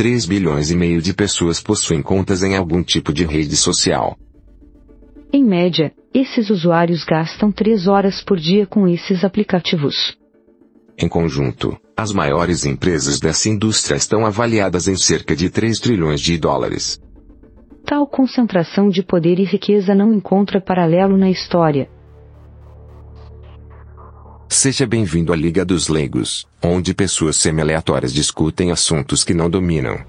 3 bilhões e meio de pessoas possuem contas em algum tipo de rede social. Em média, esses usuários gastam 3 horas por dia com esses aplicativos. Em conjunto, as maiores empresas dessa indústria estão avaliadas em cerca de 3 trilhões de dólares. Tal concentração de poder e riqueza não encontra paralelo na história. Seja bem-vindo à Liga dos Leigos, onde pessoas semi-aleatórias discutem assuntos que não dominam.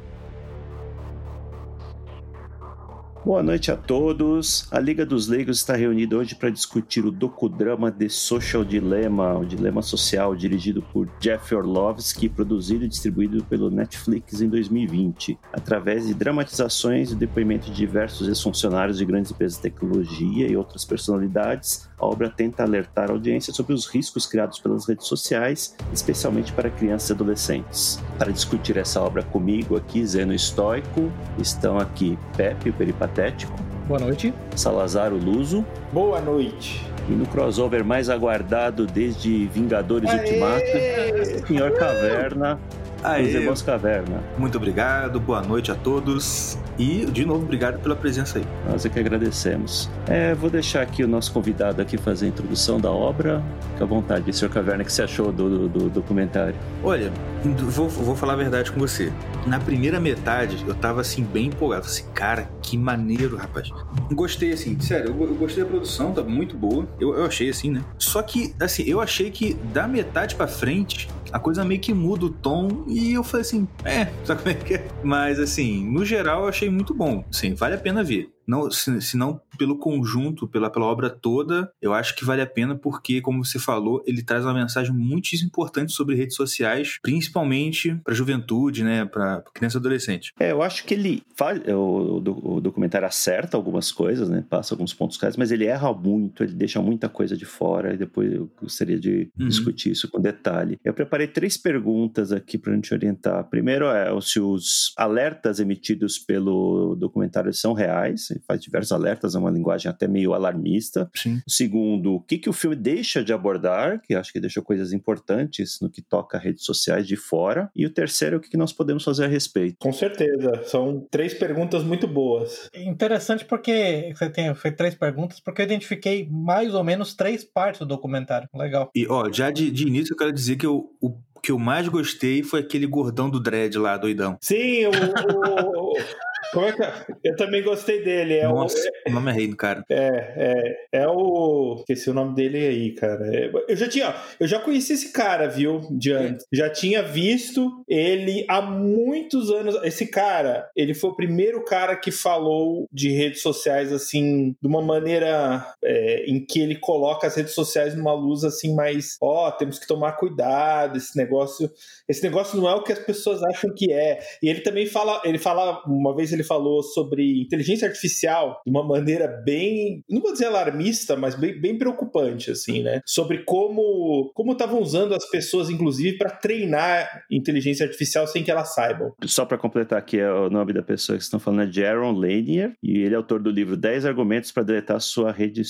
Boa noite a todos. A Liga dos Leigos está reunida hoje para discutir o docudrama The Social Dilemma, o dilema social dirigido por Jeff Orlovsky, produzido e distribuído pelo Netflix em 2020. Através de dramatizações e depoimentos de diversos ex-funcionários de grandes empresas de tecnologia e outras personalidades, a obra tenta alertar a audiência sobre os riscos criados pelas redes sociais, especialmente para crianças e adolescentes. Para discutir essa obra comigo aqui, Zeno Estoico, estão aqui Pepe, o Peripatético. Boa noite. Salazar, o Luso. Boa noite. E no crossover mais aguardado desde Vingadores Aê! Ultimato, Senhor Caverna, os Aê, Irmãos Caverna. muito obrigado, boa noite a todos. E, de novo, obrigado pela presença aí. Nós é que agradecemos. É, vou deixar aqui o nosso convidado aqui fazer a introdução da obra. Fique à vontade, Senhor Caverna, o que você achou do, do- do documentário? Olha, vou, vou falar a verdade com você. Na primeira metade, eu tava, assim, bem empolgado. Assim, cara, que maneiro, rapaz. Gostei, assim, sério, eu, eu gostei da produção, tá muito boa. Eu, eu achei, assim, né? Só que, assim, eu achei que da metade pra frente, a coisa meio que muda o tom e eu falei assim, é, sabe como é que é? Mas, assim, no geral, eu achei muito bom. Sim, vale a pena ver. Não, se, se não pelo conjunto, pela, pela obra toda, eu acho que vale a pena porque, como você falou, ele traz uma mensagem muitíssimo importante sobre redes sociais, principalmente para juventude, né, para criança e adolescente. É, eu acho que ele faz. O, do- o documentário acerta algumas coisas, né? Passa alguns pontos claros, mas ele erra muito, ele deixa muita coisa de fora, e depois eu gostaria de Uhum. discutir isso com detalhe. Eu preparei três perguntas aqui para gente orientar. Primeiro é se os alertas emitidos pelo documentário são reais, ele faz diversos alertas, é uma linguagem até meio alarmista. Sim. Segundo, o que, que o filme deixa de abordar, que acho que deixa coisas importantes no que toca a redes sociais de fora. E o terceiro, o que, que nós podemos fazer a respeito. Com certeza. São três perguntas muito boas. Interessante porque você tem feito três perguntas, porque eu identifiquei mais ou menos três partes do documentário. Legal. E, ó, já de, de início eu quero dizer que eu, o que eu mais gostei foi aquele gordão do dread lá, doidão. Sim, o. o- como é que é? Eu também gostei dele. É Nossa, o. nome é rei do cara. É, é, é o. Esqueci o nome dele aí, cara. É, eu já tinha. Eu já conheci esse cara, viu? De antes. Já tinha visto ele há muitos anos. Esse cara, ele foi o primeiro cara que falou de redes sociais assim, de uma maneira é, em que ele coloca as redes sociais numa luz assim, mais. Ó, temos que tomar cuidado, esse negócio. Esse negócio não é o que as pessoas acham que é. E ele também fala, ele fala, uma vez ele falou sobre inteligência artificial de uma maneira bem, não vou dizer alarmista, mas bem, bem preocupante, assim, né? Sobre como como estavam usando as pessoas, inclusive, para treinar inteligência artificial sem que elas saibam. Só para completar aqui, é o nome da pessoa que estão falando é Jaron Lanier, e ele é autor do livro 10 argumentos para deletar sua rede,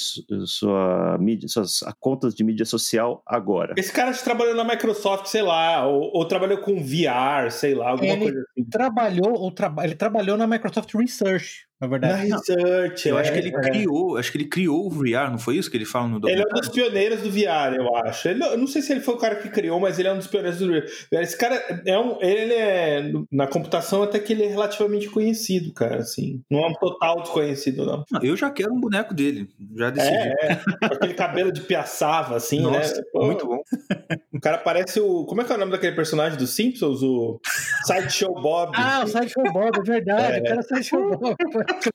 sua mídia, suas contas de mídia social agora. Esse cara trabalhou na Microsoft, sei lá, ou, ou trabalhou com VR, sei lá, alguma Ele- coisa assim. Trabalhou, ou traba- ele trabalhou na Microsoft Research, na Na verdade. research, Eu é, acho que ele é. criou, acho que ele criou o VR, não foi isso que ele fala no Ele é um documentário? dos pioneiros do VR, eu acho. Ele, eu não sei se ele foi o cara que criou, mas ele é um dos pioneiros do VR. Esse cara é um. Ele é. Na computação, até que ele é relativamente conhecido, cara. Assim. Não é um total desconhecido, não. Não, Eu já quero um boneco dele, já decidi. É, é. Aquele cabelo de piaçava, assim, Nossa, né? Pô, muito bom. O cara parece o. Como é que é o nome daquele personagem dos Simpsons? O Sideshow Bob. Ah, o Sideshow Bob, é verdade. Quero o Sideshow Bob.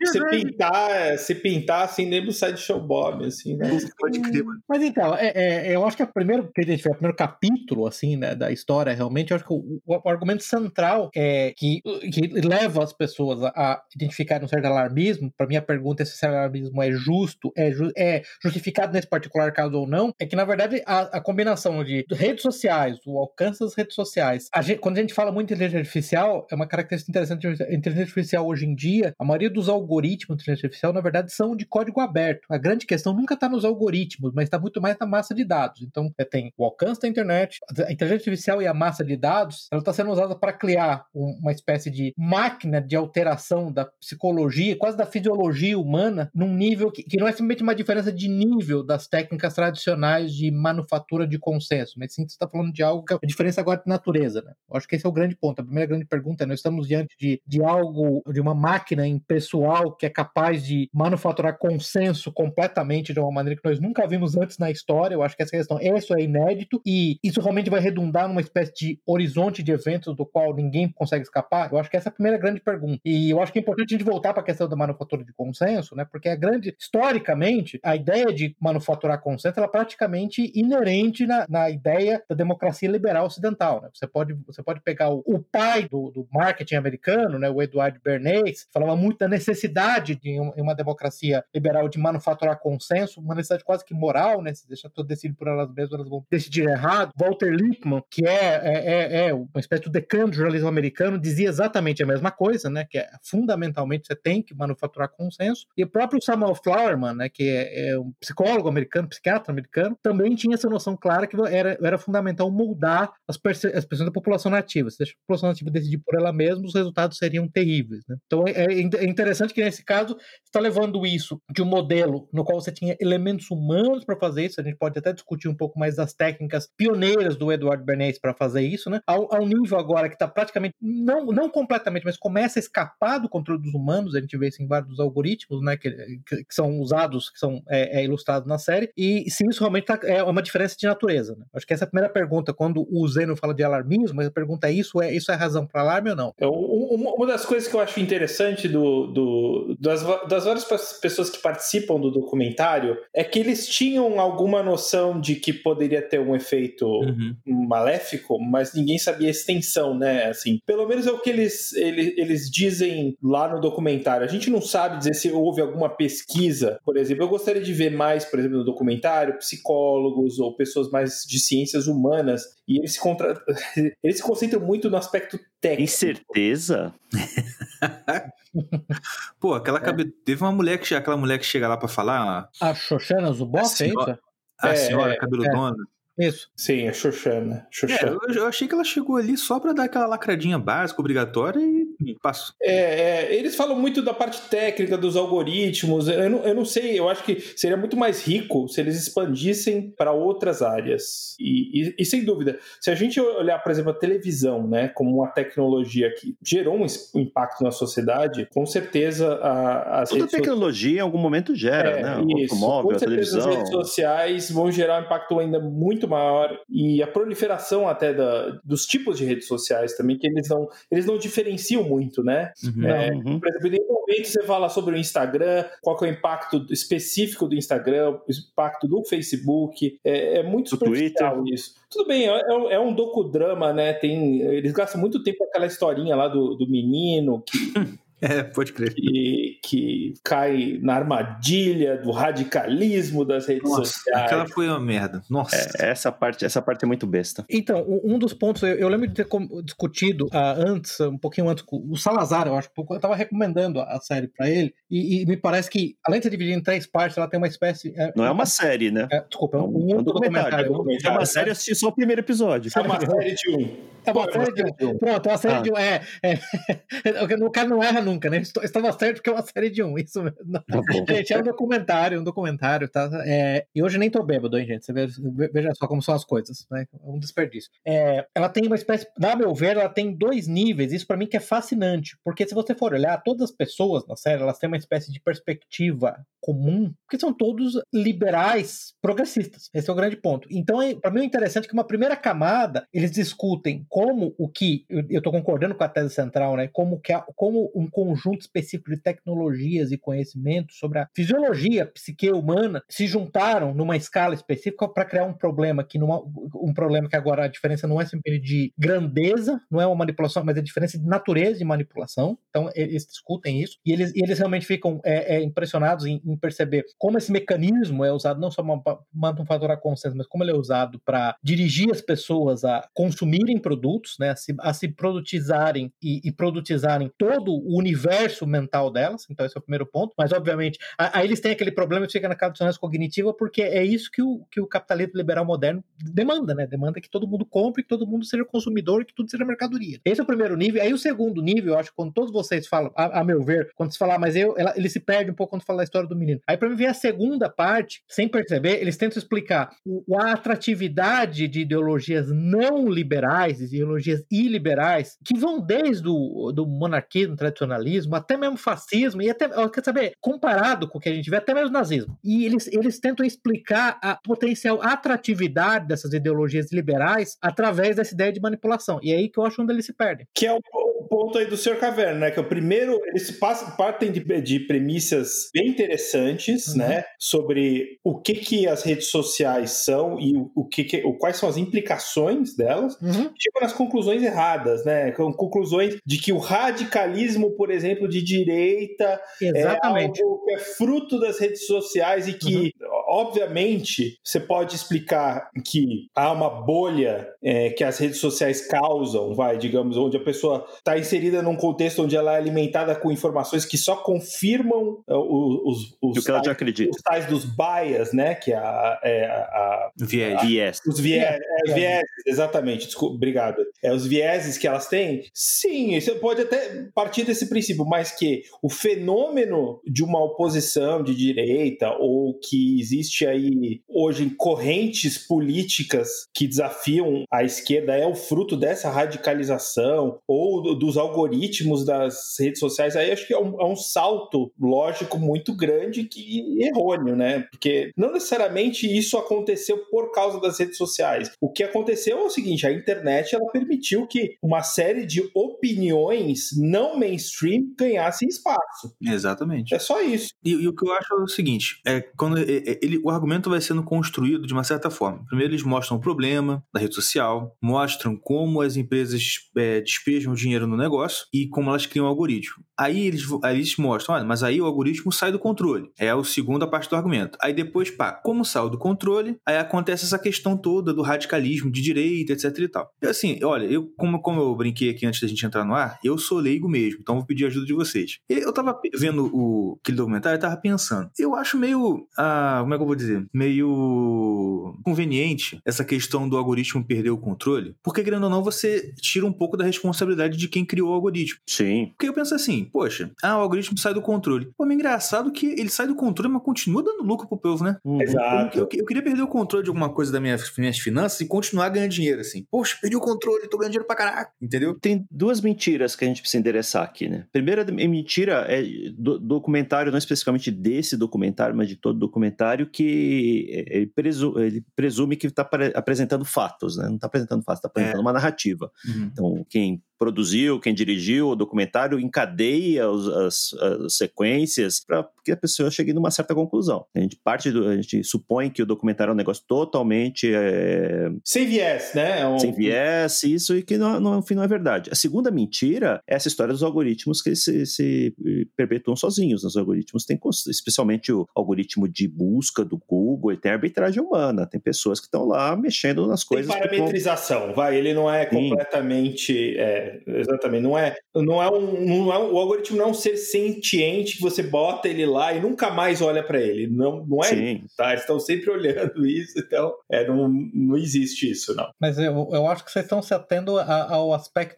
Se pintar, se pintar assim, lembra o Sideshow Bob, assim, né? Pode crer, mano. Mas então, é, é, eu acho que o primeiro que a gente vê, o primeiro capítulo assim, né, da história, realmente, eu acho que o, o- o argumento central é que, que leva as pessoas a, identificarem um certo alarmismo. Para mim, a pergunta é se esse alarmismo é justo, é, ju- é justificado nesse particular caso ou não. É que, na verdade, a, a combinação de redes sociais, o alcance das redes sociais. a gente- quando a gente fala muito de inteligência artificial, é uma característica interessante. A inteligência artificial hoje em dia, a maioria dos os algoritmos de inteligência artificial, na verdade, são de código aberto. A grande questão nunca está nos algoritmos, mas está muito mais na massa de dados. Então, você tem o alcance da internet, a inteligência artificial e a massa de dados, ela está sendo usada para criar uma espécie de máquina de alteração da psicologia, quase da fisiologia humana, num nível que, que não é simplesmente uma diferença de nível das técnicas tradicionais de manufatura de consenso, mas sim você está falando de algo que é a diferença agora de natureza. Né? Eu acho que esse é o grande ponto. A primeira grande pergunta é: nós estamos diante de, de algo, de uma máquina impessoal que é capaz de manufaturar consenso completamente de uma maneira que nós nunca vimos antes na história. Eu acho que essa questão, isso é inédito e isso realmente vai redundar numa espécie de horizonte de eventos do qual ninguém consegue escapar. Eu acho que essa é a primeira grande pergunta. E eu acho que é importante a gente voltar para a questão da manufatura de consenso, né? Porque a grande, historicamente, a ideia de manufaturar consenso ela é praticamente inerente na, na ideia da democracia liberal ocidental. Né? Você, pode, você pode pegar o, o pai do, do, marketing americano, né, o Edward Bernays, falava muito da necessidade de um, uma democracia liberal de manufaturar consenso, uma necessidade quase que moral, né? Se deixa tudo decidir por elas mesmas, elas vão decidir errado. Walter Lippmann, que é, é, é, é uma espécie de decano do jornalismo americano, dizia exatamente a mesma coisa, né? Que é fundamentalmente você tem que manufaturar consenso. E o próprio Samuel Flowerman, né? Que é, é um psicólogo americano, psiquiatra americano, também tinha essa noção clara que era, era fundamental moldar as, as pessoas da população nativa. Se deixa a população nativa decidir por ela mesma, os resultados seriam terríveis. Né? Então é, é, é interessante que nesse caso está levando isso de um modelo no qual você tinha elementos humanos para fazer isso. A gente pode até discutir um pouco mais das técnicas pioneiras do Edward Bernays para fazer isso, né? Ao, ao nível agora que está praticamente não, não completamente, mas começa a escapar do controle dos humanos. A gente vê isso em vários dos algoritmos, né? Que, que, que são usados, que são é, é, ilustrados na série. E se isso realmente tá, é uma diferença de natureza. Né? Acho que essa é a primeira pergunta. Quando o Zeno fala de alarmismo, a pergunta é isso é isso é razão para alarme ou não? É, uma das coisas que eu acho interessante do, do das, das várias pessoas que participam do documentário é que eles tinham alguma noção de que poderia ter um efeito uhum. maléfico, mas ninguém sabia a extensão, né? Assim, pelo menos é o que eles, eles, eles dizem lá no documentário. A gente não sabe dizer se houve alguma pesquisa, por exemplo. Eu gostaria de ver mais, por exemplo, no documentário, psicólogos ou pessoas mais de ciências humanas e eles se, contra... eles se concentram muito no aspecto técnico. Tem certeza? Pô, aquela é. cabe... teve uma mulher que aquela mulher que chega lá para falar. A Xoxana Zuboff, a senhora, a senhora é, cabeludona. É. Isso. Sim, a Xoxana. Xoxana. É, eu, eu, achei que ela chegou ali só para dar aquela lacradinha básica, obrigatória e passou. É, é, eles falam muito da parte técnica dos algoritmos. Eu não, eu não sei, eu acho que seria muito mais rico se eles expandissem para outras áreas. E, e, e, sem dúvida, se a gente olhar, por exemplo, a televisão, né, como uma tecnologia que gerou um impacto na sociedade, com certeza a, as Toda tecnologia sociais... em algum momento gera, é, né? O isso. automóvel, a televisão. As redes sociais vão gerar um impacto ainda muito muito maior e a proliferação até da, dos tipos de redes sociais também, que eles não, eles não diferenciam muito, né? Uhum. É, uhum. Por exemplo, em nenhum momento você fala sobre o Instagram, qual é o impacto específico do Instagram, o impacto do Facebook, é, é muito superficial isso. Tudo bem, é, é, é um docudrama, né? Tem, eles gastam muito tempo com aquela historinha lá do, do menino que É, pode crer. Que, que cai na armadilha do radicalismo das redes Nossa, sociais. Aquela foi uma merda. Nossa. É, essa, parte, essa parte é muito besta. Então, um dos pontos, eu, eu lembro de ter discutido uh, antes, um pouquinho antes, com o Salazar, eu acho, eu estava recomendando a série para ele, e, e, me parece que, além de ser dividida em três partes, ela tem uma espécie. É, Não é uma série, né? É, desculpa, é um, um, um documentário. documentário. É uma série, assisti só o primeiro episódio. É uma série de um. É uma série de um. Pronto, é uma série ah. de um. É, é, o cara não erra nunca, né? Estava certo que é uma série de um, isso mesmo. Tá gente, é um documentário, um documentário, tá? É, e hoje nem tô bêbado, hein, gente? Você veja só como são as coisas, né? É um desperdício. É, ela tem uma espécie, na meu ver, ela tem dois níveis, isso para mim que é fascinante, porque se você for olhar, todas as pessoas na série, elas têm uma espécie de perspectiva comum, porque são todos liberais progressistas. Esse é o grande ponto. Então, é, para mim, é interessante que uma primeira camada, eles discutem como o que, eu estou concordando com a tese central, né? Como, que, como um conjunto específico de tecnologias e conhecimentos sobre a fisiologia, psique humana, se juntaram numa escala específica para criar um problema que numa, um problema que agora a diferença não é simplesmente de grandeza, não é uma manipulação, mas é a diferença de natureza de manipulação. Então, eles discutem isso e eles, eles realmente ficam é, é, impressionados em, em perceber como esse mecanismo é usado não só para manufaturar consenso, mas como ele é usado para dirigir as pessoas a consumirem produtos, né, a se, a se produtizarem e, e produtizarem todo o universo mental delas, então esse é o primeiro ponto, mas obviamente, aí eles têm aquele problema que fica na dissonância cognitiva, porque é isso que o, que o capitalismo liberal moderno demanda, né? Demanda que todo mundo compre, que todo mundo seja consumidor, que tudo seja mercadoria. Esse é o primeiro nível. Aí o segundo nível, eu acho que quando todos vocês falam, a, a meu ver, quando se falar, mas eu, ela, ele se perde um pouco quando fala a história do menino. Aí para mim vem a segunda parte, sem perceber, eles tentam explicar o, a atratividade de ideologias não liberais, ideologias iliberais, que vão desde o do monarquismo, tradicionalismo, até mesmo fascismo, e até, quer saber, comparado com o que a gente vê, até mesmo nazismo. E eles, eles tentam explicar a potencial atratividade dessas ideologias liberais através dessa ideia de manipulação. E é aí que eu acho onde eles se perdem. Que é o ponto aí do Sr. Caverna, né? Que é o primeiro, eles passam, partem de, de premissas bem interessantes, uhum. né? Sobre o que que as redes sociais são e o, o que, que o, quais são as implicações delas. Uhum. Chegam nas conclusões erradas, né? Com conclusões de que o radicalismo, por exemplo, de direita Exatamente. é algo que é fruto das redes sociais e que, uhum. obviamente, você pode explicar que há uma bolha é, que as redes sociais causam, vai, digamos, onde a pessoa está inserida num contexto onde ela é alimentada com informações que só confirmam uh, os, os, os, o que ela já acredita. os tais dos bias, né? Que é a, é a, viés. viés. Os viés, é, viés, exatamente. Desculpa, obrigado. É os vieses que elas têm. Sim, você pode até partir desse princípio, mas que o fenômeno de uma oposição de direita ou que existe aí hoje correntes políticas que desafiam a esquerda é o fruto dessa radicalização ou do, dos algoritmos das redes sociais, aí acho que é um, é um salto lógico muito grande que errôneo, né? Porque não necessariamente isso aconteceu por causa das redes sociais. O que aconteceu é o seguinte: a internet ela permitiu que uma série de opiniões não mainstream ganhassem espaço. Exatamente. É só isso. E, e o que eu acho é o seguinte: é quando ele, o argumento vai sendo construído de uma certa forma. Primeiro, eles mostram o problema da rede social, mostram como as empresas é, despejam dinheiro no negócio e como elas criam o algoritmo. Aí eles, aí eles mostram, mas aí o algoritmo sai do controle. É a segunda parte do argumento. Aí depois, pá, como sai do controle, aí acontece essa questão toda do radicalismo de direita, etc e tal. E assim, olha, eu, como, como eu brinquei aqui antes da gente entrar no ar, eu sou leigo mesmo, então vou pedir ajuda de vocês. Eu tava vendo o, aquele documentário e tava pensando, eu acho meio, ah, como é que eu vou dizer? Meio conveniente essa questão do algoritmo perder o controle, porque querendo ou não, você tira um pouco da responsabilidade de quem criou o algoritmo. Sim. Porque eu penso assim, poxa, ah, o algoritmo sai do controle. Pô, é engraçado que ele sai do controle, mas continua dando lucro pro povo, né? Uhum. Exato. Eu, eu, eu, queria perder o controle de alguma coisa das minha, minhas finanças e continuar ganhando dinheiro, assim. Poxa, perdi o controle, tô ganhando dinheiro pra caraca, entendeu? Tem duas mentiras que a gente precisa endereçar aqui, né? Primeira mentira é do documentário, não especificamente desse documentário, mas de todo documentário, que ele presume, ele presume que está apresentando fatos, né? Não está apresentando fatos, está apresentando é. uma narrativa. Uhum. Então, quem produziu, quem dirigiu o documentário encadeia os, as, as, sequências para que a pessoa chegue numa certa conclusão. A gente parte do, a gente supõe que o documentário é um negócio totalmente é... sem viés, né? É um... Sem viés, isso e que no, no fim não é verdade. A segunda mentira é essa história dos algoritmos que se, se perpetuam sozinhos. Os algoritmos têm, especialmente o algoritmo de busca do Google, ele tem arbitragem humana. Tem pessoas que estão lá mexendo nas coisas. Tem parametrização, vai. Ele não é completamente é, exatamente. Não é, não é um, não é um, o algoritmo não é um ser sentiente que você bota ele lá e nunca mais olha para ele. Não, não é Sim. isso, tá? Eles estão sempre olhando isso, então é, não, não existe isso, não. Mas eu, eu acho que vocês estão se atendo a, ao aspecto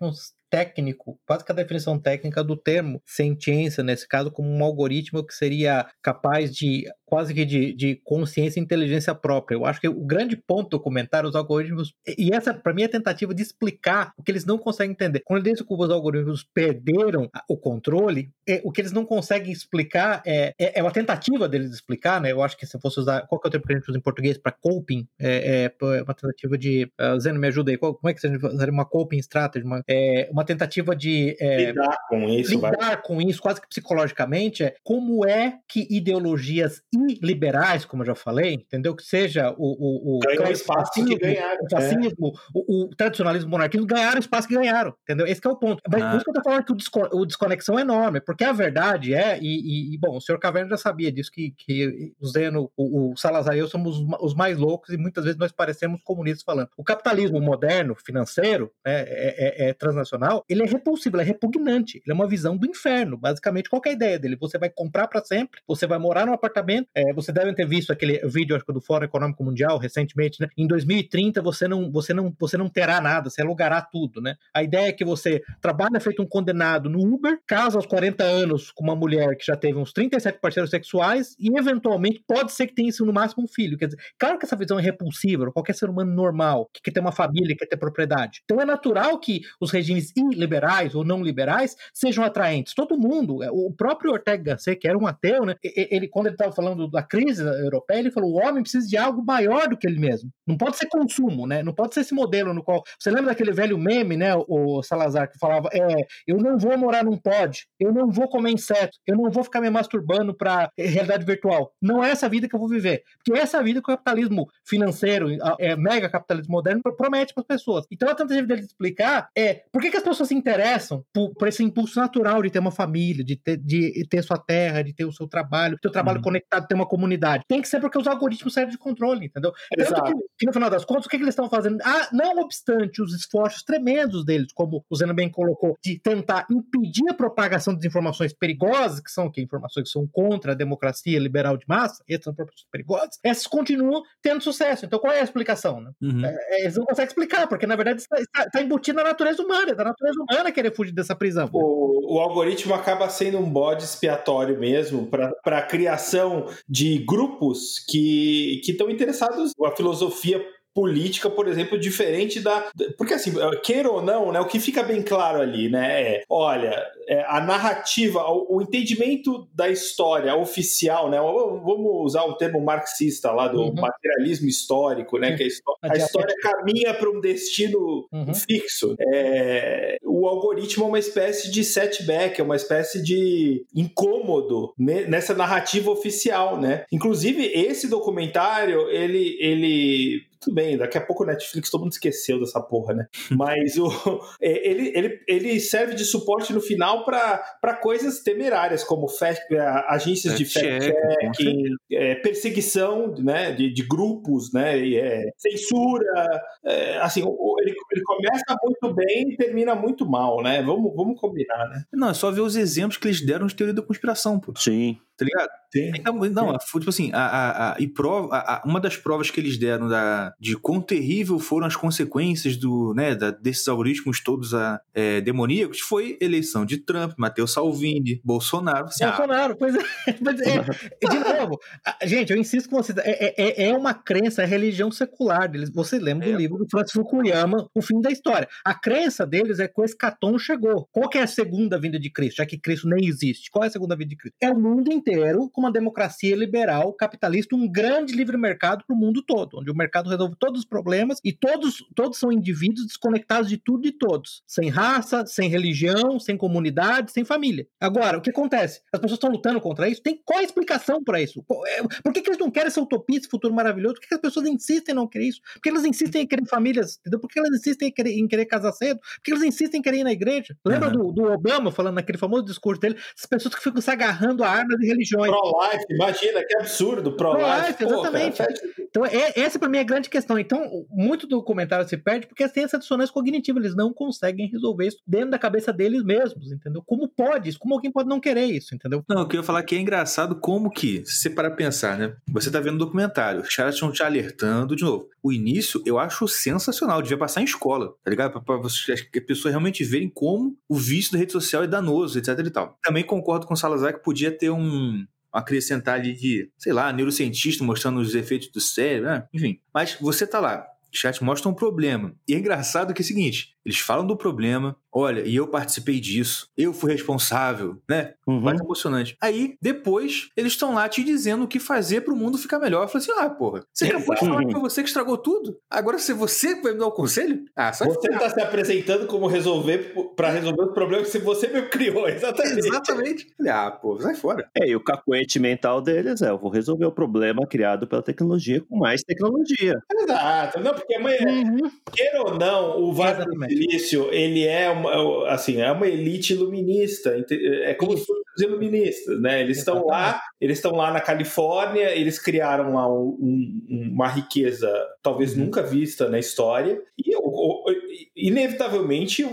técnico, quase que a definição técnica do termo ciência, nesse caso, como um algoritmo que seria capaz de quase que de, de consciência e inteligência própria. Eu acho que o grande ponto do comentário, os algoritmos, e essa, para mim, é a tentativa de explicar o que eles não conseguem entender. Quando eles que os algoritmos perderam o controle, é, o que eles não conseguem explicar é, é, é, uma tentativa deles explicar, né? Eu acho que se fosse usar, qual que é o termo que a gente usa em português para coping? É, é, é, uma tentativa de, uh, Zeno, me ajuda aí, qual, como é que você usaria uma coping strategy? Uma, é, uma tentativa de... É, lidar com isso. Lidar vai. com isso, quase que psicologicamente, é como é que ideologias e liberais, como eu já falei, entendeu? Que seja o, o, o, o espaço que ganharam. O fascismo, é. o, o, tradicionalismo monarquismo ganharam o espaço que ganharam, entendeu? Esse é o ponto. Mas ah. por isso que eu tô falando que o, desconexão é enorme, porque a verdade é, e, e bom, o senhor Caverna já sabia disso, que, que o Zeno, o, o Salazar e eu somos os mais loucos e muitas vezes nós parecemos comunistas falando. O capitalismo moderno, financeiro, né, é, é, é transnacional, ele é repulsivo, ele é repugnante. Ele é uma visão do inferno, basicamente. Qual é a ideia dele? Você vai comprar para sempre, você vai morar num apartamento. É, você deve ter visto aquele vídeo acho que do Fórum Econômico Mundial recentemente, né? Em 2030 você não, você não, você não terá nada, você alugará tudo, né? A ideia é que você trabalha feito um condenado no Uber, casa aos 40 anos com uma mulher que já teve uns 37 parceiros sexuais e eventualmente pode ser que tenha isso no máximo um filho. Quer dizer, claro que essa visão é repulsiva, qualquer ser humano normal que quer ter uma família, quer ter propriedade. Então é natural que os regimes iliberais ou não liberais sejam atraentes. Todo mundo, é, o próprio Ortega Gasset, que era um ateu, né? Ele, quando ele estava falando da crise europeia, ele falou: o homem precisa de algo maior do que ele mesmo. Não pode ser consumo, né? Não pode ser esse modelo no qual. Você lembra daquele velho meme, né? O Salazar, que falava: é, eu não vou morar num pod, eu não vou comer inseto, eu não vou ficar me masturbando para realidade virtual. Não é essa vida que eu vou viver. Porque é essa vida que o capitalismo financeiro, é, mega capitalismo moderno, promete para as pessoas. Então a tentativa dele explicar é por que, que as pessoas se interessam por, por, esse impulso natural de ter uma família, de ter, de ter sua terra, de ter o seu trabalho, ter o trabalho uhum. conectado, ter uma comunidade. Tem que ser porque os algoritmos servem de controle, entendeu? Exato. Que, que, no final das contas, o que, que eles estão fazendo? Ah, não obstante os esforços tremendos deles, como o Zeno bem colocou, de tentar impedir a propagação de informações perigosas, que são que informações que são contra a democracia liberal de massa, essas são informações perigosas, essas continuam tendo sucesso. Então qual é a explicação? Né? Uhum. É, eles não conseguem explicar, porque na verdade está, está, na natureza humana, é da natureza humana querer fugir dessa prisão. O, o algoritmo acaba sendo um bode expiatório mesmo para a criação de grupos que estão interessados na filosofia política, por exemplo, diferente da. Porque, assim, queira ou não, né, o que fica bem claro ali, né, é: olha, é, a narrativa, o, o, entendimento da história oficial, né, vamos usar o termo marxista lá do uhum. materialismo histórico, né, que a, história, a história caminha para um destino uhum. fixo. É, o algoritmo é uma espécie de setback, é uma espécie de incômodo nessa narrativa oficial, né? Inclusive, esse documentário, ele, ele tudo bem, daqui a pouco o Netflix todo mundo esqueceu dessa porra, né? Mas o, é, ele, ele, ele serve de suporte no final para coisas temerárias, como fact, é, agências de fact-checking, é, perseguição né, de, de grupos, né, é, censura. É, assim, ele, ele começa muito bem e termina muito mal, né? Vamos, vamos combinar, né? Não, é só ver os exemplos que eles deram de teoria da conspiração, pô. Sim. Tá ligado? Sim. Então, não, Sim. tipo assim, a, a, a, e prova, a, uma das provas que eles deram da, de quão terrível foram as consequências do, né, da, desses algoritmos todos a, é, demoníacos foi eleição de Trump, Matteo Salvini, Bolsonaro. Assim, Bolsonaro, ah, pois é. Mas é de novo, gente, eu insisto com vocês, é, é, é uma crença, é religião secular deles. Você lembra do é. livro do Francis Fukuyama, O Fim da História. A crença deles é que o escatom chegou. Qual é a segunda vinda de Cristo? Já que Cristo nem existe. Qual é a segunda vinda de Cristo? É o mundo inteiro inteiro com uma democracia liberal, capitalista, um grande livre mercado para o mundo todo, onde o mercado resolve todos os problemas e todos, todos são indivíduos desconectados de tudo e todos, sem raça, sem religião, sem comunidade, sem família. Agora, o que acontece? As pessoas estão lutando contra isso? Tem qual a explicação para isso? É, por que, que, eles não querem essa utopia, esse futuro maravilhoso? Por que, que, as pessoas insistem em não querer isso? Por que elas insistem em querer famílias? Entendeu? Por que elas insistem em querer, em querer casar cedo? Por que elas insistem em querer ir na igreja? Lembra uhum. do, do Obama falando naquele famoso discurso dele? As pessoas que ficam se agarrando a armas e religiões. Pro-life, imagina, que absurdo, pro-life. Pro exatamente. Cara, então, é, essa para mim é a grande questão. Então, muito do comentário se perde porque tem essa dissonância cognitiva, eles não conseguem resolver isso dentro da cabeça deles mesmos, entendeu? Como pode isso? Como alguém pode não querer isso, entendeu? Não, eu queria falar que é engraçado como que, se você para pensar, né? Você tá vendo o documentário, os caras estão te alertando de novo. O início eu acho sensacional, devia passar em escola, tá ligado? Pra, pra, que as pessoas realmente verem como o vício da rede social é danoso, etc e tal. Também concordo com o Salazar que podia ter um, acrescentar ali de, sei lá, neurocientista mostrando os efeitos do cérebro, né? enfim. Mas você tá lá, o chat mostra um problema. E é engraçado que é o seguinte: eles falam do problema, olha, e eu participei disso, eu fui responsável, né? Uhum. Mais emocionante. Aí, depois, eles estão lá te dizendo o que fazer pro mundo ficar melhor. Eu falei assim: ah, porra, você acabou de falar que foi você que estragou tudo? Agora se você vai me dar o um conselho? Ah, só Você está se apresentando como resolver para resolver os problemas que você mesmo criou, exatamente. Exatamente. Ah, pô, sai fora. É, e o cacuete mental deles é: eu vou resolver o problema criado pela tecnologia com mais tecnologia. Exato. Não, porque amanhã, uhum. queira ou não, o Vale ele é uma, assim, é uma elite iluminista. É como se os iluministas, né? Eles estão lá, eles estão lá na Califórnia, eles criaram lá um, um, uma riqueza talvez uhum. nunca vista na história e inevitavelmente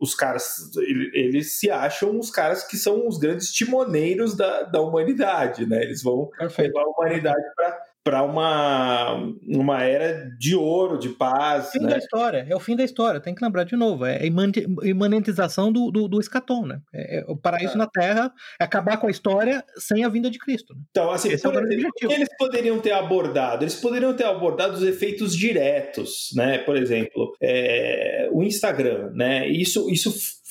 os caras eles se acham os caras que são os grandes timoneiros da, da humanidade, né? Eles vão Perfeito. levar a humanidade para para uma, uma era de ouro, de paz. O fim né? da história, é o fim da história, tem que lembrar de novo, é a imanentização do, do, do escatom, né? É, é o paraíso é. na Terra é acabar com a história sem a vinda de Cristo. Né? Então, assim, Esse por é exemplo, que eles poderiam ter abordado? Eles poderiam ter abordado os efeitos diretos, né? Por exemplo, é, o Instagram, né? Isso, isso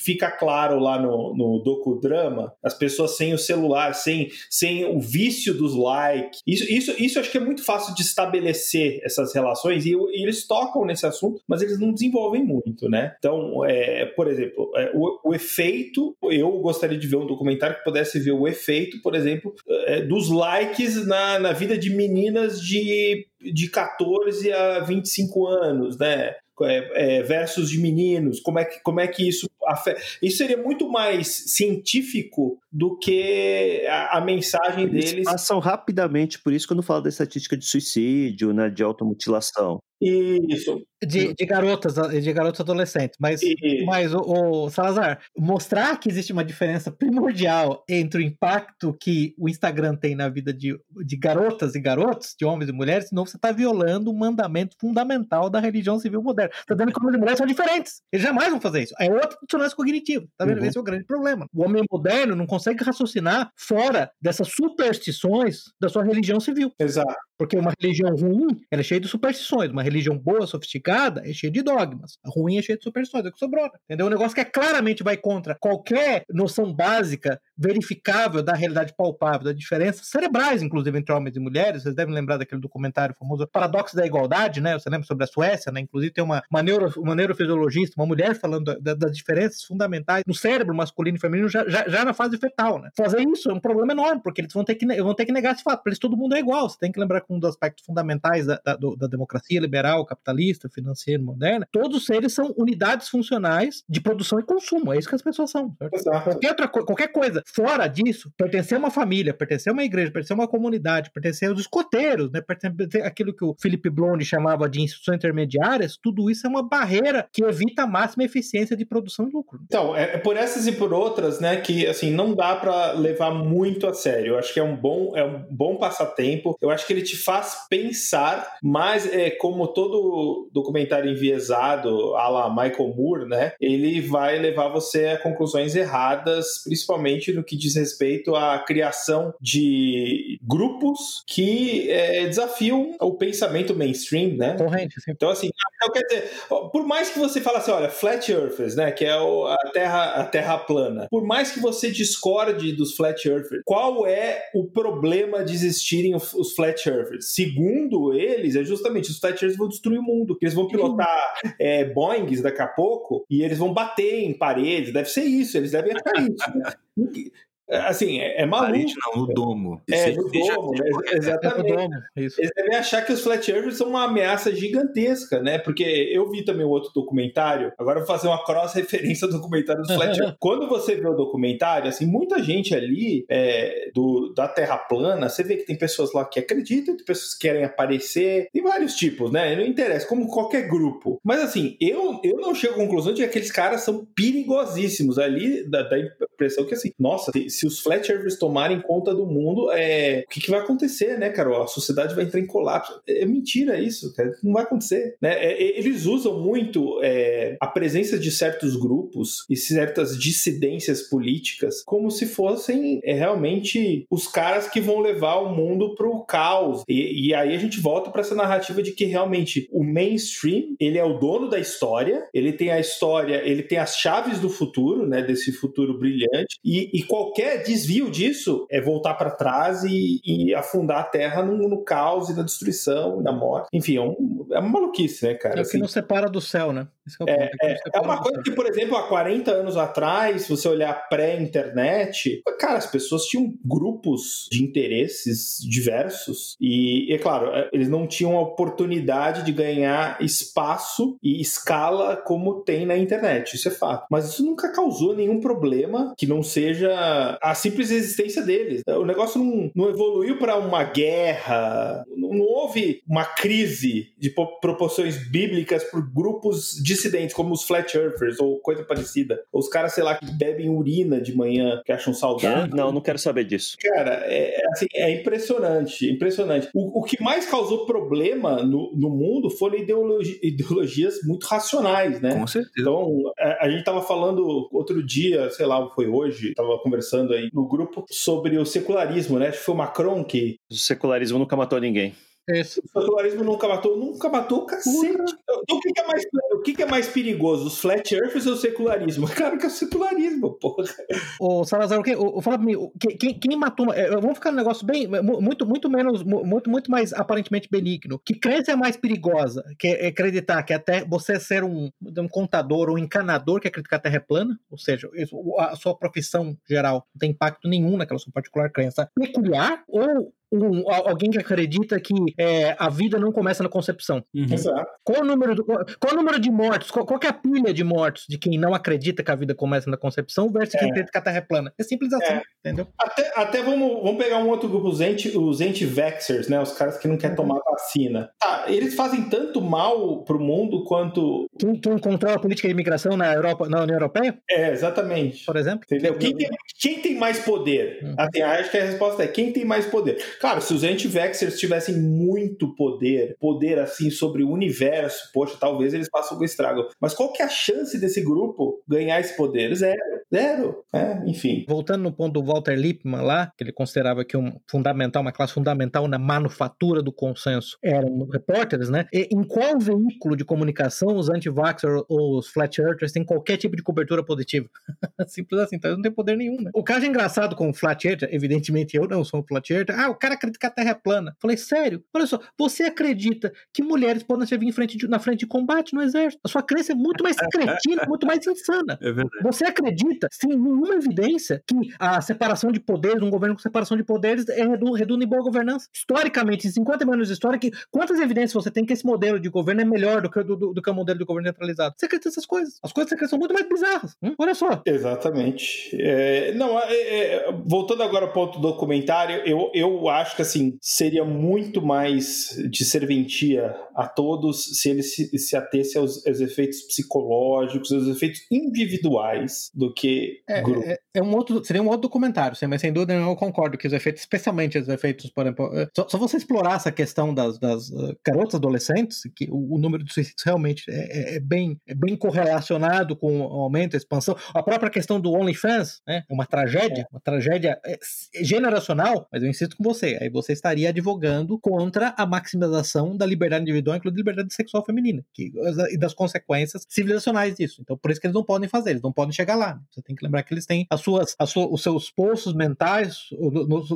fica claro lá no, no docudrama, as pessoas sem o celular, sem, sem o vício dos likes. Isso, isso, isso acho que é muito fácil de estabelecer essas relações e, e eles tocam nesse assunto, mas eles não desenvolvem muito, né? Então, é, por exemplo, é, o, o, efeito, eu gostaria de ver um documentário que pudesse ver o efeito, por exemplo, é, dos likes na, na vida de meninas de de 14 a 25 anos, né? É, é, versus de meninos, como é que, como é que isso afeta. Isso seria muito mais científico do que a, a mensagem Eles deles. Passam rapidamente, por isso quando falo da estatística de suicídio, né, de automutilação. Isso. De, de garotas, de garotos adolescentes. Mas, mas o, o, Salazar, mostrar que existe uma diferença primordial entre o impacto que o Instagram tem na vida de, de garotas e garotos, de homens e mulheres, senão você está violando um mandamento fundamental da religião civil moderna. Está dando que homens e mulheres são diferentes. Eles jamais vão fazer isso. É outra dissonância cognitiva. Tá vendo? Uhum. Esse é o grande problema. O homem moderno não consegue raciocinar fora dessas superstições da sua religião civil. Exato. Porque uma religião ruim, ela é cheia de superstições. Uma religião boa, sofisticada, é cheia de dogmas. A ruim é cheia de superstições, é o que sobrou. Né? Entendeu? Um negócio que é claramente vai contra qualquer noção básica, verificável da realidade palpável, da diferença cerebrais, inclusive, entre homens e mulheres. Vocês devem lembrar daquele documentário famoso Paradoxo da Igualdade, né? Você lembra sobre a Suécia, né? Inclusive tem uma, uma, neuro, uma neurofisiologista, uma mulher falando da, das diferenças fundamentais no cérebro masculino e feminino já, já, já, na fase fetal, né? Fazer isso é um problema enorme, porque eles vão ter que, vão ter que negar esse fato. Para eles todo mundo é igual. Você tem que lembrar que um dos aspectos fundamentais da, da, da democracia liberal, capitalista, financeira, moderna, todos os seres são unidades funcionais de produção e consumo. É isso que as pessoas são. Qualquer, outra, qualquer coisa fora disso, pertencer a uma família, pertencer a uma igreja, pertencer a uma comunidade, pertencer aos escoteiros, né? pertencer aquilo que o Philip Blonde chamava de instituições intermediárias, tudo isso é uma barreira que evita a máxima eficiência de produção e lucro. Então, é, é por essas e por outras, né, que assim, não dá para levar muito a sério. Eu acho que é um bom, é um bom passatempo. Eu acho que ele te faz pensar, mas é como todo documentário enviesado, a la Michael Moore, né? Ele vai levar você a conclusões erradas, principalmente no que diz respeito à criação de grupos que é, desafiam o pensamento mainstream, né? Corrente, sim. Então, assim, então, quer dizer, por mais que você fale assim, olha, flat earthers, né? Que é a, terra, a terra plana. Por mais que você discorde dos flat earthers, qual é o problema de existirem os flat earthers? Segundo eles, é justamente os flat earthers vão destruir o mundo. Eles vão pilotar é, Boeings daqui a pouco e eles vão bater em paredes. Deve ser isso, eles devem achar isso. Né? Assim, é, é maluco. Parede não, no domo. É, no domo, né? exatamente. É domo, Eles devem achar que os flat earthers são uma ameaça gigantesca, né? Porque eu vi também o outro documentário, agora eu vou fazer uma cross-referência ao documentário dos flat earthers. Quando você vê o documentário, assim, muita gente ali é, do, da Terra plana, você vê que tem pessoas lá que acreditam, tem pessoas que querem aparecer, tem vários tipos, né? Não interessa, como qualquer grupo. Mas assim, eu, eu não chego à conclusão de que aqueles caras são perigosíssimos ali, da, da impressão que assim, nossa, se os flat earthers tomarem conta do mundo, é, o que, que vai acontecer, né, Carol? A sociedade vai entrar em colapso. É, é mentira isso, cara. Não vai acontecer. Né? É, é, eles usam muito é, a presença de certos grupos e certas dissidências políticas como se fossem é, realmente os caras que vão levar o mundo pro caos. E, e aí a gente volta para essa narrativa de que realmente o mainstream, ele é o dono da história, ele tem a história, ele tem as chaves do futuro, né, desse futuro brilhante, e, e qualquer qualquer desvio disso é voltar para trás e, e, afundar a Terra no, no, caos e na destruição, na morte. Enfim, é, um, é uma maluquice, né, cara? É o que assim, não separa do céu, né? É, é, é, é, uma coisa que, por exemplo, há 40 anos atrás, se você olhar pré-internet, cara, as pessoas tinham grupos de interesses diversos e, é claro, é, eles não tinham a oportunidade de ganhar espaço e escala como tem na internet, isso é fato. Mas isso nunca causou nenhum problema que não seja a simples existência deles. O negócio não, não evoluiu para uma guerra, não, não houve uma crise de po- proporções bíblicas por grupos dissidentes, como os Flat Earthers ou coisa parecida. Ou os caras, sei lá, que bebem urina de manhã, que acham saudável. Não, não quero saber disso. Cara, é, assim, é impressionante, impressionante. O, o que mais causou problema no, no mundo foram ideologi- ideologias muito racionais, né? Com certeza. Então, a, a gente tava falando outro dia, sei lá, foi hoje, tava conversando aí no grupo sobre o secularismo, né? Acho que foi o Macron que. O secularismo nunca matou ninguém. Isso. O secularismo nunca matou, nunca matou o cacete. Então, o que, que é mais, o que, que é mais perigoso, os flat earthers ou o secularismo? Claro que é o secularismo, porra. Ô, Salazar, o que, o, fala pra mim, quem, quem matou. é, Vamos ficar num negócio bem. mu- Muito, muito menos. mu- Muito, muito mais aparentemente benigno. Que crença é mais perigosa? Que é acreditar que até você ser um, um contador ou um encanador que acredita que a Terra é plana, ou seja, a sua profissão geral não tem impacto nenhum naquela sua particular crença peculiar, ou um- al- alguém que acredita que é, a vida não começa na concepção. Uhum. Exato. Qual o número, do- qual, qual o número de mortos? Qual, qual que é a pilha de mortos de quem não acredita que a vida começa na concepção versus quem É. acredita que a Terra é plana? É simples assim, É. entendeu? Até, até vamos, vamos pegar um outro grupo, os anti- os anti-vaxxers, né? Os caras que não querem tomar vacina. Tá, eles fazem tanto mal pro mundo quanto. Quem, quem controla a política de imigração na Europa, na União Europeia, É, exatamente. por exemplo? Entendeu? Quem tem, quem tem mais poder? Uhum. Assim, acho que a resposta é quem tem mais poder. Claro, se os anti-vaxxers tivessem muito poder, poder assim sobre o universo, poxa, talvez eles façam o estrago. Mas qual que é a chance desse grupo ganhar esse poder? Zero. Zero. É, enfim. Voltando no ponto do Walter Lippmann lá, que ele considerava que um fundamental, uma classe fundamental na manufatura do consenso eram repórteres, né? E em qual veículo de comunicação os anti-vaxxers ou os flat earthers têm qualquer tipo de cobertura positiva? Simples assim, então eles não têm poder nenhum, né? O caso engraçado com o flat earther, evidentemente eu não sou um flat earther, ah, o cara acredita que a Terra é plana. Falei, sério? Olha só, você acredita que mulheres podem servir em frente de- na frente de combate no exército? A sua crença é muito mais cretina, muito mais insana. É verdade. Você acredita, sem nenhuma evidência, que a separação de poderes, um governo com separação de poderes, é redu- redunda em boa governança? Historicamente, em 50 anos de história, que, quantas evidências você tem que esse modelo de governo é melhor do que, do, do- do que o modelo de governo centralizado? Você acredita nessas coisas? As coisas que são muito mais bizarras. Hum? Olha só. Exatamente. É, não, é, é, voltando agora ao ponto do documentário, eu, eu acho que assim seria muito mais de serventia a todos se ele se, se atesse aos, aos efeitos psicológicos, aos efeitos individuais do que É, grupo. é- é um outro, seria um outro documentário, sim, mas sem dúvida eu concordo que os efeitos, especialmente os efeitos, por exemplo, é, só, só você explorar essa questão das, das uh, garotas adolescentes, que o, o número de suicídios realmente é, é- é bem, é bem correlacionado com o aumento, a expansão. A própria questão do OnlyFans, né, é uma tragédia, uma tragédia é, generacional, mas eu insisto com você, aí você estaria advogando contra a maximização da liberdade individual, inclusive liberdade sexual feminina, que, e das consequências civilizacionais disso. Então, por isso que eles não podem fazer, eles não podem chegar lá. Você tem que lembrar que eles têm as suas, as suas, os seus poços mentais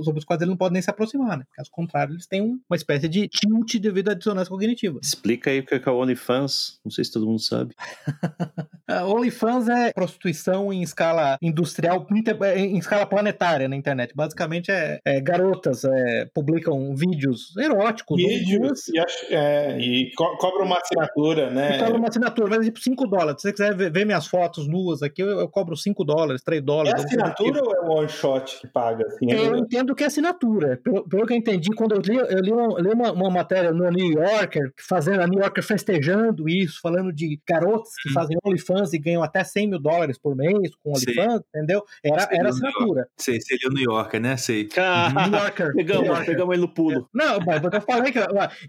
sobre os quais eles não podem nem se aproximar, né? Caso contrário, eles têm um- uma espécie de tilt devido à dissonância cognitiva. Explica aí o que é o OnlyFans. Não sei se todo mundo sabe. A OnlyFans é prostituição em escala industrial, inter- em escala planetária na internet. Basicamente, é, é garotas é, publicam vídeos eróticos, Vídeos e, é, e co- cobra uma assinatura, né? E cobra uma assinatura, vai tipo 5 dólares. Se você quiser ver, ver minhas fotos nuas aqui, eu, eu cobro 5 dólares, 3 É dólares. tipo. assinatura ou é one shot que paga? Assim, Eu entendo que é assinatura. Pelo, pelo que eu entendi, quando eu li, eu li, uma, li uma, uma matéria no New Yorker, fazendo a New Yorker festejando isso, falando de garotas que fazem OnlyFans e ganham até 100 mil dólares por mês com Sei. OnlyFans, entendeu? Era, era assinatura. Sei, seria o New Yorker, né? Sei. New Yorker. New pegamos, Yorker. pegamos ele no pulo. Não, mas eu falei que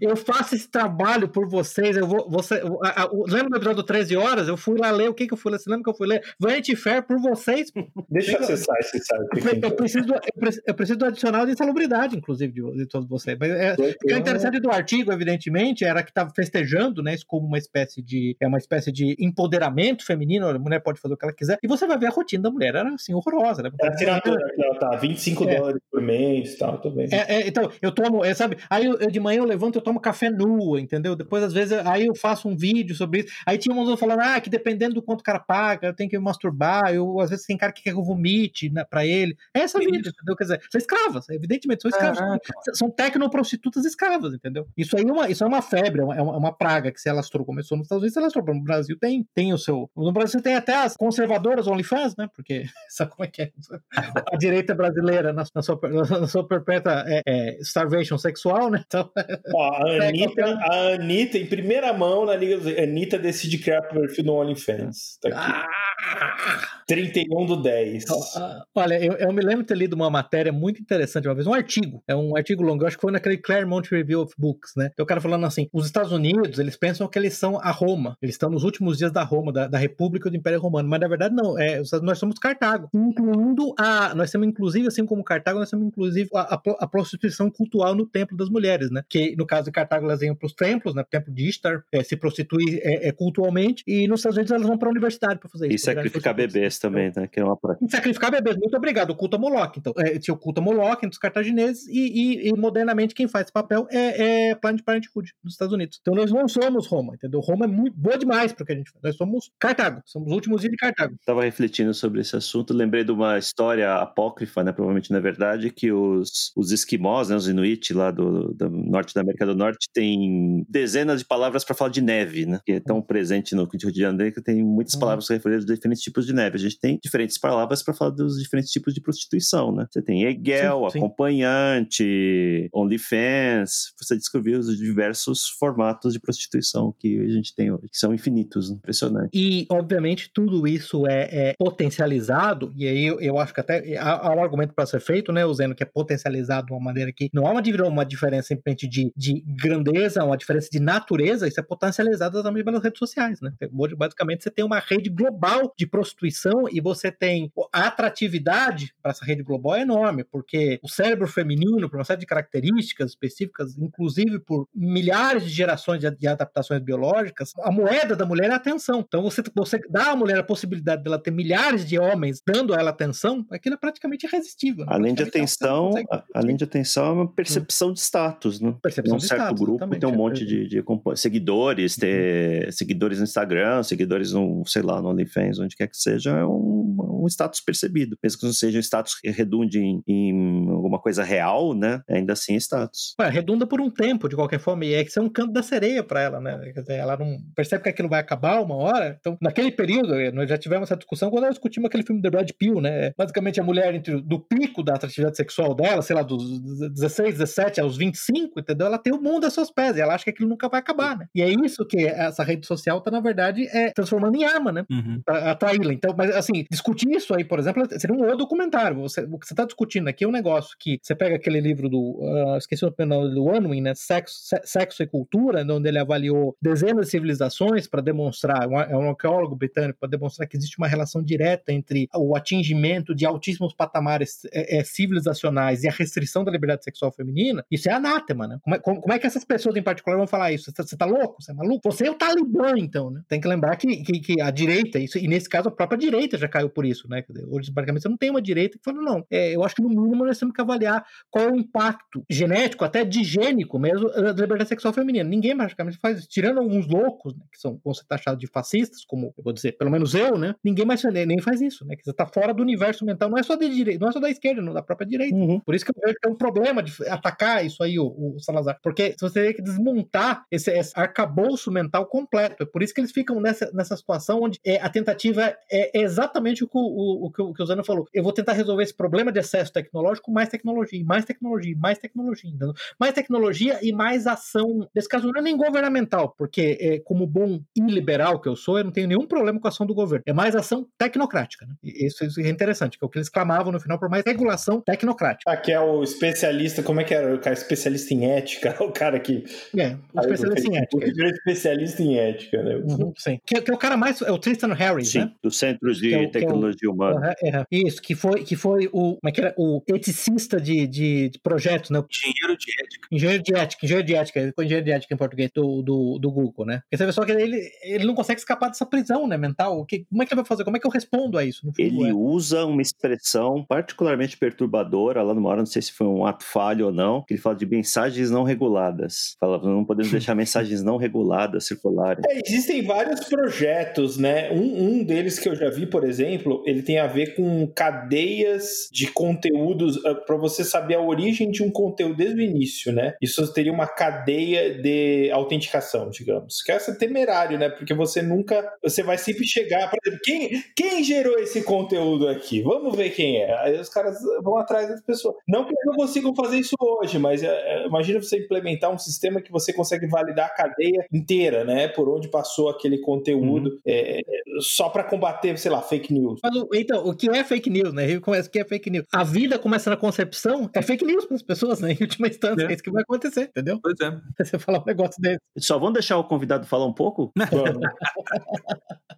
eu faço esse trabalho por vocês. Eu vou, você, a- a- o- lembra do episódio do 13 horas? Eu fui lá ler o que, que eu fui ler. Você lembra que eu fui ler? Vanity Fair por vocês. Deixa eu acessar esse site Eu, preciso, do- eu, preciso, eu preciso do adicional de insalubridade, inclusive, de, de todos vocês. Mas é, o que é interessante do artigo, evidentemente, era que estava festejando né, isso como uma espécie de é uma espécie de empoderamento feminino, a mulher pode fazer o que ela quiser, e você vai ver a rotina da mulher, era assim, horrorosa. Né? É assinatura ó, tá, 25 É. dólares por mês e tal, tô vendo. É, é, então, eu tomo, é, sabe? Aí eu, eu de manhã eu levanto, eu tomo café nua, entendeu? Depois, às vezes, aí eu faço um vídeo sobre isso. Aí tinha uns falando, ah, que dependendo do quanto o cara paga, eu tenho que me masturbar. Eu, às vezes tem cara que quer que eu vomite né, pra ele. É essa vida, entendeu? Quer dizer, são escravas, evidentemente, são escravas. São tecnoprostitutas escravas, entendeu? Isso aí é uma, isso é uma febre, é uma, é uma praga que se alastrou, começou nos Estados Unidos, se alastrou. No Brasil tem, tem o seu, No Brasil tem até as conservadoras OnlyFans, né? Porque sabe como é que é? A direita brasileira, na, na sua, na sua perpétua é, é, starvation sexual, né? Então, Ó, a Anitta, a Anitta, em primeira mão na Liga dos Anitta decide criar perfil no OnlyFans. Tá aqui. ah, 31 do 10. Ah, Olha, eu, eu me lembro de ter lido uma matéria muito interessante uma vez, um artigo, é um artigo longo, eu acho que foi naquele Claremont Review of Books, né? Tem o cara falando assim, os Estados Unidos, eles pensam que eles são a Roma, eles estão nos últimos dias da Roma, da, da República do Império Romano, mas na verdade não, é, nós somos Cartago, incluindo a, nós temos inclusive, assim como Cartago, nós temos inclusive a, a, a prostituição cultural no templo das mulheres, né? Que no caso de Cartago elas iam para os templos, né? O templo de Ishtar, é, se prostituir é, é, cultualmente, e nos Estados Unidos elas vão para a universidade para fazer E isso. pra virar sacrificar prostitutas. bebês também, né? Que é uma prática. E sacrificar bebês, muito obrigado. O culto a Moloch. Então, é, tinha o culto a Moloch entre os cartagineses e, e- e modernamente quem faz esse papel é, é Planned Parenthood nos Estados Unidos. Então nós não somos Roma, entendeu? Roma é muito boa demais para o que a gente faz. Nós somos Cartago, somos os últimos de Cartago. Estava refletindo sobre esse assunto, lembrei de uma história apócrifa, né? Provavelmente é verdade, que os, os esquimós, né? Os inuit lá do, do norte da América do Norte têm dezenas de palavras para falar de neve, né? Que é tão presente no Rio de Janeiro que tem muitas Uhum. palavras referidas a diferentes tipos de neve. A gente tem diferentes palavras para falar dos diferentes tipos de prostituição, né? Você tem Egel, Sim, sim. acompanhante, OnlyFans. Você descobriu os diversos formatos de prostituição que a gente tem hoje, que são infinitos, né? impressionante. E, obviamente, tudo isso é, é potencializado, e aí eu, eu acho que até há, há um argumento para ser feito, né, Zeno, que é potencializado de uma maneira que não há uma, uma diferença simplesmente de, de grandeza, uma diferença de natureza, isso é potencializado também pelas redes sociais, né? Hoje, basicamente, você tem uma rede global de prostituição e você tem a atratividade para essa rede global é enorme, porque o cérebro feminino, por uma série de características específicas, inclusive por milhares de gerações de, de adaptações biológicas, a moeda da mulher é a atenção. Então você, você dá à mulher a possibilidade dela ter milhares de homens dando a ela atenção, aquilo é praticamente irresistível. né? Além de Praticamente ela atenção, além de atenção, é uma percepção de status, né? Percepção um de certo status, grupo exatamente. tem um monte de, de seguidores, ter seguidores no Instagram, seguidores no, sei lá, no OnlyFans, onde quer que seja, é um, um status percebido. Mesmo que não seja um status que redunde em, em alguma coisa real, né? Ainda assim é status. Ué, redunda por um tempo, de qualquer forma, e é que isso é um canto da sereia para ela, né? Quer dizer, ela não percebe que aquilo vai acabar uma hora. Então, naquele período, eh, nós já tivemos essa discussão quando nós discutimos aquele filme The Brad Pill, né? Basicamente, a mulher, entre, do pico da atratividade sexual dela, sei lá, dos 16, 17 aos 25, entendeu? Ela tem o mundo a seus pés, e ela acha que aquilo nunca vai acabar, né? E é isso que essa rede social tá, na verdade, é transformando em arma, né? Uhum. Pra atraí-la. Então, mas assim, discutir isso aí, por exemplo, seria um outro documentário. Você, o que você está discutindo aqui é um negócio que você pega aquele livro do. ah, esqueci o nome do Unwin, né? Sexo, Se- Sexo e Cultura, né, onde ele avaliou dezenas de civilizações para demonstrar, um- é um arqueólogo britânico, para demonstrar que existe uma relação direta entre o atingimento de altíssimos patamares é, é, civilizacionais e a restrição da liberdade sexual feminina. Isso é anátema, né? Como é, como- como é que essas pessoas em particular vão falar isso? Você tá, tá louco? Você é maluco? Você é o Talibã, então, né? Tem que lembrar que, que, que a direita, isso, e nesse caso a própria direita já caiu por isso, né? Hoje, basicamente, você não tem uma direita que fala, não, é, eu acho que no mínimo nós temos que avaliar qual é o impacto genético, até digênico mesmo, da liberdade sexual feminina. Ninguém praticamente faz isso. Tirando alguns loucos, né, que são, vão ser taxados de fascistas, como eu vou dizer, pelo menos eu, né? Ninguém mais nem, faz isso, né? Que você tá fora do universo mental, não é só da direita, não é só da esquerda, não, da própria direita. Uhum. Por isso que eu vejo que é um problema de atacar isso aí, o, o Salazar. Porque você tem que desmontar esse, esse arcabouço mental completo. É por isso que eles ficam nessa, nessa situação onde é, a tentativa é exatamente o que o, o, o que o Zano falou. Eu vou tentar resolver esse problema de excesso tecnológico com mais tecnologia, mais tecnologia, mais tecnologia. entendeu? Mais tecnologia e mais ação. Nesse caso, não é nem governamental, porque é, como bom iliberal que eu sou, eu não tenho nenhum problema com a ação do governo. É mais ação tecnocrática. Né? Isso, isso é interessante, que é o que eles clamavam no final por mais regulação tecnocrática. Aqui é o especialista, como é que era? O cara especialista em ética, o cara que. É, um especialista em ética. O especialista em ética, né? Uhum, sim. Que, que é o cara mais. É o Tristan Harris, Sim, né? do Centro de Que é o- que é o- Tecnologia Humana. É, isso, que foi, que foi o, como é que era? o eticista de, de, de projetos, né? Engenheiro de ética. Engenheiro de ética, engenheiro de ética, engenheiro de ética em português do, do, do Google, né? Porque você vê só que ele, ele não consegue escapar dessa prisão, né, mental. O que, como é que ele vai fazer? Como é que eu respondo a isso? Ele é. usa uma expressão particularmente perturbadora lá numa hora, não sei se foi um ato falho ou não, que ele fala de mensagens não reguladas. Fala, não podemos deixar mensagens não reguladas circularem. É, existem vários projetos, né? Um, um deles que eu já vi, por exemplo, ele tem a ver com cadeias de conteúdos para você saber a origem de um conteúdo desde o início, né? Isso teria uma cadeia de autenticação, digamos. Que é temerário, né? Porque você nunca. Você vai sempre chegar. Por exemplo, quem, quem gerou esse conteúdo aqui? Vamos ver quem é. Aí os caras vão atrás das pessoas. Não que eles não consigam fazer isso hoje, mas é, imagina você implementar um sistema que você consegue validar a cadeia inteira, né? Por onde passou aquele conteúdo, uhum. é, só para combater, sei lá, fake news. Mas, então, o que é fake news, né? Começa, o que é fake news? A vida começa na concepção, é fake news para as pessoas, né? Em última instância, é. é isso que vai acontecer, entendeu? Pois é. Você falar um negócio desse. Só vamos deixar o convidado falar um pouco?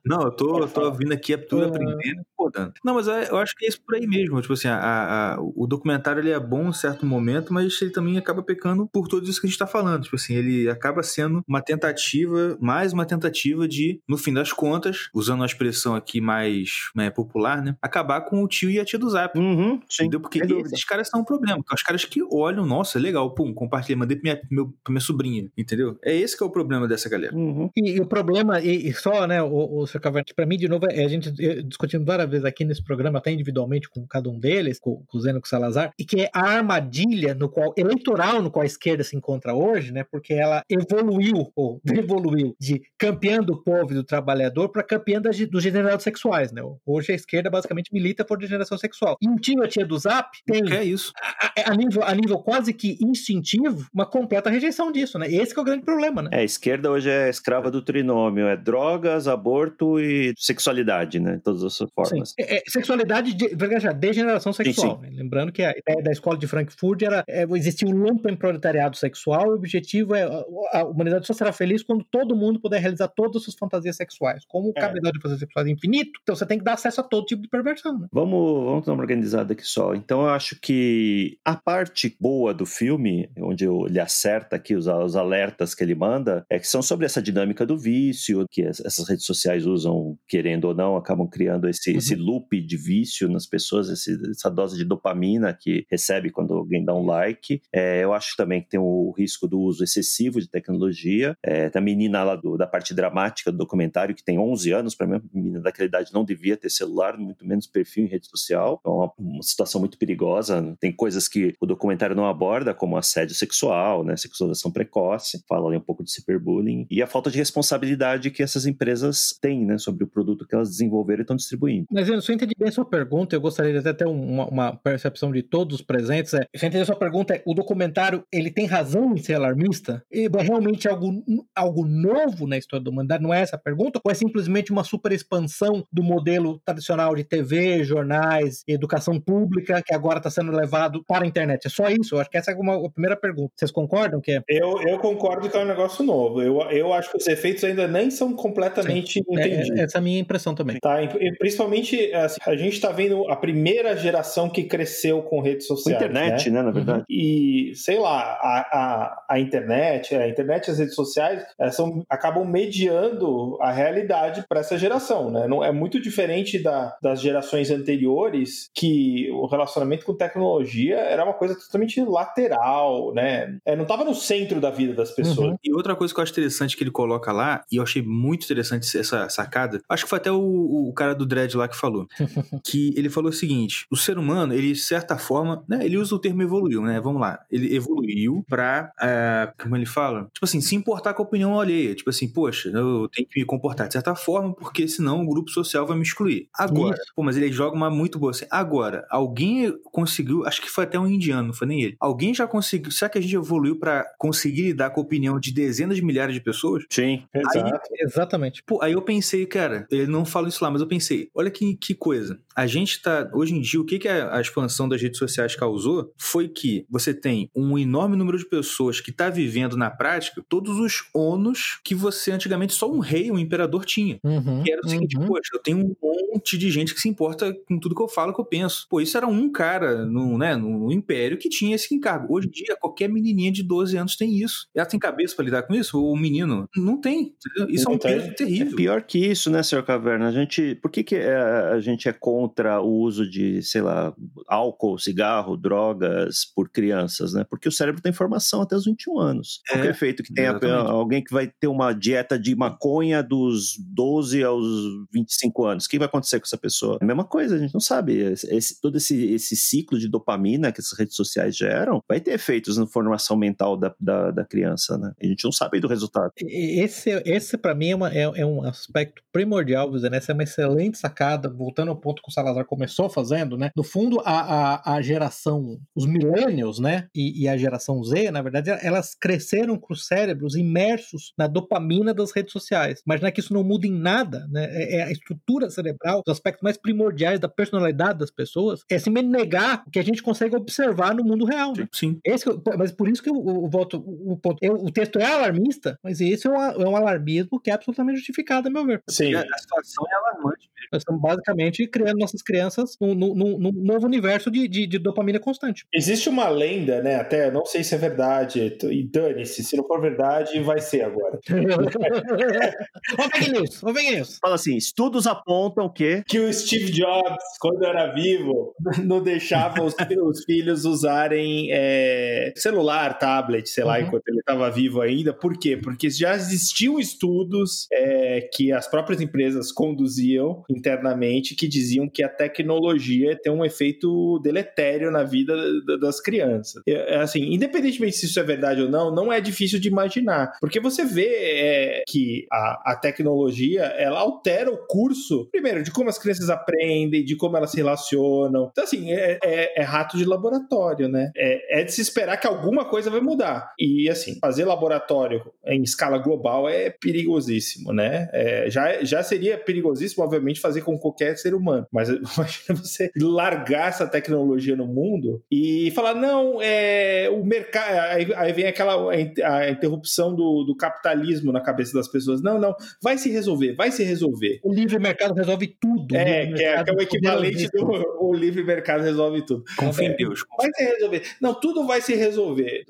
Não, eu tô, eu tô vindo aqui é tudo uhum. aprendendo, Não, mas é, eu acho que é isso por aí mesmo. Tipo assim, a, a, o documentário ele é bom em certo momento, mas ele também acaba pecando por tudo isso que a gente tá falando. Tipo assim, ele acaba sendo uma tentativa, mais uma tentativa de, no fim das contas, usando uma expressão aqui mais né, popular, né? Acabar com o tio e a tia do zap. Uhum, sim, entendeu? Porque esses caras são um problema. Os caras que olham, nossa, legal, pum, compartilhei, mandei pra minha, meu, pra minha sobrinha, entendeu? É esse que é o problema dessa galera. Uhum. E, e, o problema, e, e só, né, o, o Sr. Caverna, pra mim, de novo, é a gente discutindo várias vezes aqui nesse programa, até individualmente com cada um deles, com, com o Zeno e com o Salazar, e que é a armadilha no qual, eleitoral no qual a esquerda se encontra hoje, né, porque ela evoluiu, ou evoluiu, de campeã do povo e do trabalhador para campeã das, dos degenerados sexuais, né? Hoje a esquerda basicamente milita por degeneração sexual. E um tio a tia do Zap tem, que é isso? A, a, nível, a nível quase que instintivo, uma completa rejeição disso, né? Esse é o grande problema, né? É, a esquerda hoje é escrava do trinômio, é drogas, aborto e sexualidade, né? Todas as formas. É, é, sexualidade, de, degeneração sexual. Sim, sim. Né? Lembrando que a ideia da escola de Frankfurt era é, existia um lumpen proletariado sexual, e o objetivo é a, a humanidade só será feliz quando todo mundo puder realizar todas as suas fantasias sexuais. Como o é. cabedal de fantasias sexuais é infinito, então você tem que dar acesso a todo tipo de perversão. Né? Vamos, vamos dar uma organizada aqui só. Então eu acho que a parte boa do filme, onde ele acerta aqui os, os alertas que ele manda, é que são sobre essa dinâmica do vício, que essas redes sociais usam, querendo ou não, acabam criando esse, uhum. esse loop de vício nas pessoas, esse, essa dose de dopamina que recebe quando alguém dá um like. É, eu acho também que tem o risco do uso excessivo de tecnologia. É, tem a menina lá do, da parte dramática do documentário, que tem 11 anos, para mim, a menina daquela idade não devia ter celular, muito menos perfil em rede social. É uma, uma situação muito perigosa. Tem coisas que o documentário não aborda, como assédio sexual, né, sexualização precoce, fala ali um pouco de cyberbullying, e a falta de responsabilidade que essas empresas têm né, sobre o produto que elas desenvolveram e estão distribuindo. Mas eu, eu entendi bem a sua pergunta, eu gostaria de até ter uma, uma percepção de todos os presentes. É, se eu entendi a sua pergunta, é, o documentário ele tem razão em ser alarmista? É realmente algo, algo novo na história da humanidade? Não é essa a pergunta? Ou é simplesmente uma super expansão do modelo tradicional de TV, jornais, educação pública, que agora está sendo levado para a internet? É só isso? Eu acho que essa é uma, a primeira pergunta. Vocês concordam que é? Eu, eu concordo que é um negócio novo. Eu, eu acho que os efeitos ainda nem são completamente Sim. entendidos. É, essa é a minha impressão também. Tá, principalmente assim, a gente está vendo a primeira geração que cresceu com redes sociais. Internet, né, né na verdade. Uhum. E, sei lá, a, a, a internet, a internet e as redes sociais são, acabam mediando a realidade para essa geração, né? Não, é muito diferente da, das gerações anteriores que o relacionamento com tecnologia era uma coisa totalmente lateral, né? É, não estava no centro da vida das pessoas. Uhum. E outra coisa que eu acho interessante que ele coloca lá, e eu achei muito interessante essa sacada, acho que foi até o, o cara do Dredd lá que falou, que ele falou o seguinte, o ser humano, ele de certa forma, né, ele usa o termo evoluiu, né, vamos lá, ele evoluiu pra, uh, como ele fala? Tipo assim, se importar com a opinião alheia, tipo assim, poxa, eu tenho que me comportar de certa forma, porque senão o grupo social vai me excluir. Agora, Isso. pô, mas ele joga uma muito boa assim, agora, alguém conseguiu, acho que foi até um indiano, não foi nem ele, alguém já conseguiu, será que a gente evoluiu para conseguir lidar com a opinião de dezenas de milhares de pessoas? Sim, Exato. exatamente. Pô, aí eu pensei, cara, ele não fala isso lá, mas eu pensei, olha que, que coisa. A gente tá, hoje em dia, o que, que a, a expansão das redes sociais causou foi que você tem um enorme número de pessoas que tá vivendo na prática todos os ônus que você antigamente só um rei, um imperador tinha. Uhum, que era o seguinte, uhum. poxa, eu tenho um monte de gente que se importa com tudo que eu falo, que eu penso. Pô, isso era um cara no, né, no império que tinha esse encargo. Hoje em dia, qualquer menininha de 12 anos tem isso. Ela tem cabeça para lidar com isso? O menino não tem. Entendeu? Isso não é um peso terrível. É pior que isso, né, senhor Caverna? A gente. Por que, que é, a gente é contra o uso de, sei lá, álcool, cigarro, drogas por crianças, né? Porque o cérebro tem formação até os 21 anos. É, Qualquer efeito que tenha exatamente. alguém que vai ter uma dieta de maconha dos 12 aos 25 anos, o que vai acontecer com essa pessoa? É a mesma coisa, a gente não sabe. Esse- todo esse, esse ciclo de dopamina que essas redes sociais geram vai ter efeitos na formação mental da, da, da criança, né? A gente não sabe do resultado. Esse, esse para mim, é, uma- é- é um aspecto primordial, Zé, né? Essa é uma excelente sacada, voltando ao ponto que o Salazar começou fazendo, né? No fundo, a, a, a geração, os millennials, né? E, e a geração Z, na verdade, elas cresceram com os cérebros imersos na dopamina das redes sociais. Imaginar que isso não muda em nada, né? É, é a estrutura cerebral, os aspectos mais primordiais da personalidade das pessoas, é simplesmente negar o que a gente consegue observar no mundo real, né? Sim. Esse, mas por isso que eu, eu volto o, ponto. Eu- o texto é alarmista, mas esse é um, é um alarmismo que é absolutamente justificado, a meu ver. Sim. A a situação é alarmante. Nós estamos basicamente criando nossas crianças num, num- num- novo universo de, de, de dopamina constante. Existe uma lenda, né? Até não sei se é verdade. E dane-se, se não for verdade, vai ser agora. Ô, fake news, ô, fake news. Fala assim, estudos apontam que Que o Steve Jobs, quando era vivo, não deixava os, os filhos usarem é, celular, tablet, sei lá, Uhum. enquanto ele estava vivo ainda. Por quê? Porque já existiam estudos é, que as próprias empresas conduziam internamente que diziam que a tecnologia tem um efeito deletério na vida da- das crianças. É, é assim, independentemente se isso é verdade ou não, não é difícil de imaginar. Porque você vê é, que a, a tecnologia, ela altera o curso, primeiro, de como as crianças aprendem, de como elas se relacionam. Então, assim, é, é- é rato de laboratório, né? É, é de se esperar que alguma coisa vai mudar. E, assim, fazer laboratório em escala global é perigosíssimo, né? É, já, já seria perigosíssimo, obviamente, fazer com qualquer ser humano. Mas imagina você largar essa tecnologia no mundo e falar, não, é o mercado. Aí, aí vem aquela a interrupção do, do capitalismo na cabeça das pessoas. Não, não, vai se resolver, vai se resolver. O livre mercado resolve tudo. É, que é, que é o equivalente do o livre mercado resolve tudo. Confia em Deus. Vai se resolver. Não, tudo vai se resolver.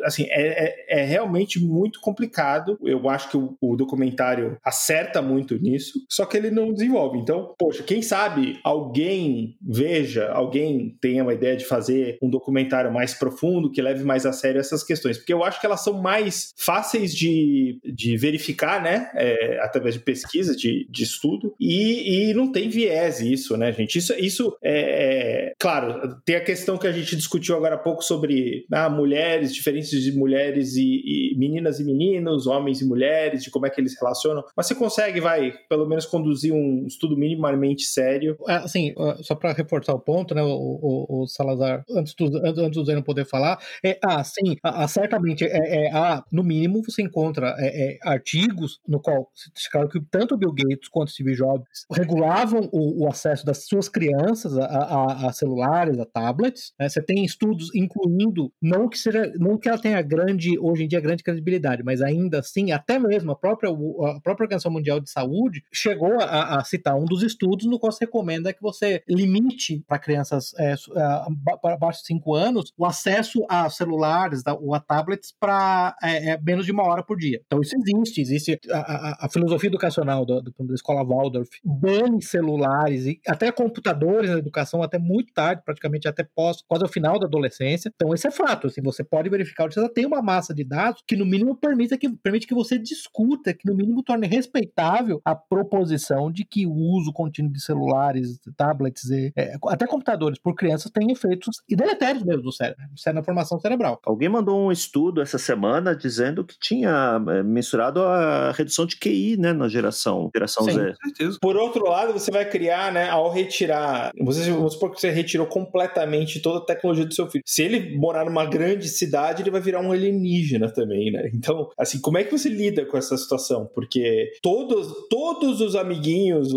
Assim, é, é, é realmente muito complicado. Eu acho que o, o documentário acerta muito nisso, só que ele não desenvolve. Então, poxa, quem sabe alguém veja, alguém tenha uma ideia de fazer um documentário mais profundo, que leve mais a sério essas questões. Porque eu acho que elas são mais fáceis de, de verificar, né? É, através de pesquisa, de, de estudo, e, e não tem viés isso, né, gente? Isso, isso é, é- Claro, tem a questão que a gente discutiu agora há pouco sobre ah, mulheres, diferentes de mulheres e, e meninas e meninos, homens e mulheres, de como é que eles relacionam. Mas você consegue, vai, pelo menos conduzir um estudo minimamente sério. É, Assim, só para reforçar o ponto, né, o, o- o Salazar, antes do, antes do não poder falar, é, ah, sim, ah, certamente, é, é, ah, no mínimo você encontra é, é, artigos no qual claro que tanto Bill Gates quanto Steve Jobs regulavam o, o acesso das suas crianças a, a- a celulares, a tablets, né, você tem estudos incluindo, não que seja, não que ela tenha grande, hoje em dia, grande credibilidade, mas ainda assim, até mesmo a própria, a própria Organização Mundial de Saúde chegou a, a citar um dos estudos no qual se recomenda que você limite para crianças é, é, abaixo de 5 anos o acesso a celulares ou a tablets para menos de uma hora por dia. Então isso existe, existe a, a- a filosofia educacional da, escola Waldorf, bane celulares e até computadores na educação até muito tarde, praticamente até pós, quase ao final da adolescência. Então esse é fato, assim, você pode verificar, você já tem uma massa de dados que no mínimo permita que, permite que você discuta, que no mínimo torne respeitável a proposição de que o uso contínuo de celulares, tablets e é, até computadores por crianças tem efeitos e deletérios mesmo no cérebro, na formação cerebral. Alguém mandou um estudo essa semana dizendo que tinha é, mensurado a redução de QI, né, na geração, geração Sim. Z. Com certeza. Por outro lado, você vai criar, né, ao retirar. Você, vamos supor que você retirou completamente toda a tecnologia do seu filho. Se ele morar numa grande cidade, ele vai virar um alienígena também, né? Então, assim, como é que você lida com essa situação? Porque todos, todos os amiguinhos,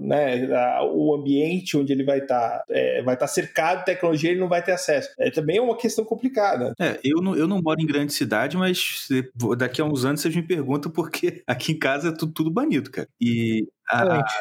né, o ambiente onde ele vai estar, vai estar cercado de tecnologia, ele não vai ter acesso. É, também é uma questão complicada. É, eu não, eu não moro em grande cidade, mas daqui a uns anos vocês me perguntam porque aqui em casa é tudo, tudo banido, cara. E A- Excelente.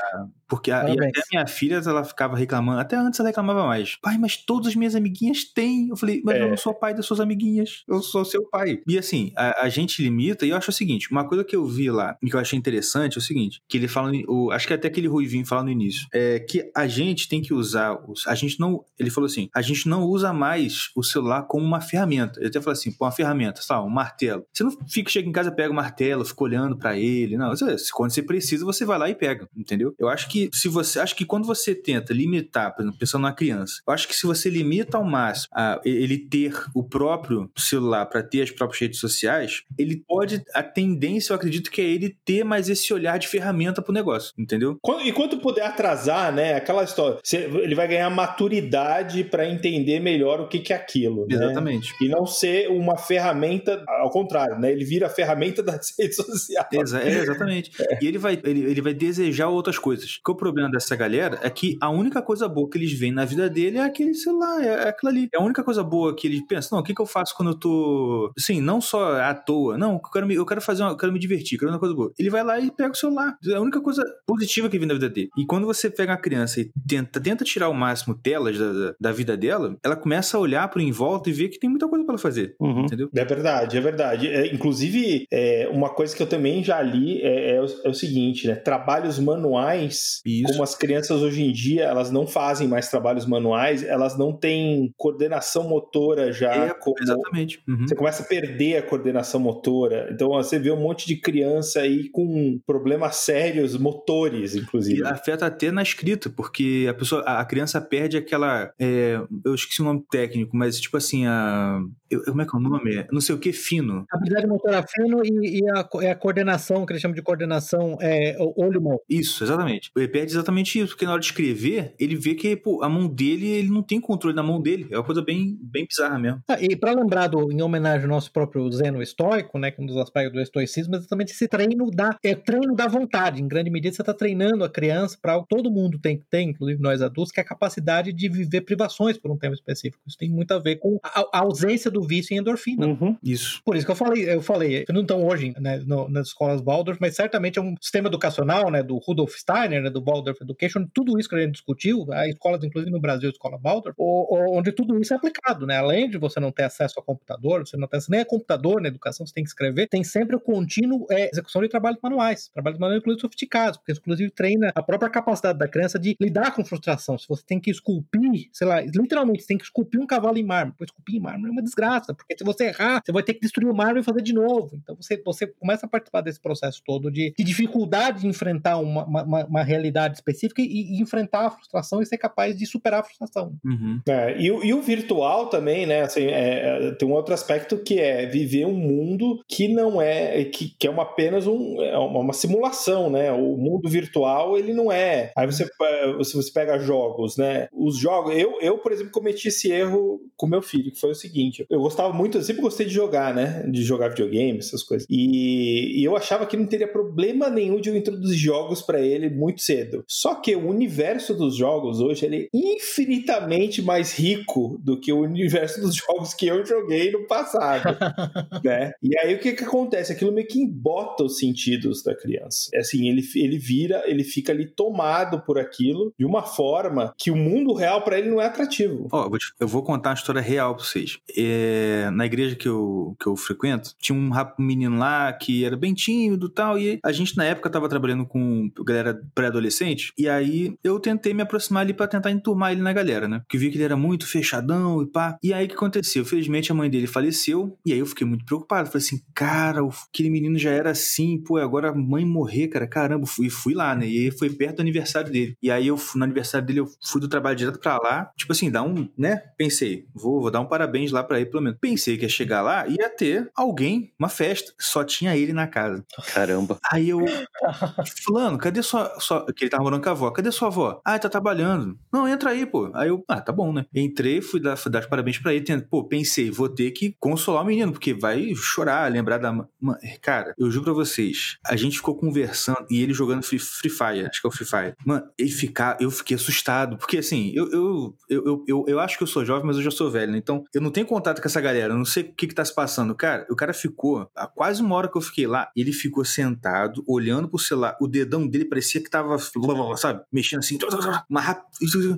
porque a, e até a minha filha, ela ficava reclamando, até antes ela reclamava mais. Pai, mas todas as minhas amiguinhas têm. Eu falei, mas eu É. não sou pai das suas amiguinhas, eu sou seu pai. E assim, a, a gente limita, e eu acho o seguinte: uma coisa que eu vi lá e que eu achei interessante é o seguinte: que ele fala, o, acho que até aquele Ruivinho fala no início, é que a gente tem que usar, os, a gente não, ele falou assim, a gente não usa mais o celular como uma ferramenta. Ele até falou assim, pô, uma ferramenta, sei lá, um martelo. Você não fica, chega em casa, pega o martelo, fica olhando pra ele. Não, você- quando você precisa, você vai lá e pega, entendeu? Eu acho que se você, acho que quando você tenta limitar, por exemplo, pensando numa criança, eu acho que se você limita ao máximo a ele ter o próprio celular pra ter as próprias redes sociais, ele pode, a tendência, eu acredito que é ele ter mais esse olhar de ferramenta pro negócio, entendeu? E quando puder atrasar, né? Aquela história. ele vai ganhar maturidade pra entender melhor o que, que é aquilo. né? Exatamente. E não ser uma ferramenta, ao contrário, né? Ele vira a ferramenta das redes sociais. Exa- é, exatamente. E ele vai, ele, ele vai desejar outras coisas. Porque o problema dessa galera é que a única coisa boa que eles veem na vida dele é aquele celular, é, é aquilo ali. É a única coisa boa que eles pensam, não, o que, que eu faço quando eu tô. Sim, não só à toa. Não, eu quero me, eu quero fazer uma, eu quero me divertir, quero uma coisa boa. Ele vai lá e pega o celular. É a única coisa positiva que vem na vida dele. E quando você pega uma criança e tenta, tenta tirar o máximo telas da, da, da vida dela, ela começa a olhar pro em volta e ver que tem muita coisa pra ela fazer. Uhum. Entendeu? É verdade, é verdade. É, inclusive, é, uma coisa que eu também já li é, é o, é o seguinte, né? Trabalhos manuais, Isso. como as crianças hoje em dia, elas não fazem mais trabalhos manuais, elas não têm coordenação motora já. É, como- exatamente. Uhum. Você começa a perder a coordenação motora. Então você vê um monte de criança aí com problemas sérios motores, inclusive. E afeta até na escrita, porque a pessoa, a a criança perde aquela. é, eu esqueci o nome técnico, mas tipo assim, a. eu- como é que é o nome? Não sei o que, fino. Habilidade motora fino e, e a, é a coordenação, que eles chamam de coordenação é, o- olho-mão. Isso, exatamente. Ele perde exatamente isso, porque na hora de escrever, ele vê que pô, a mão dele, ele não tem controle na mão dele. É uma coisa bem, bem bizarra mesmo. Ah, e para lembrar, do, em homenagem ao nosso próprio Zeno estoico, né, que é um dos aspectos do estoicismo, é exatamente esse treino da, é treino da vontade. Em grande medida, você está treinando a criança para algo que todo mundo tem que ter, inclusive nós adultos, que é a capacidade de viver privações por um tempo específico. Isso tem muito a ver com a, a ausência do vício em endorfina. Uhum. Isso. Por isso que eu falei, eu falei, não estão hoje né, no- nas escolas Waldorf, mas certamente é um sistema educacional, né, do Rudolf Steiner, né, do Waldorf Education, tudo isso que a gente discutiu, há escolas, inclusive no Brasil, a escola Waldorf, onde tudo isso é aplicado, né, além de você não ter acesso a computador, você não tem nem a computador na educação, você tem que escrever, tem sempre o contínuo é, execução de trabalhos manuais, trabalhos manuais inclusive sofisticados, porque inclusive treina a própria capacidade da criança de lidar com frustração, se você tem que esculpir, sei lá, literalmente, você tem que esculpir um cavalo em mármore, esculpir em mármore é uma desgraça, porque se você errar, você vai ter que destruir o mármore e fazer de novo. Então você, você começa a participar desse processo todo de, de dificuldade de enfrentar uma, uma- uma, uma realidade específica e, e enfrentar a frustração e ser capaz de superar a frustração. Uhum. É, e, o- e o virtual também, né? assim, é, é, tem um outro aspecto que é viver um mundo que não é, que, que é uma, apenas um, é uma, uma simulação, né? O mundo virtual, ele não é. Aí você, eh, se você pega jogos, né? Os jogos, eu, eu, por exemplo, cometi esse erro com meu filho, que foi o seguinte: eu gostava muito, eu sempre gostei de jogar, né? De jogar videogame, essas coisas. E, e eu achava que não teria problema nenhum de eu introduzir jogos pra ele muito cedo. Só que o universo dos jogos hoje ele é infinitamente mais rico do que o universo dos jogos que eu joguei no passado, né? E aí o que que acontece? Aquilo meio que embota os sentidos da criança. É Assim, ele, ele vira, ele fica ali tomado por aquilo de uma forma que o mundo real pra ele não é atrativo. Ó, eu vou te- eu vou contar uma história real pra vocês. É, na igreja que eu, que eu frequento, tinha um, rap- um menino lá que era bem tímido e tal, e a gente na época tava trabalhando com galera pré-adolescente, e aí eu tentei me aproximar ali pra tentar enturmar ele na galera, né? Porque vi que ele era muito fechadão e pá. E aí o que aconteceu? Felizmente a mãe dele faleceu, e aí eu fiquei muito preocupado. Falei assim, cara, aquele menino já era assim, pô, agora a mãe morrer, cara, caramba. Fui, fui lá, né? E aí foi perto do aniversário dele. E aí eu, fui- no aniversário dele, eu fui do trabalho direto pra lá, tipo assim, dar um, né? Pensei, vou, vou dar um parabéns lá pra ele, pelo menos. Pensei que ia chegar lá e ia ter alguém, uma festa. Só tinha ele na casa. Caramba. Aí eu. Fulano, cadê sua, sua. Que ele tava morando com a avó. Cadê sua avó? Ah, tá trabalhando. Não, entra aí, pô. Aí eu. Ah, tá bom, né? Entrei, fui dar, fui dar os parabéns pra ele. Pô, pensei, vou ter que consolar o menino, porque vai chorar, lembrar da. ma- ma- Cara, eu juro pra vocês. A gente ficou conversando e ele jogando Free, Fire. Acho que é o Free Fire. Mano, ele ficar. Eu fiquei assustado. Porque assim, eu, eu, eu, eu, eu, eu acho que eu sou jovem, mas eu já sou velho, né? Então, eu não tenho contato com essa galera. Eu não sei o que que tá se passando. Cara, o cara ficou. Há quase uma hora que eu fiquei lá, ele ficou sentado, olhando pro celular, o dedão dedão dele parecia que tava, sabe, mexendo assim,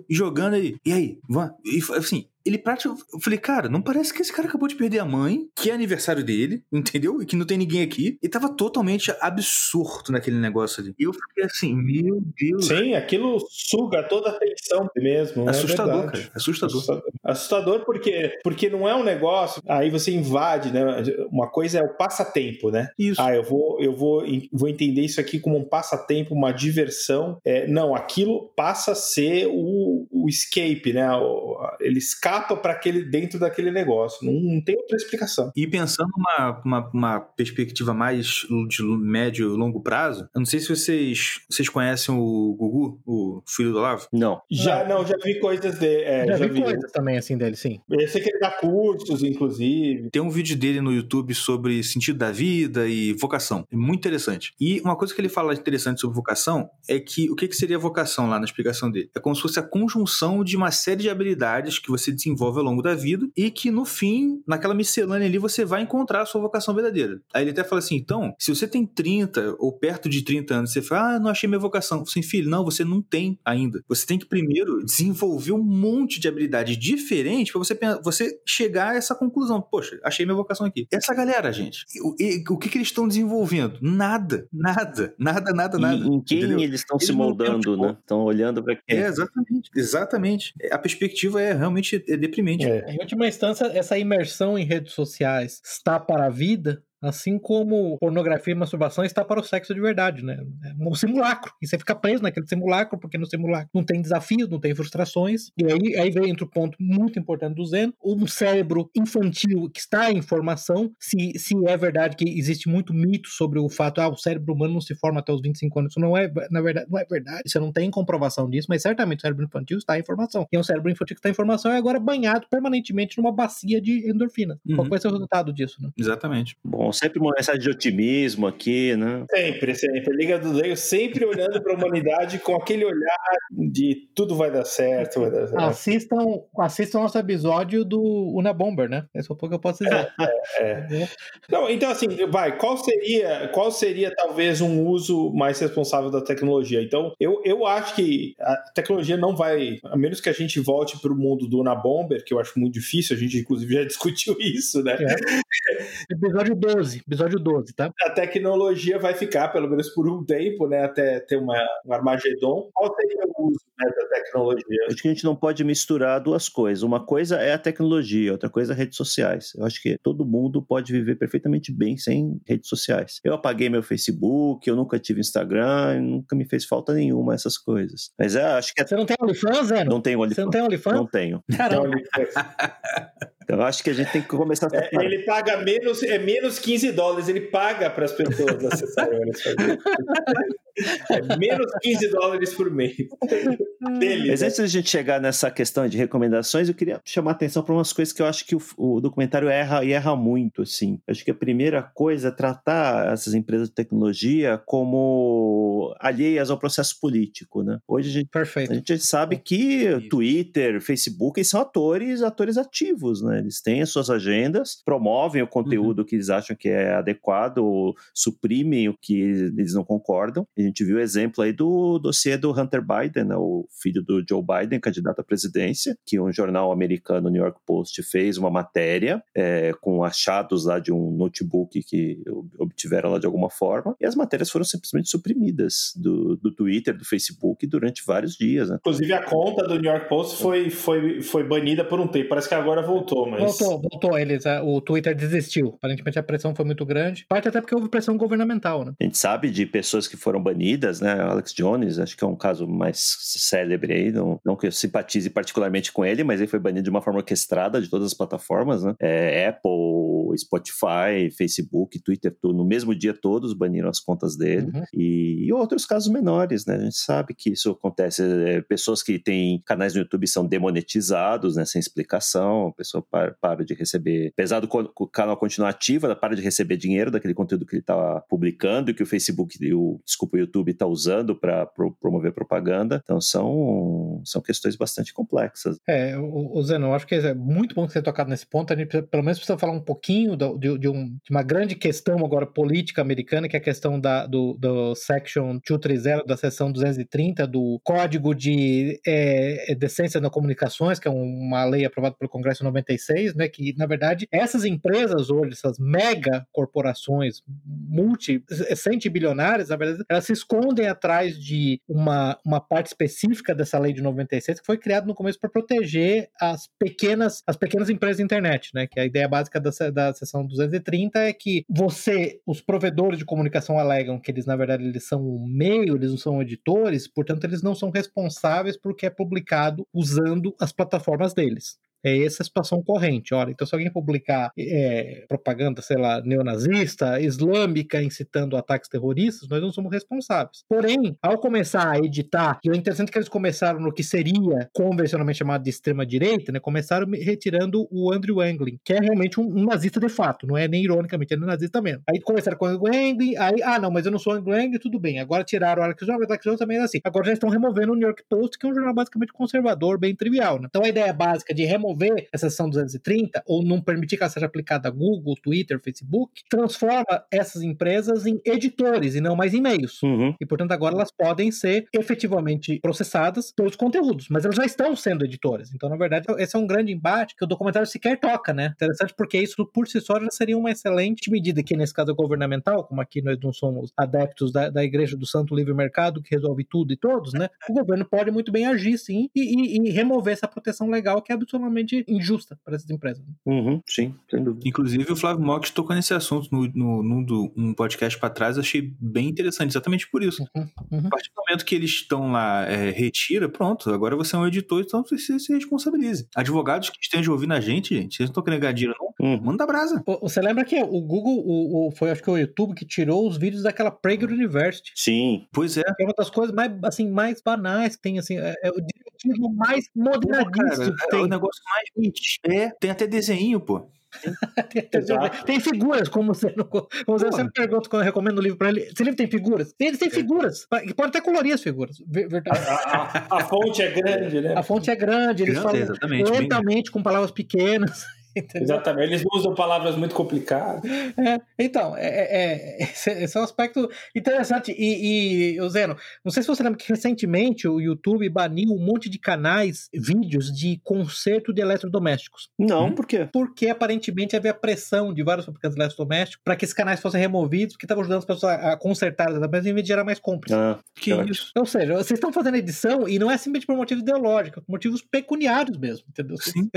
jogando ele. E aí, vamos. E assim, ele praticamente. Eu falei, cara, não parece que esse cara acabou de perder a mãe, que é aniversário dele, entendeu? E que não tem ninguém aqui. E tava totalmente absurdo naquele negócio ali. E eu fiquei assim, meu Deus. Sim, aquilo suga toda a atenção mesmo. Assustador, é cara. Assustador. Assustador. Assustador porque, porque não é um negócio. Aí você invade, né? Uma coisa é o passatempo, né? Isso. Ah, eu vou, eu vou, vou entender isso aqui como um passatempo, uma diversão. É, não, aquilo passa a ser o, o escape, né? Ele escapa para aquele dentro daquele negócio. Não, não, tem outra explicação. E pensando numa uma, uma perspectiva mais de médio e longo prazo, eu não sei se vocês, vocês conhecem o Gugu, o filho do Olavo. Não. Já não, já vi coisas de, é, já, já, vi, vi coisas também assim dele, sim. Eu sei que ele dá cursos, inclusive. Tem um vídeo dele no YouTube sobre sentido da vida e vocação. É muito interessante. E uma coisa que ele fala interessante sobre vocação é que o que, que seria vocação lá na explicação dele? É como se fosse a conjunção de uma série de habilidades que você desenvolve ao longo da vida e que no fim, naquela miscelânea ali, você vai encontrar a sua vocação verdadeira. Aí ele até fala assim: então, se você tem 30 ou perto de 30 anos, você fala, ah, não achei minha vocação. Assim, filho, não, você não tem ainda. Você tem que primeiro desenvolver um monte de habilidades diferentes para você, você chegar a essa conclusão. Poxa, achei minha vocação aqui. Essa galera, gente, o, o que, que eles estão desenvolvendo? Nada, nada, nada, nada, nada. E em quem entendeu? eles estão se moldando, né? Estão olhando para quem? É, exatamente, exatamente. A perspectiva é realmente é deprimente. É. Em última instância, essa imersão em redes sociais está para a vida Assim como pornografia e masturbação está para o sexo de verdade, né? É um simulacro. E você fica preso naquele simulacro, porque no simulacro não tem desafios, não tem frustrações. E aí, aí vem outro ponto muito importante do Zen: um cérebro infantil que está em formação. Se, se é verdade que existe muito mito sobre o fato, ah, o cérebro humano não se forma até os 25 anos. Isso não é, na verdade, não é verdade. Você não tem comprovação disso, mas certamente o cérebro infantil está em formação. E é um cérebro infantil que está em formação e agora banhado permanentemente numa bacia de endorfina. Uhum. Qual vai ser o resultado disso, né? Exatamente. Bom, Bom, sempre uma mensagem de otimismo aqui, né? Sempre, sempre. Liga do Leio sempre olhando para a humanidade com aquele olhar de tudo vai dar certo, vai dar certo. Assistam, assistam nosso episódio do Una Bomber, né? É só o que eu posso dizer. É, é. Não, então, assim, vai, qual seria, qual seria talvez um uso mais responsável da tecnologia? Então, eu, eu acho que a tecnologia não vai, a menos que a gente volte para o mundo do Una Bomber, que eu acho muito difícil, a gente inclusive já discutiu isso, né? É. Episódio 2 12, episódio 12, tá? A tecnologia vai ficar, pelo menos por um tempo, né? Até ter uma, um Armagedon. Qual seria o uso né, da tecnologia? Acho que a gente não pode misturar duas coisas. Uma coisa é a tecnologia, outra coisa é redes sociais. Eu acho que todo mundo pode viver perfeitamente bem sem redes sociais. Eu apaguei meu Facebook, eu nunca tive Instagram, nunca me fez falta nenhuma essas coisas. Mas é, acho que... Você não tem OnlyFans, Zé? Não tenho OnlyFans. Você não tem OnlyFans? Não tenho. Caramba. Eu acho que a gente tem que começar a... é, Ele paga menos, é menos 15 dólares, ele paga para as pessoas acessarem É menos 15 dólares por mês. Dele, Mas né? antes da gente chegar nessa questão de recomendações, eu queria chamar a atenção para umas coisas que eu acho que o, o, documentário erra e erra muito, assim. Acho que a primeira coisa é tratar essas empresas de tecnologia como alheias ao processo político, né? Hoje a gente, Perfeito. A gente sabe que Twitter, Facebook são atores, atores ativos, né? Eles têm as suas agendas, promovem o conteúdo uhum. que eles acham que é adequado, suprimem o que eles não concordam. A gente viu o exemplo aí do dossiê do Hunter Biden, né? o filho do Joe Biden, candidato à presidência, que um jornal americano, New York Post, fez uma matéria é, com achados lá de um notebook que obtiveram lá de alguma forma, e as matérias foram simplesmente suprimidas do, do Twitter, do Facebook durante vários dias. Né? Inclusive a conta do New York Post foi, foi, foi banida por um tempo, parece que agora voltou, mas... Voltou, voltou, eles, o Twitter desistiu, aparentemente a pressão foi muito grande, parte até porque houve pressão governamental, né? A gente sabe de pessoas que foram banidas, né? Alex Jones, acho que é um caso mais célebre aí, não, não que eu simpatize particularmente com ele, mas ele foi banido de uma forma orquestrada de todas as plataformas, né? É, Apple, Spotify, Facebook, Twitter, tudo, no mesmo dia todos baniram as contas dele. Uhum. E, e, outros casos menores, né? A gente sabe que isso acontece. É, pessoas que têm canais no YouTube são demonetizados, né? Sem explicação, a pessoa para, para de receber, apesar do o canal continuar ativo, ela para de receber dinheiro daquele conteúdo que ele está publicando e que o Facebook, o, desculpa, o YouTube está usando para pro, promover propaganda. Então são, são questões bastante complexas. É, o, o Zeno, eu acho que é muito bom que você tenha tocado nesse ponto. A gente pelo menos precisa falar um pouquinho do, de, de, um, de, uma grande questão agora política americana, que é a questão da, do, do Section 230, da seção 230 do Código de é, Decência nas Comunicações, que é uma lei aprovada pelo Congresso em 96, né, que, na verdade, essas empresas hoje, essas mega corporações multi, bilionárias, na verdade, elas se escondem atrás de uma, uma parte específica dessa lei de 96 que foi criada no começo para proteger as pequenas, as pequenas empresas de internet, né? Que a ideia básica da, da seção 230 é que você, os provedores de comunicação alegam que eles, na verdade, eles são um meio, eles não são editores, portanto, eles não são responsáveis por que é publicado usando as plataformas deles. É essa a situação corrente. Olha, então se alguém publicar é, propaganda, sei lá, neonazista, islâmica, incitando ataques terroristas, nós não somos responsáveis. Porém, ao começar a editar, e o interessante é que eles começaram no que seria convencionalmente chamado de extrema-direita, né? Começaram retirando o Andrew Anglin, que é realmente um, um, nazista de fato, não é nem ironicamente, é um nazista mesmo. Aí começaram com o Andrew Anglin, aí, ah, não, mas eu não sou Andrew Anglin, tudo bem. Agora tiraram o Alex Jones, o Alex Jones também é assim. Agora já estão removendo o New York Post, que é um jornal basicamente conservador, bem trivial, né? Então a ideia básica de remover remover essa seção 230 ou não permitir que ela seja aplicada a Google, Twitter, Facebook, transforma essas empresas em editores e não mais em meios. Uhum. E, portanto, agora elas podem ser efetivamente processadas pelos conteúdos, mas elas já estão sendo editoras. Então, na verdade, esse é um grande embate que o documentário sequer toca, né? Interessante porque isso, por si só, já seria uma excelente medida, que nesse caso é governamental, como aqui nós não somos adeptos da, da Igreja do Santo Livre Mercado, que resolve tudo e todos, né? O governo pode muito bem agir, sim, e, e, e remover essa proteção legal que é absolutamente extremamente injusta para essas empresas. Uhum, sim, sem dúvida. Inclusive, o Flávio Mox tocou nesse assunto no, no, no, no um podcast para trás, achei bem interessante, exatamente por isso. Uhum, uhum. A partir do momento que eles estão lá, é, retira, pronto, agora você é um editor, então você se responsabilize. Advogados que estejam ouvindo a gente, gente, vocês não estão querendo ganhar dinheiro, não? Uhum. Manda brasa. Você lembra que o Google, o, o, foi acho que o YouTube que tirou os vídeos daquela Prager University. Sim. Pois é. É uma das coisas mais, assim, mais banais que tem, assim, é, é o direitismo mais modernista que tem. É o negócio mais. É, tem até desenho, pô. tem, tem, figuras, como você, não, como você sempre pergunta quando eu recomendo o livro para ele. Esse livro tem figuras? Ele tem é. figuras. Pode até colorir as figuras. A, a, a, fonte é grande, né? A fonte é grande, eles grande, falam lentamente, bem... com palavras pequenas. Entendeu? Exatamente, eles usam palavras muito complicadas. É, então, é, é, é, esse é um aspecto interessante. E, e Zeno, não sei se você lembra que recentemente o YouTube baniu um monte de canais, vídeos de conserto de eletrodomésticos. Não, hum? por quê? Porque aparentemente havia pressão de vários fabricantes de eletrodomésticos para que esses canais fossem removidos, porque estavam ajudando as pessoas a consertar eletrodomésticos em vez de gerar mais compras. Ah, que isso? Ou seja, vocês estão fazendo edição e não é simplesmente por motivos ideológicos, por motivos pecuniários mesmo, entendeu? Sim.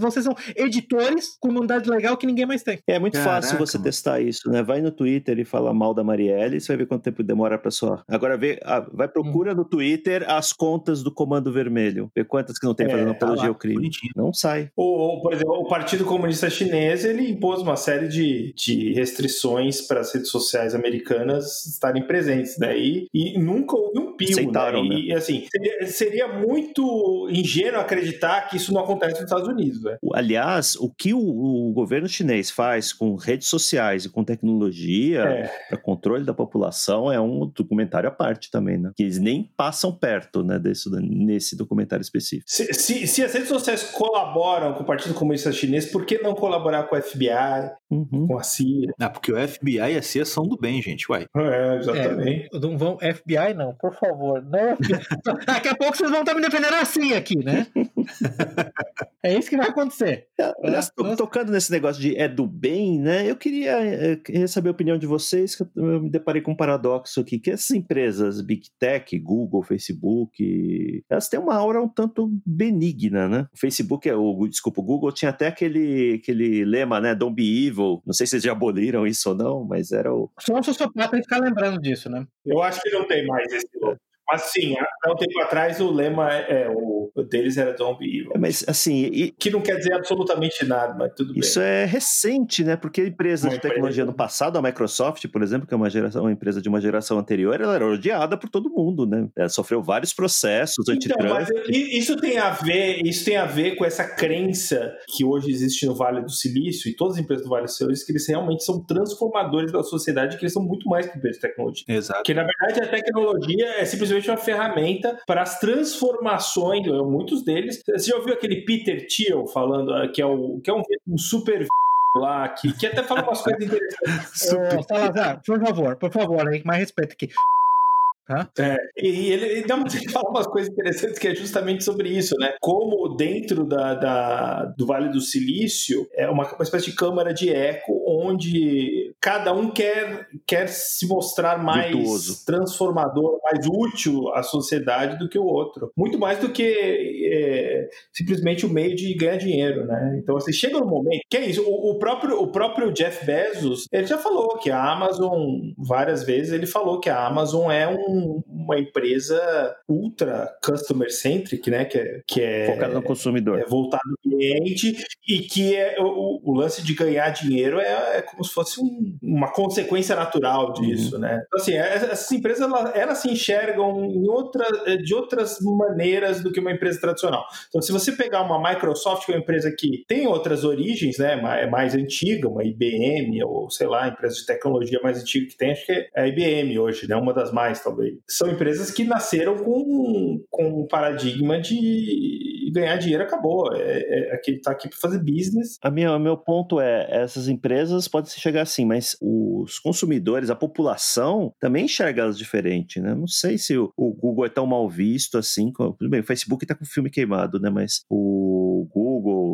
Vocês são editores, comunidade legal que ninguém mais tem. É muito Caraca, fácil você mano. testar isso, né? Vai no Twitter e fala mal da Marielle, você vai ver quanto tempo demora pra só. Agora vê, ah, vai procura hum. no Twitter as contas do Comando Vermelho. Vê quantas que não tem é, fazendo tá apologia ao crime. Bonitinho. Não sai. Ou, por exemplo, o Partido Comunista Chinês, ele impôs uma série de, de restrições para as redes sociais americanas estarem presentes, né? E, e nunca houve um pio, Aceitaram, né? E, né? assim, seria, seria muito ingênuo acreditar que isso não acontece nos Estados Unidos, né? Aliás, mas o que o, o governo chinês faz com redes sociais e com tecnologia é. para controle da população é um documentário à parte também, né? Que eles nem passam perto, né, desse, nesse documentário específico. Se, se, se as redes sociais colaboram com o Partido Comunista Chinês, por que não colaborar com o FBI, uhum. com a CIA? Ah, porque o FBI e a CIA são do bem, gente, uai. É, exatamente. É, não vão, FBI não, por favor. Não, Daqui a pouco vocês vão estar me defendendo assim aqui, né? é isso que vai acontecer. Aliás, é, tocando nesse negócio de é do bem, né? Eu queria, eu queria saber a opinião de vocês, que eu me deparei com um paradoxo aqui, que essas empresas, Big Tech, Google, Facebook, elas têm uma aura um tanto benigna, né? O Facebook, é o, desculpa, o Google tinha até aquele, aquele lema, né? Don't be evil. Não sei se vocês já aboliram isso ou não, mas era o... Só um sociopata ficar lembrando disso, né? Eu acho que não tem mais esse lema. Mas sim, há um tempo atrás o lema é, o deles era Zombie Evil. É, mas assim. E... Que não quer dizer absolutamente nada, mas tudo Isso bem. é recente, né? Porque empresas de tecnologia no passado, a Microsoft, por exemplo, que é uma, geração, uma empresa de uma geração anterior, ela era odiada por todo mundo, né? Ela sofreu vários processos então, mas isso tem a ver, isso tem a ver com essa crença que hoje existe no Vale do Silício e todas as empresas do Vale do Silício, que eles realmente são transformadores da sociedade, que eles são muito mais que empresas de tecnologia. Exato. Que na verdade a tecnologia é simplesmente uma ferramenta para as transformações, muitos deles. Você já ouviu aquele Peter Thiel falando, ah, que é, o, que é um, um super lá, que, que até fala umas coisas interessantes. Ô, Salazar, por favor, por favor, aí, mais respeito aqui. É, e ele, ele, uma, ele fala umas coisas interessantes que é justamente sobre isso, né? Como dentro da, da do Vale do Silício é uma, uma espécie de câmara de eco onde cada um quer, quer se mostrar mais Virtuoso. transformador, mais útil à sociedade do que o outro. Muito mais do que é, simplesmente o meio de ganhar dinheiro, né? Então, assim, chega um momento. Que é isso? O, o, próprio, o próprio Jeff Bezos, ele já falou que a Amazon, várias vezes, ele falou que a Amazon é um, uma empresa ultra customer centric, né? Que é, que é Focado no consumidor. é voltado ao cliente e que é o, o lance de ganhar dinheiro é, é como se fosse um- uma consequência natural disso, né? Então, assim, é- essas empresas elas, elas se enxergam outra, de outras maneiras do que uma empresa tradicional. Então, se você pegar uma Microsoft, que é uma empresa que tem outras origens, né? É mais antiga, uma IBM ou sei lá, empresa de tecnologia mais antiga que tem, acho que é a IBM hoje, né? Uma das mais, talvez. São empresas que nasceram com, com um paradigma de ganhar dinheiro acabou. É, é, aqui, tá aqui para fazer business. A minha, o meu ponto é, essas empresas podem chegar assim, mas os consumidores, a população, também enxerga elas diferente, né? Não sei se o, o Google é tão mal visto assim. como- Tudo bem, o Facebook tá com o filme queimado, né? Mas o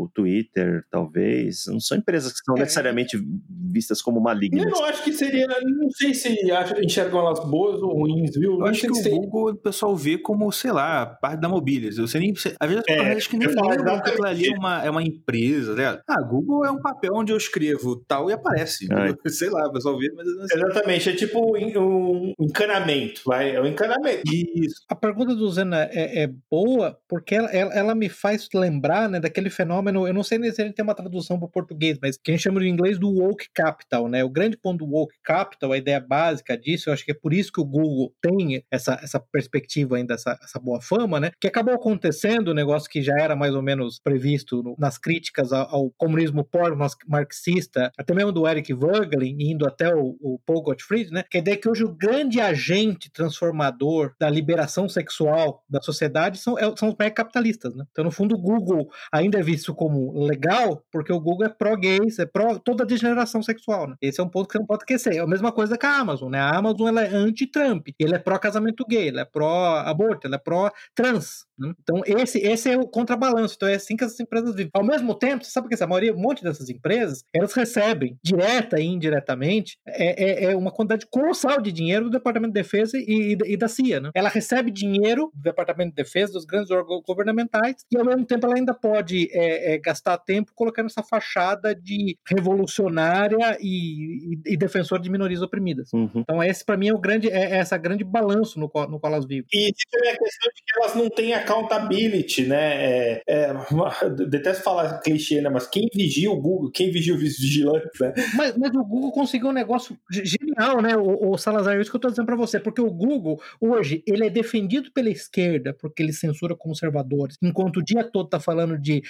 Google, Twitter, talvez, não são empresas que são É. necessariamente vistas como malignas. Eu não acho que seria. Não sei se enxergam elas boas ou ruins, viu? Eu Não acho que se o tem- Google o pessoal vê como, sei lá, parte da mobília. Você nem, você, às vezes É, eu acho que nem lembram que aquilo ali é uma, é uma empresa, né? Ah, Google é um papel onde eu escrevo tal e aparece. Ai. Sei lá, o pessoal vê, mas eu não sei. Exatamente, é tipo um um encanamento, vai, é um encanamento. Isso. A pergunta do Zena é, é boa porque ela, ela, ela me faz lembrar né, daquele fenômeno. Eu não sei nem se gente tem uma tradução para o português, mas que a gente chama de inglês do woke capital. Né? O grande ponto do woke capital, a ideia básica disso, eu acho que é por isso que o Google tem essa, essa perspectiva ainda, essa, essa boa fama, né? que acabou acontecendo, um negócio que já era mais ou menos previsto no- nas críticas ao, ao comunismo pós-marxista, até mesmo do Eric Voegelin, indo até o, o Paul Gottfried, né? que a ideia é que hoje o grande agente transformador da liberação sexual da sociedade são, é- são os megacapitalistas. Né? Então, no fundo, o Google ainda é visto como legal, porque o Google é pró-gays, é pró toda a degeneração sexual. Né? Esse é um ponto que você não pode esquecer. É a mesma coisa que a Amazon. Né? A Amazon ela é anti-Trump, ele é pró-casamento gay, é pró-aborto, é pró-trans. né? Então, esse, esse é o contrabalanço. Então, é assim que essas empresas vivem. Ao mesmo tempo, você sabe que essa maioria, um monte dessas empresas, elas recebem, direta e indiretamente, é, é, é uma quantidade colossal de dinheiro do Departamento de Defesa e, e, e da CIA. Né? Ela recebe dinheiro do Departamento de Defesa, dos grandes órgãos governamentais, e ao mesmo tempo ela ainda pode é, é, gastar tempo colocando essa fachada de revolucionária e, e, e defensor de minorias oprimidas. Uhum. Então, esse, para mim, é o grande, é, é essa grande balanço no qual, no qual elas vivem. E também a questão de que elas não têm accountability, né? É, é, uma- detesto falar clichê, né? Mas quem vigia o Google, quem vigia os vigilantes, né? Mas, mas o Google conseguiu um negócio ge- genial, né, o, o Salazar? É isso que eu tô dizendo pra você. Porque o Google, hoje, ele é defendido pela esquerda porque ele censura conservadores, enquanto o dia todo tá falando de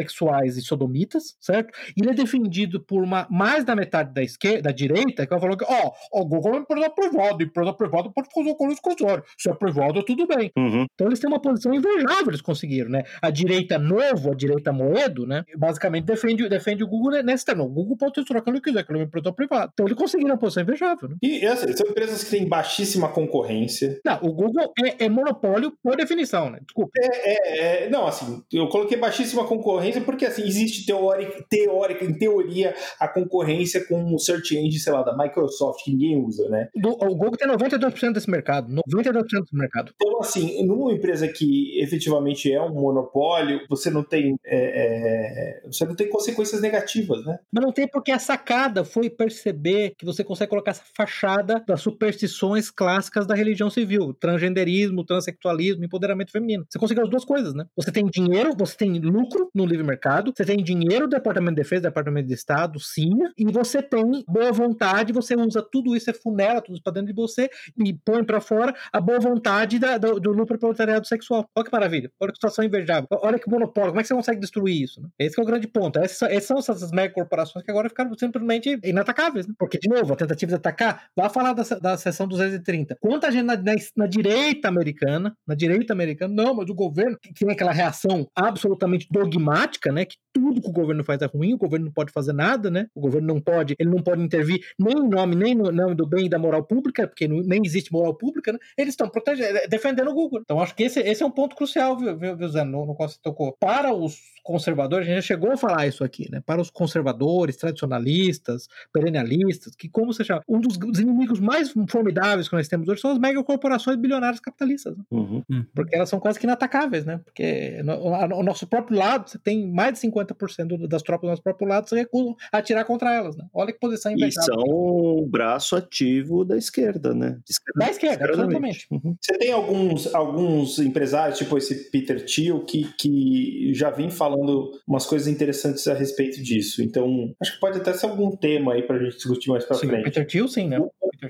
transexuais e sodomitas, certo? E ele é defendido por uma, mais da metade da esquerda, da direita, que vai falar que, ó, o Google é uma empresa privada, empresa privada pode fazer coisa exclusória. Se é privado, tudo bem. Uhum. Então eles têm uma posição invejável, eles conseguiram, né? A direita novo, a direita moedo, né? Basicamente defende, defende o Google nesse termo. O Google pode censurar quando ele quiser, que ele é uma empresa privada. Então eles conseguiram uma posição invejável, né? E assim, são empresas que têm baixíssima concorrência. Não, o Google é, é monopólio por definição, né? Desculpa. É, é, não, assim, eu coloquei baixíssima concorrência porque, assim, existe teórica, teórica, em teoria, a concorrência com o search engine, sei lá, da Microsoft, que ninguém usa, né? Do- o Google tem 92% desse mercado. 92% desse mercado. Então, assim, numa empresa que efetivamente é um monopólio, você não tem, é, é, você não tem consequências negativas, né? Mas não tem porque a sacada foi perceber que você consegue colocar essa fachada das superstições clássicas da religião civil: transgenderismo, transexualismo, empoderamento feminino. Você consegue as duas coisas, né? Você tem dinheiro, você tem lucro no livre mercado, você tem dinheiro do Departamento de Defesa, Departamento de Estado, CIA, e você tem boa vontade, você usa tudo isso, você funela tudo isso pra dentro de você e põe pra fora a boa vontade da- do, do lucro proletariado sexual. Olha que maravilha, olha que situação invejável, olha que monopólio, como é que você consegue destruir isso? Né? Esse é o grande ponto. Essas, essas são essas mega corporações que agora ficaram simplesmente inatacáveis, né? Porque, de novo, a tentativa de atacar, vá falar da, da seção 230. Quanta gente na, na, na direita americana, na direita americana, não, mas o governo, que tem aquela reação absolutamente dogmática, né? né, que tudo que o governo faz é ruim, o governo não pode fazer nada, né? O governo não pode, ele não pode intervir nem em nome, nem no nome do bem e da moral pública, porque não, nem existe moral pública, né? Eles estão protegendo, defendendo o Google. Então acho que esse, esse é um ponto crucial, viu, viu, viu Zé, no, no qual você tocou. Para os conservadores, a gente já chegou a falar isso aqui, né? Para os conservadores, tradicionalistas, perennialistas, que como você chama, um dos, dos inimigos mais formidáveis que nós temos hoje são as megacorporações bilionárias capitalistas. Né? Uhum. Porque elas são quase que inatacáveis, né? Porque no, a, o nosso próprio lado, você tem mais de 50% das tropas do nosso próprio lado se recusam a atirar contra elas, né? Olha que posição E inventada. são o braço ativo da esquerda, né? Esquerda- Da esquerda, absolutamente. Uhum. Você tem alguns, alguns empresários, tipo esse Peter Thiel, que, que já vem falando umas coisas interessantes a respeito disso. Então, acho que pode até ser algum tema aí pra gente discutir mais pra Sim, frente. Peter Thiel, sim, né?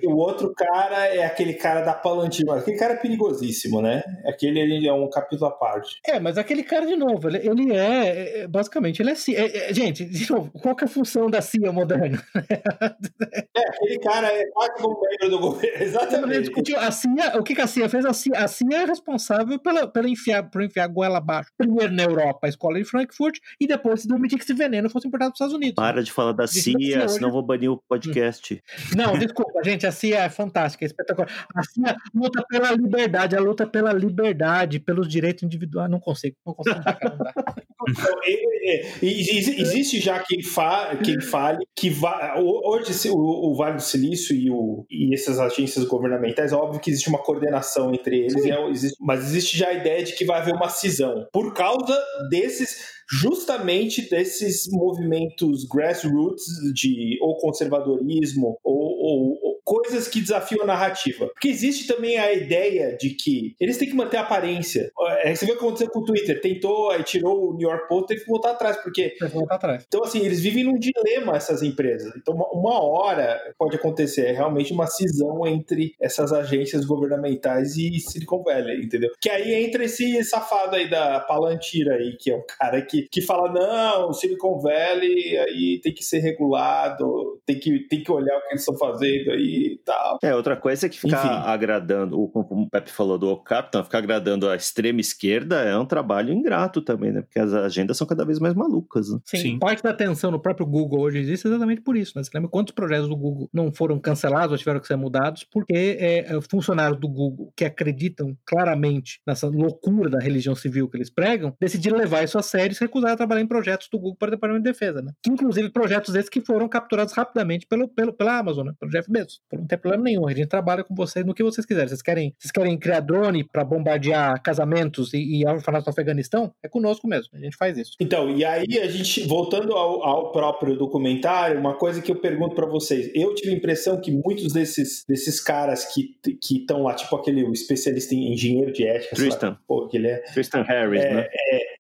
E o outro cara é aquele cara da Palantir. mas Aquele cara é perigosíssimo, né? Aquele ele é um capítulo à parte. É, mas aquele cara, de novo, ele, ele é, é, basicamente, ele é CIA. É, é, gente, de novo, qual que é a função da CIA moderna? É, aquele cara é quase como membro do governo. Exatamente. discutiu, a CIA, o que, que a CIA fez? A CIA, a CIA é responsável pela, pela enfiar, por enfiar a goela abaixo, primeiro na Europa, a escola de Frankfurt, e depois se permitir que esse veneno fosse importado para os Estados Unidos. Para de falar da CIA, senão hoje. vou banir o podcast. Não, desculpa, gente, a CIA é fantástica, é espetacular. A CIA luta pela liberdade, a luta pela liberdade, pelos direitos individuais. Não consigo, não consigo. Não dá. Então, é, é, e exi- existe já quem, fa, quem fale que va, hoje o, o Vale do Silício e, o, e essas agências governamentais, é óbvio que existe uma coordenação entre eles, é- existe- mas existe já a ideia de que vai haver uma cisão por causa desses justamente desses movimentos grassroots de ou conservadorismo ou- ou coisas que desafiam a narrativa. Porque existe também a ideia de que eles têm que manter a aparência. É, você viu o que aconteceu com o Twitter? Tentou, aí tirou o New York Post, teve que voltar atrás, porque Vai voltar atrás. então, assim, eles vivem num dilema, essas empresas. Então, uma, uma hora pode acontecer é realmente uma cisão entre essas agências governamentais e Silicon Valley, entendeu? Que aí entra esse safado aí da Palantir aí, que é um cara que, que fala, não, Silicon Valley aí tem que ser regulado, tem que, tem que olhar o que eles estão fazendo aí e tal. É, outra coisa é que ficar Enfim. agradando, o- como o Pepe falou do Capitão, ficar agradando a extrema esquerda é um trabalho ingrato também, né? Porque as agendas são cada vez mais malucas. Né? Sim, Sim. parte da atenção no próprio Google hoje existe exatamente por isso. Né? Você lembra quantos projetos do Google não foram cancelados ou tiveram que ser mudados porque é, é, funcionários do Google que acreditam claramente nessa loucura da religião civil que eles pregam decidiram levar isso a sério e se recusaram a trabalhar em projetos do Google para o Departamento de Defesa. Né? Inclusive projetos esses que foram capturados rapidamente pelo, pelo, pela Amazon, né? pelo Jeff Bezos. Não tem problema nenhum, a gente trabalha com vocês no que vocês quiserem. Vocês querem, vocês querem criar drone para bombardear casamentos e, e orfanatos no Afeganistão? É conosco mesmo, a gente faz isso. Então, e aí a gente, voltando ao, ao próprio documentário, uma coisa que eu pergunto pra vocês, eu tive a impressão que muitos desses, desses caras que estão lá, tipo aquele especialista em engenheiro de ética, sei lá, Tristan. pô, que ele é, Tristan Harris, É, né?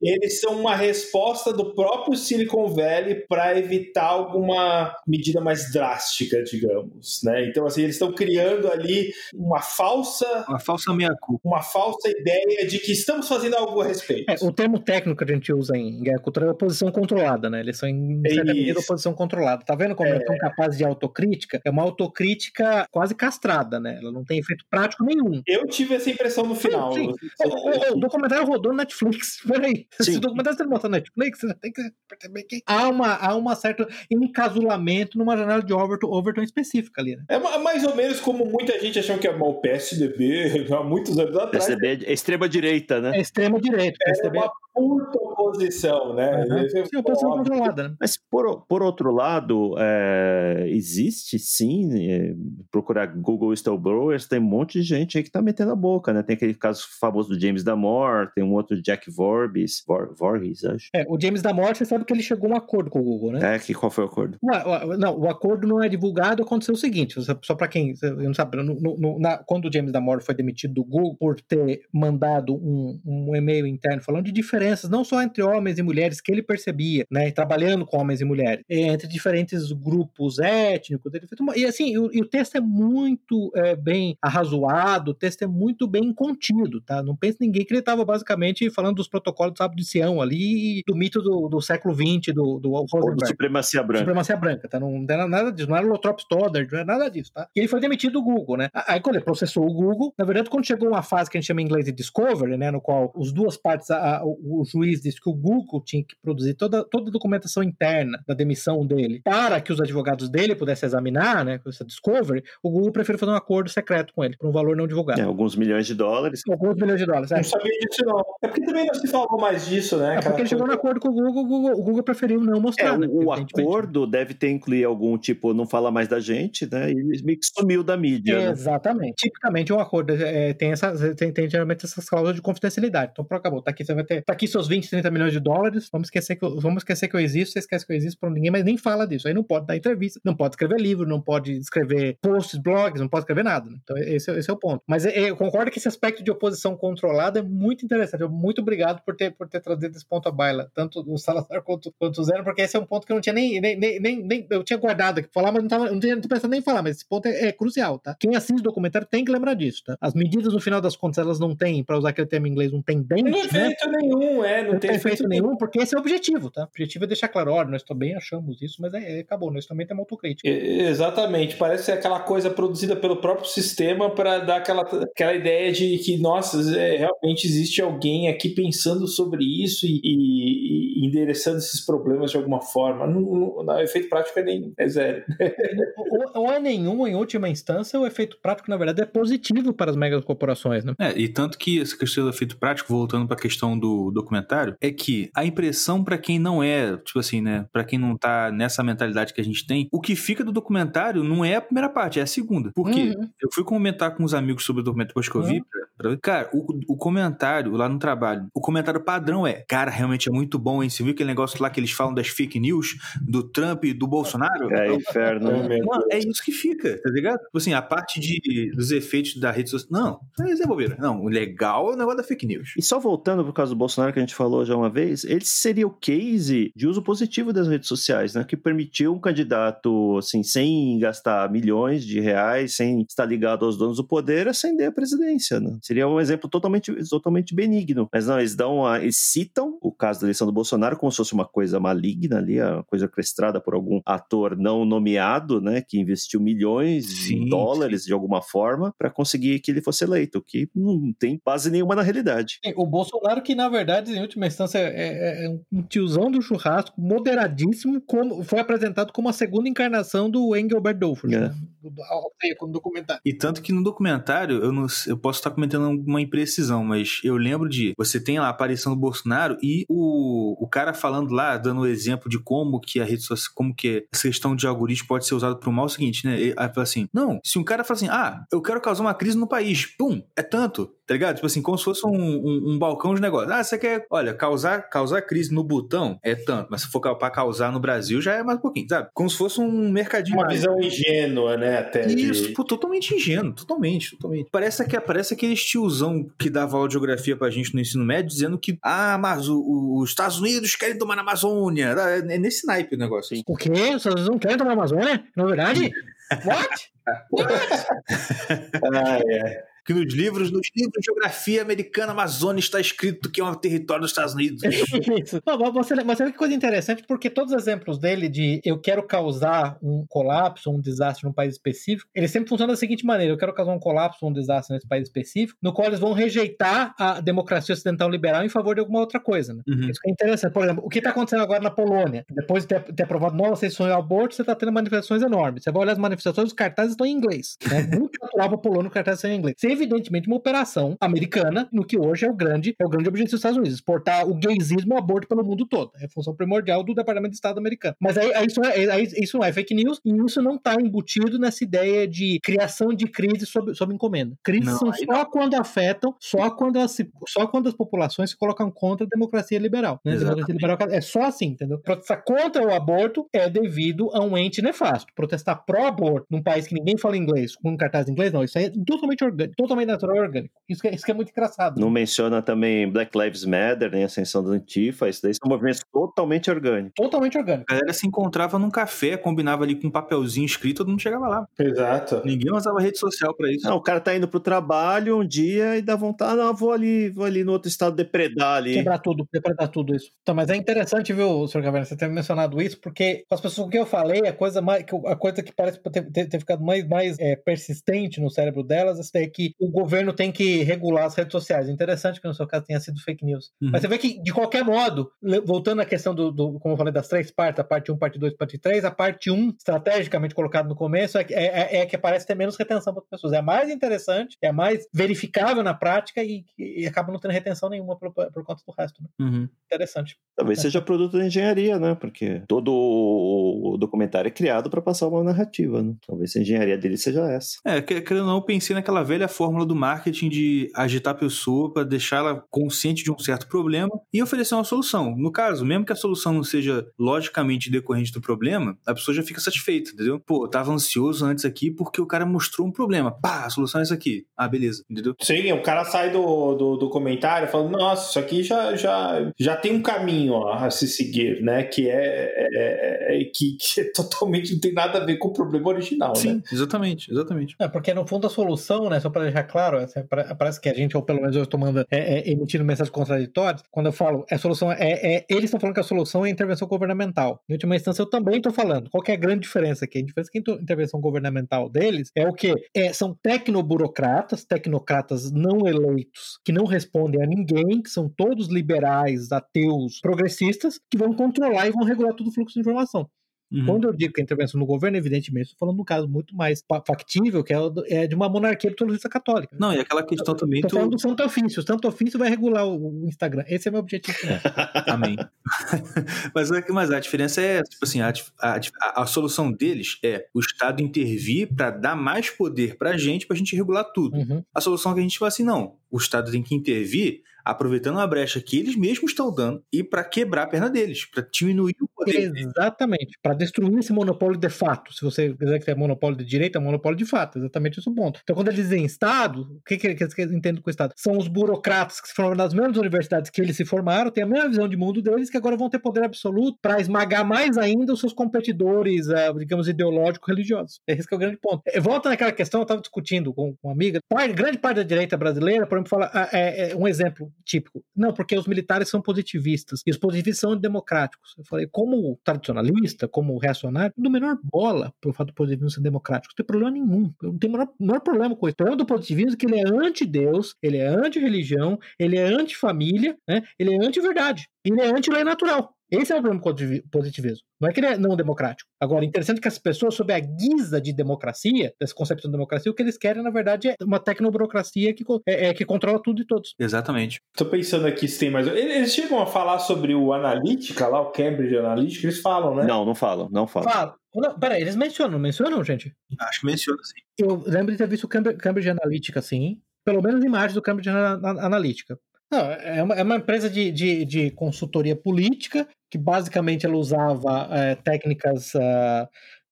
Eles são uma resposta do próprio Silicon Valley para evitar alguma medida mais drástica, digamos, né? Então, assim, eles estão criando ali uma falsa, Uma falsa meia-culpa. uma falsa ideia de que estamos fazendo algo a respeito. É, o termo técnico que a gente usa em guerra cultural é oposição controlada, né? Eles são, em É certa medida, isso. oposição controlada. Tá vendo como eles são capazes de autocrítica? É uma autocrítica quase castrada, né? Ela não tem efeito prático nenhum. Eu tive essa impressão no final. sim. O, o- o documentário rodou no Netflix. Peraí. Se Sim. o documentário está mostrando no Netflix, você já tem que perceber que há uma, há uma certa encasulamento numa janela de Overton, Overton específica ali, né? É ma- mais ou menos como muita gente achou que é o PSDB há muitos anos atrás. PSDB é extrema direita, né? É extrema direita. É uma puta oposição, né? Uhum. Sim, oposição óbvio. controlada, né? Mas por, por outro lado, é, existe sim, é, procurar Google Whistleblowers, tem um monte de gente aí que tá metendo a boca, né? Tem aquele caso famoso do James Damore, tem um outro Jack Vorbis, Vor, Voorhees, acho. É, o James da Morte, você sabe que ele chegou a um acordo com o Google, né? É, que qual foi o acordo? Ué, Não, o acordo não é divulgado. Aconteceu o seguinte: só- para quem não sabe, no- no- na- quando o James Damore foi demitido do Google por ter mandado um, um e-mail interno falando de diferenças, não só entre homens e mulheres, que ele percebia, né, trabalhando com homens e mulheres, é, entre diferentes grupos étnicos. Ele fez uma- e assim, o, e o texto é muito é, bem arrazoado, o texto é muito bem contido, tá? Não pense ninguém que ele estava basicamente falando dos protocolos do sábado de Sião ali do mito do, do século XX, do, do Rosenberg. Supremacia Branca. Supremacia branca, tá? Não, não era nada disso, não era Lothrop Stoddard, não era nada disso, tá? E ele foi demitido do Google, né? Aí quando ele processou o Google, na verdade, quando chegou uma fase que a gente chama em inglês de discovery, né? No qual as duas partes, a- a- o, o juiz disse que o Google tinha que produzir toda, toda a documentação interna da demissão dele para que os advogados dele pudessem examinar, né, com essa discovery, o Google preferiu fazer um acordo secreto com ele, por um valor não divulgado. É, alguns milhões de dólares. Alguns milhões de dólares, é. Não sabia disso, não. É porque também não se falou mais disso, né? É porque ele chegou no acordo com o Google, o Google, o Google preferiu não É, mostrar. né, o, acordo deve ter incluído algum tipo, não fala mais da gente, né? E meio que sumiu da mídia. né? Exatamente. Tipicamente, um acordo é, tem, essas, tem, tem geralmente essas cláusulas de confidencialidade. Então, pronto, acabou. Tá aqui, você vai ter, tá aqui seus 20, 30 milhões de dólares. Vamos esquecer que, eu- vamos esquecer que eu existo. Você esquece que eu existo pra ninguém, mas nem fala disso. Aí não pode dar entrevista, não pode escrever livro, não pode escrever posts, blogs, não pode escrever nada. né? Então, esse, é- esse é o ponto. Mas é, eu concordo que esse aspecto de oposição controlada é muito interessante. Eu- Muito obrigado por ter, por ter trazido esse ponto à baila, tanto o Salazar quanto, quanto o Zero, porque esse é um ponto que eu não tinha nem. nem, nem, nem, eu tinha guardado aqui pra falar, mas não, tava, não tinha não tô pensando nem em falar, mas esse ponto é, é crucial, tá? Quem assiste o documentário tem que lembrar disso, tá? As medidas, no final das contas, elas não têm, pra usar aquele termo em inglês, um pendente, Não tem né? efeito nenhum, é. Não, Não tem efeito nenhum, porque esse é o objetivo, tá? O objetivo é deixar claro, olha, nós também achamos isso, mas é, é, acabou, nós também temos autocrítica. Exatamente, parece ser aquela coisa produzida pelo próprio sistema para dar aquela, aquela ideia de que, nossa, é, realmente existe alguém aqui pensando sobre isso e, e- e endereçando esses problemas de alguma forma. Não, não, não, efeito prático é nem é zero. ou, ou é nenhum, em última instância, o efeito prático, na verdade, é positivo para as megacorporações, né? É, e tanto que essa questão do efeito prático, voltando pra questão do documentário, é que a impressão pra quem não é, tipo assim, né, Pra quem não tá nessa mentalidade que a gente tem, o que fica do documentário não é a primeira parte, é a segunda. Porque Uhum. eu fui comentar com uns amigos sobre o documentário depois que eu vi, Uhum. pra, pra. Cara, o, o comentário lá no trabalho, o comentário padrão é, cara, realmente é muito bom, hein? Você viu aquele negócio lá que eles falam das fake news do Trump e do Bolsonaro? É inferno. né? Mano, é isso que fica, tá ligado? Tipo assim, a parte de, dos efeitos da rede social. Não, isso é bobeira. Não, o legal é o negócio da fake news. E só voltando por causa do Bolsonaro que a gente falou já uma vez, ele seria o case de uso positivo das redes sociais, né? Que permitiu um candidato, assim, sem gastar milhões de reais, sem estar ligado aos donos do poder, ascender a presidência, né? Seria um exemplo totalmente, totalmente benigno. Mas não, eles dão a, eles citam o caso da eleição do Bolsonaro como se fosse uma coisa maligna ali, uma coisa orquestrada por algum ator não nomeado, né? Que investiu milhões Sim, de dólares de alguma forma para conseguir que ele fosse eleito, o que não tem base nenhuma na realidade. Sim, O Bolsonaro, que na verdade, em última instância, é, é um tiozão do churrasco, moderadíssimo, como, foi apresentado como a segunda encarnação do Engelbert Doufus, É. né? Do, do, documentário. E tanto que no documentário, eu, não, eu posso estar cometendo uma imprecisão, mas eu lembro de você tem lá a aparição do Bolsonaro e o, o cara falando lá, dando o exemplo de como que a rede social, como que essa questão de algoritmo pode ser usado para o mal é o seguinte, né? Ele fala assim: não, se um cara fala assim, ah, eu quero causar uma crise no país, pum, é tanto, tá ligado? Tipo assim, como se fosse um, um, um balcão de negócio. Ah, você quer, olha, causar, causar crise no botão é tanto, mas se for para causar no Brasil já é mais um pouquinho, sabe? Como se fosse um mercadinho. Uma mais. visão ingênua, né? Até Isso, de... pô, totalmente ingênuo, totalmente, totalmente. Parece, que, parece aquele tiozão que dava geografia pra gente no ensino médio, dizendo que, ah, mas o- o- os Estados Unidos querem tomar na Amazônia. É nesse naipe o negócio. Sim. O quê? Os Estados Unidos não querem tomar a Amazônia? Na verdade? What? Ah, é. Que nos livros, nos livros de geografia americana, Amazônia está escrito que é um território dos Estados Unidos. Isso. Não, mas você, mas olha que coisa interessante, porque todos os exemplos dele de eu quero causar um colapso, um desastre num país específico, ele sempre funciona da seguinte maneira: eu quero causar um colapso, um desastre nesse país específico, no qual eles vão rejeitar a democracia ocidental liberal em favor de alguma outra coisa. Né? Uhum. Isso que é interessante. Por exemplo, o que está acontecendo agora na Polônia? Depois de ter, ter aprovado novas restrições ao aborto, você está tendo manifestações enormes. Você vai olhar as manifestações, os cartazes estão em inglês. Né? Muito natural para a Polônia os cartazes serem em inglês. É evidentemente uma operação americana no que hoje é o grande, é o grande objetivo dos Estados Unidos, exportar o gaysismo e o aborto pelo mundo todo. É a função primordial do Departamento de Estado americano. Mas aí, aí isso, é, aí isso não é fake news e isso não está embutido nessa ideia de criação de crise sob, sob encomenda. Crises Não, são só quando afetam, só quando, as, só quando as populações se colocam contra a democracia liberal. Né? Democracia liberal é só assim, entendeu? Protestar contra o aborto é devido a um ente nefasto. Protestar pró-aborto num país que ninguém fala inglês, com um cartaz em inglês, não. Isso é totalmente orgânico, totalmente natural e orgânico. Isso que, é- isso que é muito engraçado. Não menciona também Black Lives Matter, nem ascensão da Antifa, isso daí são movimentos totalmente orgânicos. Totalmente orgânico. A galera se encontrava num café, combinava ali com um papelzinho escrito, todo mundo chegava lá. Exato. Ninguém usava rede social pra isso. Não, o cara tá indo pro trabalho um dia e dá vontade, não, vou ali, vou ali no outro estado depredar ali. Quebrar tudo, depredar tudo isso. Então, mas é interessante, viu, Sr. Caverna, você ter mencionado isso, porque com as pessoas com que eu falei, a coisa, mais, a coisa que parece ter, ter- ter ficado mais, mais é, persistente no cérebro delas é que que o governo tem que regular as redes sociais. Interessante que no seu caso tenha sido fake news. Uhum. Mas você vê que, de qualquer modo, voltando à questão do, do- como eu falei, das três partes, a parte 1, parte 2, parte 3, a parte 1, estrategicamente colocada no começo, é, que- é, é- é que parece ter menos retenção para as pessoas. É a mais interessante, é a mais verificável na prática e, e acaba não tendo retenção nenhuma por, por conta do resto. Né? Uhum. Interessante. Talvez seja produto da engenharia, né? Porque todo o documentário é criado para passar uma narrativa, né? Talvez a engenharia dele seja essa. É, que- querendo ou não, eu pensei naquela velha fórmula do marketing de agitar a pessoa para deixá-la consciente de um certo problema e oferecer uma solução. No caso, mesmo que a solução não seja logicamente decorrente do problema, a pessoa já fica satisfeita, entendeu? Pô, eu tava ansioso antes aqui porque o cara mostrou um problema. Pá, a solução é essa aqui. Ah, beleza, entendeu? Sim, o cara sai do, do, do comentário falando, nossa, isso aqui já, já, já tem um caminho ó, a se seguir, né? Que é, é- é- que, que totalmente não tem nada a ver com o problema original, Sim, né? exatamente, exatamente. É, porque no fundo a solução, né, só para deixar claro, assim, pare- parece que a gente, ou pelo menos eu estou mandando, é, é, emitindo mensagens contraditórias, quando eu falo a solução, é, é- eles estão falando que a solução é a intervenção governamental. Em última instância, eu também estou falando. Qual que é a grande diferença aqui? A diferença é que a intervenção governamental deles é o quê? É, são tecnoburocratas, tecnocratas não eleitos, que não respondem a ninguém, que são todos liberais, ateus, progressistas, que vão controlar e vão regular todo o fluxo de informação. Uhum. Quando eu digo que a intervenção no governo, evidentemente, estou falando de um caso muito mais fa- factível, que é, é de uma monarquia absolutista católica. Não, e aquela questão também Estou do... falando do santo ofício. O santo ofício vai regular o, Instagram. Esse é meu objetivo. Amém. mas, é mas a diferença é, tipo assim, a, a, a- a solução deles é o Estado intervir para dar mais poder pra gente, pra gente regular tudo. Uhum. A solução é que a gente fala assim, não, o Estado tem que intervir aproveitando a brecha que eles mesmos estão dando e para quebrar a perna deles, para diminuir o poder. Exatamente. Para destruir esse monopólio de fato. Se você quiser que é monopólio de direita, é monopólio de fato. Exatamente esse é o ponto. Então, quando eles dizem Estado, o que, que, que eles entendem com Estado? São os burocratas que se formaram nas mesmas universidades que eles se formaram, têm a mesma visão de mundo deles, que agora vão ter poder absoluto para esmagar mais ainda os seus competidores, ah, digamos, ideológicos, religiosos. Esse que é o grande ponto. Eh, Volta naquela questão, eu estava discutindo com uma amiga, grande parte da direita brasileira, por exemplo, fala, ah, é, é um exemplo típico. Não, porque os militares são positivistas e os positivistas são democráticos. Eu falei, como tradicionalista, como reacionário, não menor bola pelo fato do positivismo ser democrático. Não tem problema nenhum. Eu não tenho o menor, menor problema com isso. O problema do positivismo é que ele é anti-Deus, ele é anti-religião, ele é anti-família, né? ele é anti-verdade. Ele é anti-lei natural. Esse é o problema com o positivismo. Não é que ele é não democrático. Agora, interessante que as pessoas, sob a guisa de democracia, dessa concepção de democracia, o que eles querem, na verdade, é uma tecnoburocracia que, é, é, que controla tudo e todos. Exatamente. Tô pensando aqui se tem mais. Eles chegam a falar sobre o Analytica lá, o Cambridge Analytica, eles falam, né? Não, não falam, não falam. Fala. Não, peraí, eles mencionam, não mencionam, gente? Acho que menciona assim. Eu lembro de ter visto o Cambridge, Analytica, sim. Pelo menos imagens do Cambridge Ana- Ana- Analytica. Não, é uma, é uma empresa de, de, de consultoria política que basicamente ela usava é, técnicas ah,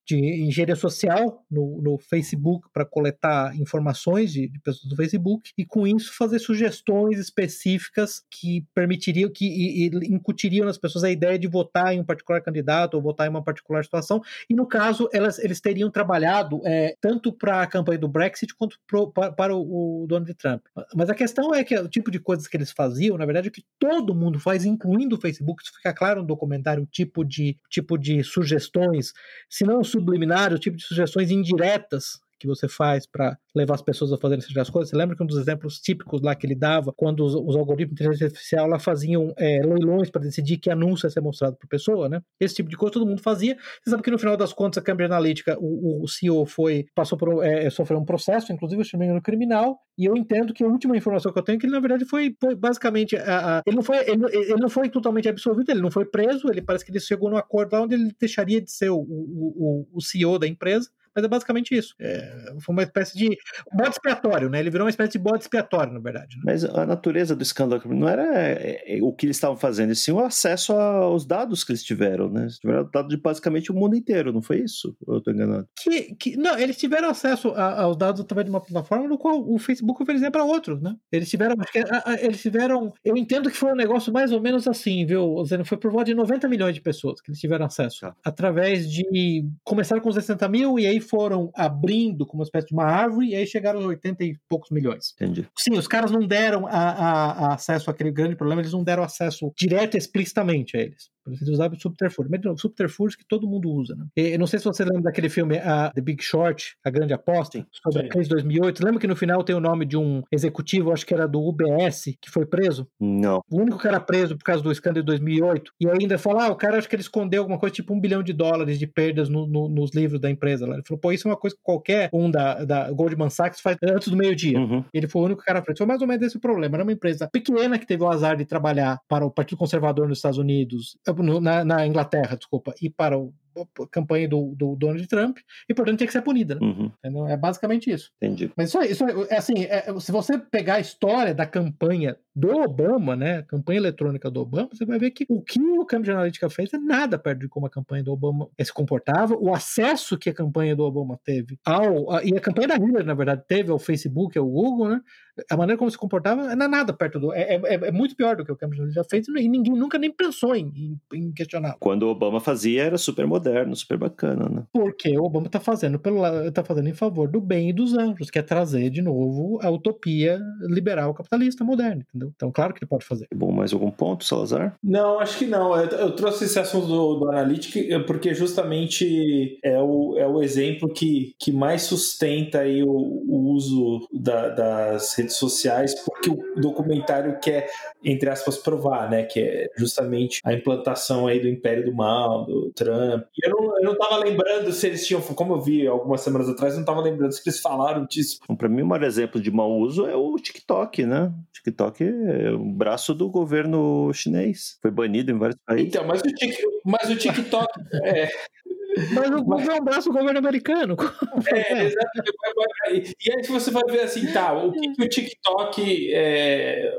de engenharia social no, no Facebook para coletar informações de, de pessoas do Facebook e com isso fazer sugestões específicas que permitiriam que e, e incutiriam nas pessoas a ideia de votar em um particular candidato ou votar em uma particular situação e no caso elas, eles teriam trabalhado é, tanto para a campanha do Brexit quanto pro, para, para o, o Donald Trump. Mas a questão é que o tipo de coisas que eles faziam, na verdade, é que todo mundo faz, incluindo o Facebook. Isso fica claro no documentário, o tipo de, tipo de sugestões, se não subliminares, o tipo de sugestões indiretas que você faz para levar as pessoas a fazerem certas coisas. Você lembra que um dos exemplos típicos lá que ele dava, quando os, os algoritmos de inteligência artificial lá faziam é, leilões para decidir que anúncio ia ser mostrado para a pessoa, né? Esse tipo de coisa todo mundo fazia. Você sabe que no final das contas a Cambridge Analytica, o, o CEO foi, passou por, é, sofreu um processo, inclusive, engano, criminal, e eu entendo que a última informação que eu tenho é que ele, na verdade, foi, foi basicamente, a, a, ele, não foi, ele, ele, não foi totalmente absolvido, ele não foi preso, ele parece que ele chegou num acordo lá onde ele deixaria de ser o, o, o CEO da empresa, mas é basicamente isso. É, foi uma espécie de bode expiatório, né? Ele virou uma espécie de bode expiatório, na verdade. Né? Mas a natureza do escândalo não era é, é, o que eles estavam fazendo, e sim o acesso aos dados que eles tiveram, né? Eles tiveram dados de basicamente o mundo inteiro, não foi isso? Ou eu tô enganado? Que, que, não, eles tiveram acesso a, aos dados através de uma plataforma no qual o Facebook oferecia para outros, né? Eles tiveram, acho que, a, a, eles tiveram, eu entendo que foi um negócio mais ou menos assim, viu? Dizendo, foi por volta de 90 milhões de pessoas que eles tiveram acesso, Tá. através de, começaram com os 60 mil e aí foram abrindo como uma espécie de uma árvore e aí chegaram aos 80 e poucos milhões. Entendi. Sim, os caras não deram a, a, a acesso àquele grande problema, eles não deram acesso direto e explicitamente a eles. Eles usavam subterfúgio. Mas não, subterfúgio que todo mundo usa, né? E, eu não sei se você lembra daquele filme a The Big Short, A Grande Aposta, sobre sim. a crise de 2008. Lembra que no final tem o nome de um executivo, acho que era do UBS, que foi preso? Não. O único cara preso por causa do escândalo de 2008. E ainda falou, ah, o cara acho que ele escondeu alguma coisa, tipo um bilhão de dólares de perdas no- no- nos livros da empresa. lá. Ele falou, pô, isso é uma coisa que qualquer um da, da Goldman Sachs faz antes do meio-dia. Uhum. Ele foi o único cara preso. Foi mais ou menos esse o problema. Era uma empresa pequena que teve o azar de trabalhar para o Partido Conservador nos Estados Unidos, eh, no- na, na Inglaterra, desculpa, e para o, a campanha do, do Donald Trump, e portanto tinha que ser punida. Né? Uhum. É basicamente isso. Entendi. Mas isso, é- isso é, é assim, é- se você pegar a história da campanha do Obama, né, campanha eletrônica do Obama, você vai ver que o que o Cambridge Analytica fez é nada perto de como a campanha do Obama se comportava, o acesso que a campanha do Obama teve ao a- e a campanha da Hillary, na verdade, teve ao Facebook, ao Google, né, a maneira como se comportava não é nada perto do é, é, é muito pior do que o Cambridge Analytica fez e ninguém nunca nem pensou em, em, em questionar. Quando o Obama fazia, era super moderno, super bacana, né? Porque o Obama está fazendo pelo tá fazendo em favor do bem e dos anjos, que é trazer de novo a utopia liberal capitalista moderna, entendeu? Então, claro que ele pode fazer. Bom, mais algum ponto, Salazar? Não, acho que não. Eu, eu trouxe esse assunto do, do Analytic eh, porque justamente é o, é o exemplo que, que mais sustenta aí o, o uso da- das redes sociais, porque o documentário quer, entre aspas, provar, né? Que é justamente a implantação aí do Império do Mal, do Trump. E eu não, eu não tava lembrando se eles tinham, como eu vi algumas semanas atrás, eu não tava lembrando se eles falaram disso. Para mim, o maior exemplo de mau uso é o TikTok, né? O TikTok é o braço do governo chinês. Foi banido em vários países. Então, mas o, Tik- mas o TikTok. é, Mas o Google é um braço do governo americano. É, exatamente. E aí você vai ver assim, tá, o que, que o TikTok, é,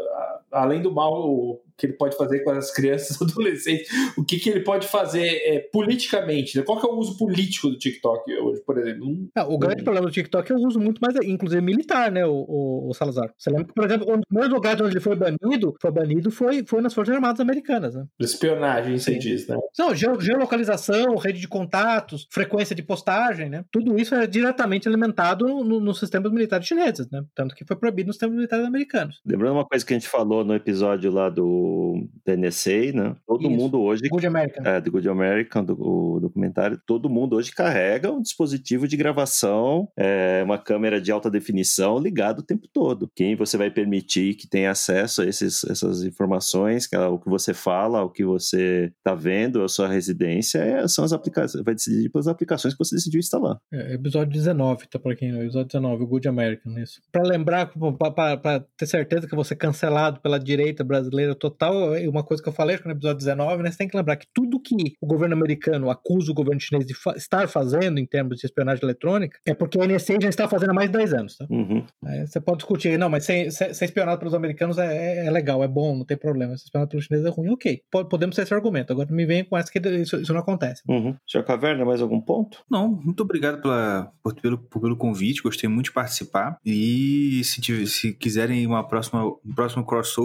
além do mal que ele pode fazer com as crianças e adolescentes, o que, que ele pode fazer é, politicamente? né? Qual que é o uso político do TikTok hoje, por exemplo? Um- Ah, o grande problema do TikTok é o uso muito mais, inclusive militar, né, o, o- o Salazar. Você lembra que, por exemplo, um dos primeiros lugares onde ele foi banido, foi banido foi, foi nas Forças Armadas Americanas, né? espionagem, você diz, né? Não, geo- geolocalização, rede de contatos, frequência de postagem, né? Tudo isso é diretamente alimentado no- nos sistemas militares chineses, né? Tanto que foi proibido nos sistemas militares americanos. Lembrando uma coisa que a gente falou no episódio lá do da NSA, né? Todo Isso. mundo hoje Good American. é, do Good American, do o documentário, todo mundo hoje carrega um dispositivo de gravação, é, uma câmera de alta definição ligado o tempo todo. Quem você vai permitir que tenha acesso a esses, essas informações, que o que você fala, o que você está vendo, a sua residência, é, são as aplicações, vai decidir pelas aplicações que você decidiu instalar. É, episódio 19, tá pra quem não? Episódio 19, o Good American, isso. Pra lembrar, pra ter certeza que você cancelado pela direita brasileira total, é uma coisa que eu falei acho que no episódio 19, né? Você tem que lembrar que tudo que o governo americano acusa o governo chinês de fa- estar fazendo em termos de espionagem eletrônica é porque a NSA já está fazendo há mais de 10 anos, tá? Uhum. Aí você pode discutir, não, mas ser, ser, ser espionado pelos americanos é, é- é legal, é bom, não tem problema. Ser espionado pelos chineses é ruim, ok. Po- podemos ter esse argumento. Agora me venha com essa que isso, isso não acontece. Uhum. Senhor Caverna, mais algum ponto? Não, muito obrigado pela, por- pelo, por- pelo convite, gostei muito de participar. E se, tiver- se quiserem uma próxima, um próximo crossover,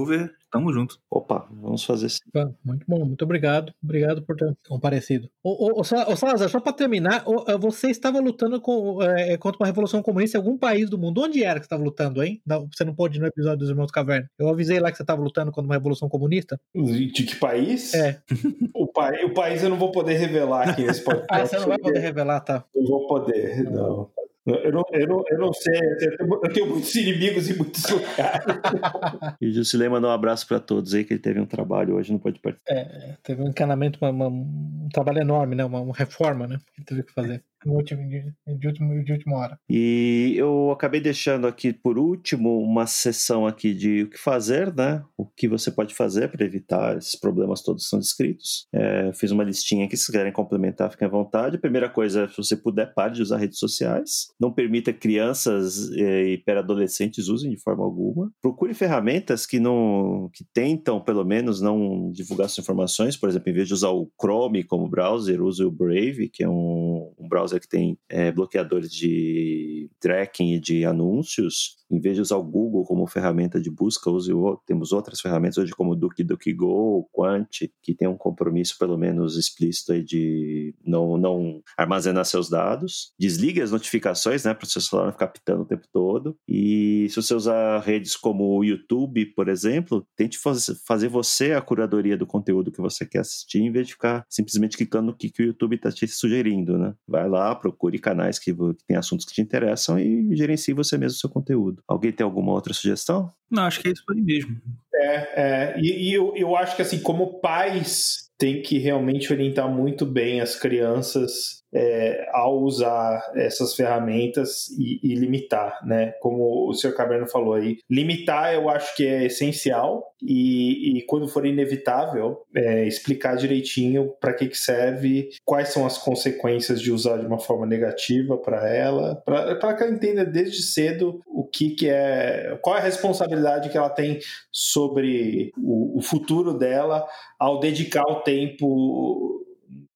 tamo junto. Opa, vamos fazer sim. Muito bom, muito obrigado. Obrigado por ter comparecido. Ô, ô, ô, Sa- ô, Salazar, só para terminar, ô, eh, você estava lutando com, eh, contra uma revolução comunista em algum país do mundo. Onde era que você estava lutando, hein? Não, Você não pôde ir no episódio dos Irmãos Caverna. Eu avisei lá que você estava lutando contra uma revolução comunista. De que país? É. O, pai, o país eu não vou poder revelar aqui nesse podcast. Ah, você não vai poder revelar, tá? Não vou poder, não. Eu não, eu, não, eu não sei, eu tenho- muitos inimigos em muitos lugares. E o Jusilei mandou um abraço para todos aí, que ele teve um trabalho hoje, não pode participar. É, teve um encanamento, uma- uma- um trabalho enorme, né? Uma, uma reforma, né? Que ele teve que fazer. Último, de, último, de última hora. E eu acabei deixando aqui por último uma sessão aqui de o que fazer, né? O que você pode fazer para evitar esses problemas todos são descritos. É, fiz uma listinha aqui, se quiserem complementar, fiquem à vontade. A primeira coisa, se você puder, pare de usar redes sociais. Não permita crianças eh, e pré-adolescentes usem de forma alguma. Procure ferramentas que não que tentam, pelo menos, não divulgar suas informações. Por exemplo, em vez de usar o Chrome como browser, use o Brave, que é um, um browser que tem eh, bloqueadores de tracking e de anúncios. Em vez de usar o Google como ferramenta de busca, use o, temos outras ferramentas hoje como DuckDuckGo, Quant, que tem um compromisso pelo menos explícito aí de não, não armazenar seus dados. Desligue as notificações, né, para o seu celular não ficar pitando o tempo todo. E se você usar redes como o YouTube, por exemplo, tente fazer você a curadoria do conteúdo que você quer assistir, em vez de ficar simplesmente clicando no que, que o YouTube está te sugerindo, né? Vai lá, procure canais que, que tem assuntos que te interessam e gerencie você mesmo o seu conteúdo. Alguém tem alguma outra sugestão? Não, acho que é isso aí mesmo. É, é e, e eu, eu acho que assim, como pais tem que realmente orientar muito bem as crianças é, ao usar essas ferramentas e, e, limitar, né? Como o senhor Caberno falou aí, limitar eu acho que é essencial e, e quando for inevitável, é, explicar direitinho para que, que serve, quais são as consequências de usar de uma forma negativa para ela, para que ela entenda desde cedo o que, que é, qual é a responsabilidade que ela tem sobre o, o futuro dela ao dedicar o tempo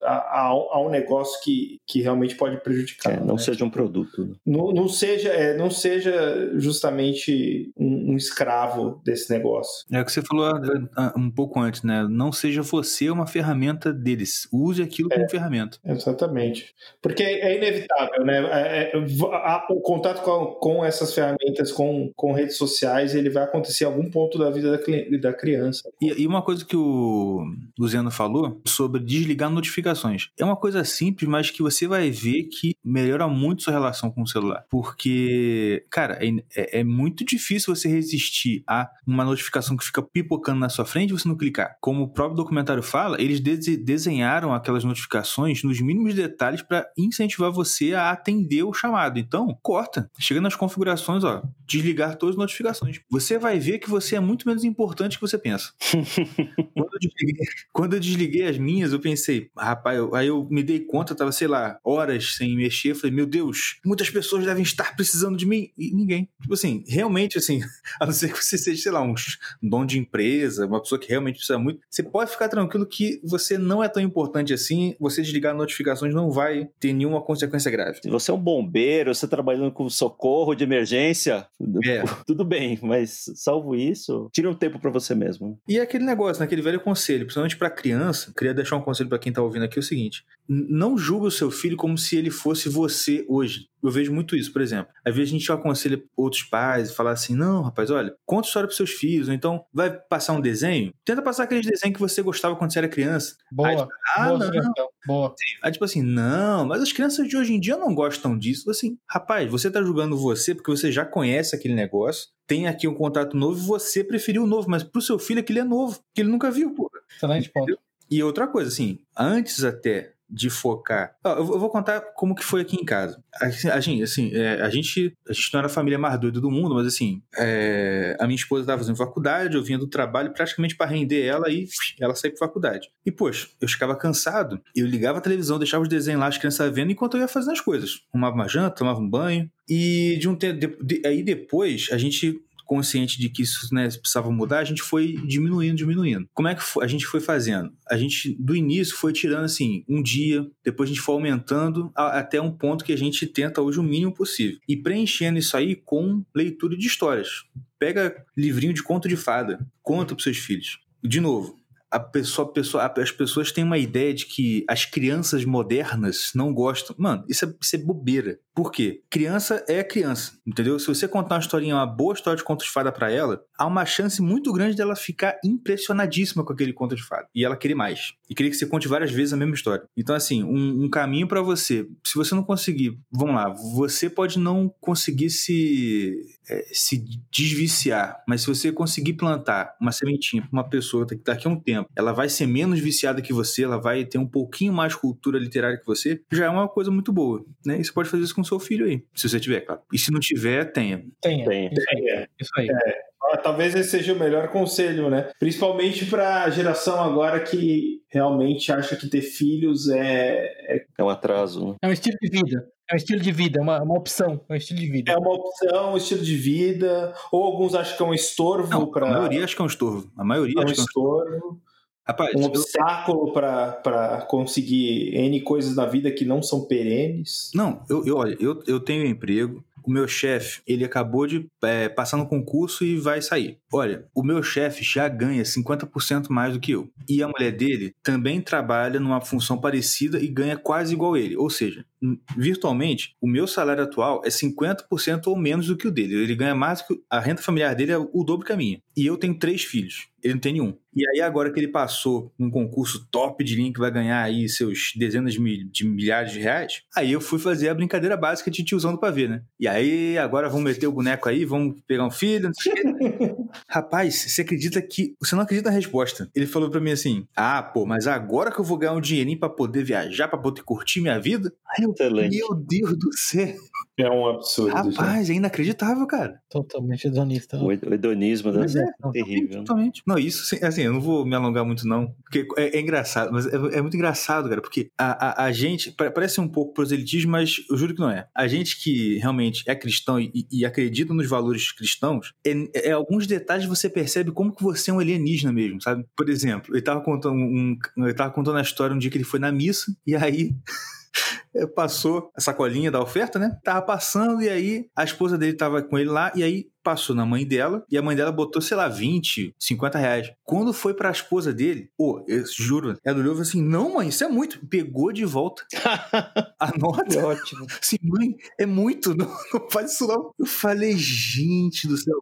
a, a, um negócio que, que realmente pode prejudicar. É, não né? seja um produto. Né? Não, não, seja, é, não seja justamente um, um, escravo desse negócio. É o que você falou ah, um pouco antes, né? Não seja você uma ferramenta deles. Use aquilo como é, ferramenta. Exatamente. Porque é inevitável, né? É, é a, o contato com, com essas ferramentas, com, com redes sociais, ele vai acontecer em algum ponto da vida da, da criança. E, e uma coisa que o Luciano falou sobre desligar notificações notificações. É uma coisa simples, mas que você vai ver que melhora muito sua relação com o celular. Porque, cara, é, é, é muito difícil você resistir a uma notificação que fica pipocando na sua frente e você não clicar. Como o próprio documentário fala, eles de desenharam aquelas notificações nos mínimos detalhes para incentivar você a atender o chamado. Então, corta. Chega nas configurações, ó, desligar todas as notificações. Você vai ver que você é muito menos importante que você pensa. quando, eu desliguei, quando eu desliguei as minhas, eu pensei, rapaz, eu, aí eu me dei conta, eu tava, sei lá, horas sem mexer, falei, meu Deus, muitas pessoas devem estar precisando de mim, e ninguém. Tipo assim, realmente, assim, a não ser que você seja, sei lá, um dono de empresa, uma pessoa que realmente precisa muito, você pode ficar tranquilo que você não é tão importante assim, você desligar notificações não vai ter nenhuma consequência grave. Se você é um bombeiro, você trabalhando com socorro de emergência, é. tudo bem, mas salvo isso, tira um tempo para você mesmo. E é aquele negócio, naquele né, velho conselho, principalmente para criança, queria deixar um conselho para quem tá ouvindo aqui o seguinte: não julgue o seu filho como se ele fosse você hoje. Eu vejo muito isso, por exemplo. Às vezes a gente aconselha outros pais e fala assim: não, rapaz, olha, conta história para seus filhos, ou então vai passar um desenho, tenta passar aquele desenho que você gostava quando você era criança. Boa. Aí, ah, boa não. Boa. Aí, tipo assim, não, mas as crianças de hoje em dia não gostam disso. Assim, rapaz, você tá julgando você porque você já conhece aquele negócio, tem aqui um contato novo e você preferiu o novo, mas pro seu filho aquele é novo, que ele nunca viu, pô. Excelente ponto. E outra coisa, assim, antes até de focar. eu vou contar como que foi aqui em casa. A, gente, assim, é, a gente, a gente não era a família mais doida do mundo, mas assim, é, a minha esposa estava fazendo faculdade, eu vinha do trabalho praticamente para render ela e ela sair para faculdade. E poxa, eu ficava cansado, eu ligava a televisão, deixava os desenhos lá, as crianças vendo enquanto eu ia fazendo as coisas. Tomava uma janta, tomava um banho. E de um tempo, de, aí depois a gente consciente de que isso né, precisava mudar, a gente foi diminuindo, diminuindo. Como é que a gente foi fazendo? A gente, do início, foi tirando assim, um dia, depois a gente foi aumentando a, até um ponto que a gente tenta hoje o mínimo possível. E preenchendo isso aí com leitura de histórias. Pega livrinho de conto de fada, conta para seus filhos. De novo, a pessoa, a pessoa, as pessoas têm uma ideia de que as crianças modernas não gostam. Mano, isso é, isso é bobeira. Por quê? Criança é criança, entendeu? Se você contar uma historinha, uma boa história de conto de fada para ela, há uma chance muito grande dela ficar impressionadíssima com aquele conto de fada. E ela querer mais. E querer que você conte várias vezes a mesma história. Então, assim, um, um caminho para você. Se você não conseguir, vamos lá, você pode não conseguir se, é, se desviciar, mas se você conseguir plantar uma sementinha pra uma pessoa que daqui a um tempo ela vai ser menos viciada que você, ela vai ter um pouquinho mais cultura literária que você, já é uma coisa muito boa, né? E você pode fazer isso com seu filho aí, se você tiver, claro. E se não tiver, tenha. Tenha. tenha. Isso aí. É. Isso aí. É. Talvez esse seja o melhor conselho, né? Principalmente para a geração agora que realmente acha que ter filhos é. É, é um atraso. Né? É um estilo de vida. É um estilo de vida, é uma, uma opção, é um estilo de vida. É uma opção, um estilo de vida. Ou alguns acham que é um estorvo para. A maioria acha que é um estorvo. A maioria é um acha estorvo. Que é um estorvo. Rapaz, um obstáculo para conseguir N coisas na vida que não são perenes. Não, eu, eu olha, eu, eu tenho emprego, o meu chefe, ele acabou de é, passar no concurso e vai sair. Olha, o meu chefe já ganha 50% mais do que eu. E a mulher dele também trabalha numa função parecida e ganha quase igual ele. Ou seja, virtualmente, o meu salário atual é 50% ou menos do que o dele. Ele ganha mais que a renda familiar dele é o dobro que a minha. E eu tenho três filhos. Ele não tem nenhum. E aí, agora que ele passou um concurso top de linha que vai ganhar aí seus dezenas de milhares de reais, aí eu fui fazer a brincadeira básica de tiozão do pavê, né? E aí, agora vamos meter o boneco aí, vamos pegar um filho. Rapaz, você acredita que. Você não acredita na resposta. Ele falou para mim assim: Ah, pô, mas agora que eu vou ganhar um dinheirinho pra poder viajar, pra poder curtir minha vida? Aí eu, Excelente. meu Deus do céu. É um absurdo. já. Rapaz, é inacreditável, cara. Totalmente hedonista. O hed- o hedonismo da Mas é, terrível. né? Totalmente. Não, isso, sim, assim, eu não vou me alongar muito, não. Porque é, é engraçado, mas é, é muito engraçado, cara, porque a, a, a gente. pa- Parece um pouco proselitismo, mas eu juro que não é. A gente que realmente é cristão e, e acredita nos valores cristãos, é, é alguns detalhes você percebe como que você é um alienígena mesmo, sabe? Por exemplo, ele tava contando um. Ele tava contando a história um dia que ele foi na missa, e aí. Passou a sacolinha da oferta, né? Tava passando e aí a esposa dele tava com ele lá e aí passou na mãe dela e a mãe dela botou, sei lá, 20, 50 reais. Quando foi pra esposa dele, pô, eu juro, ela olhou e falou assim: não, mãe, isso é muito. Pegou de volta a nota. Ótimo. Assim, mãe, é muito, não, não faz isso não. Eu falei, gente do céu.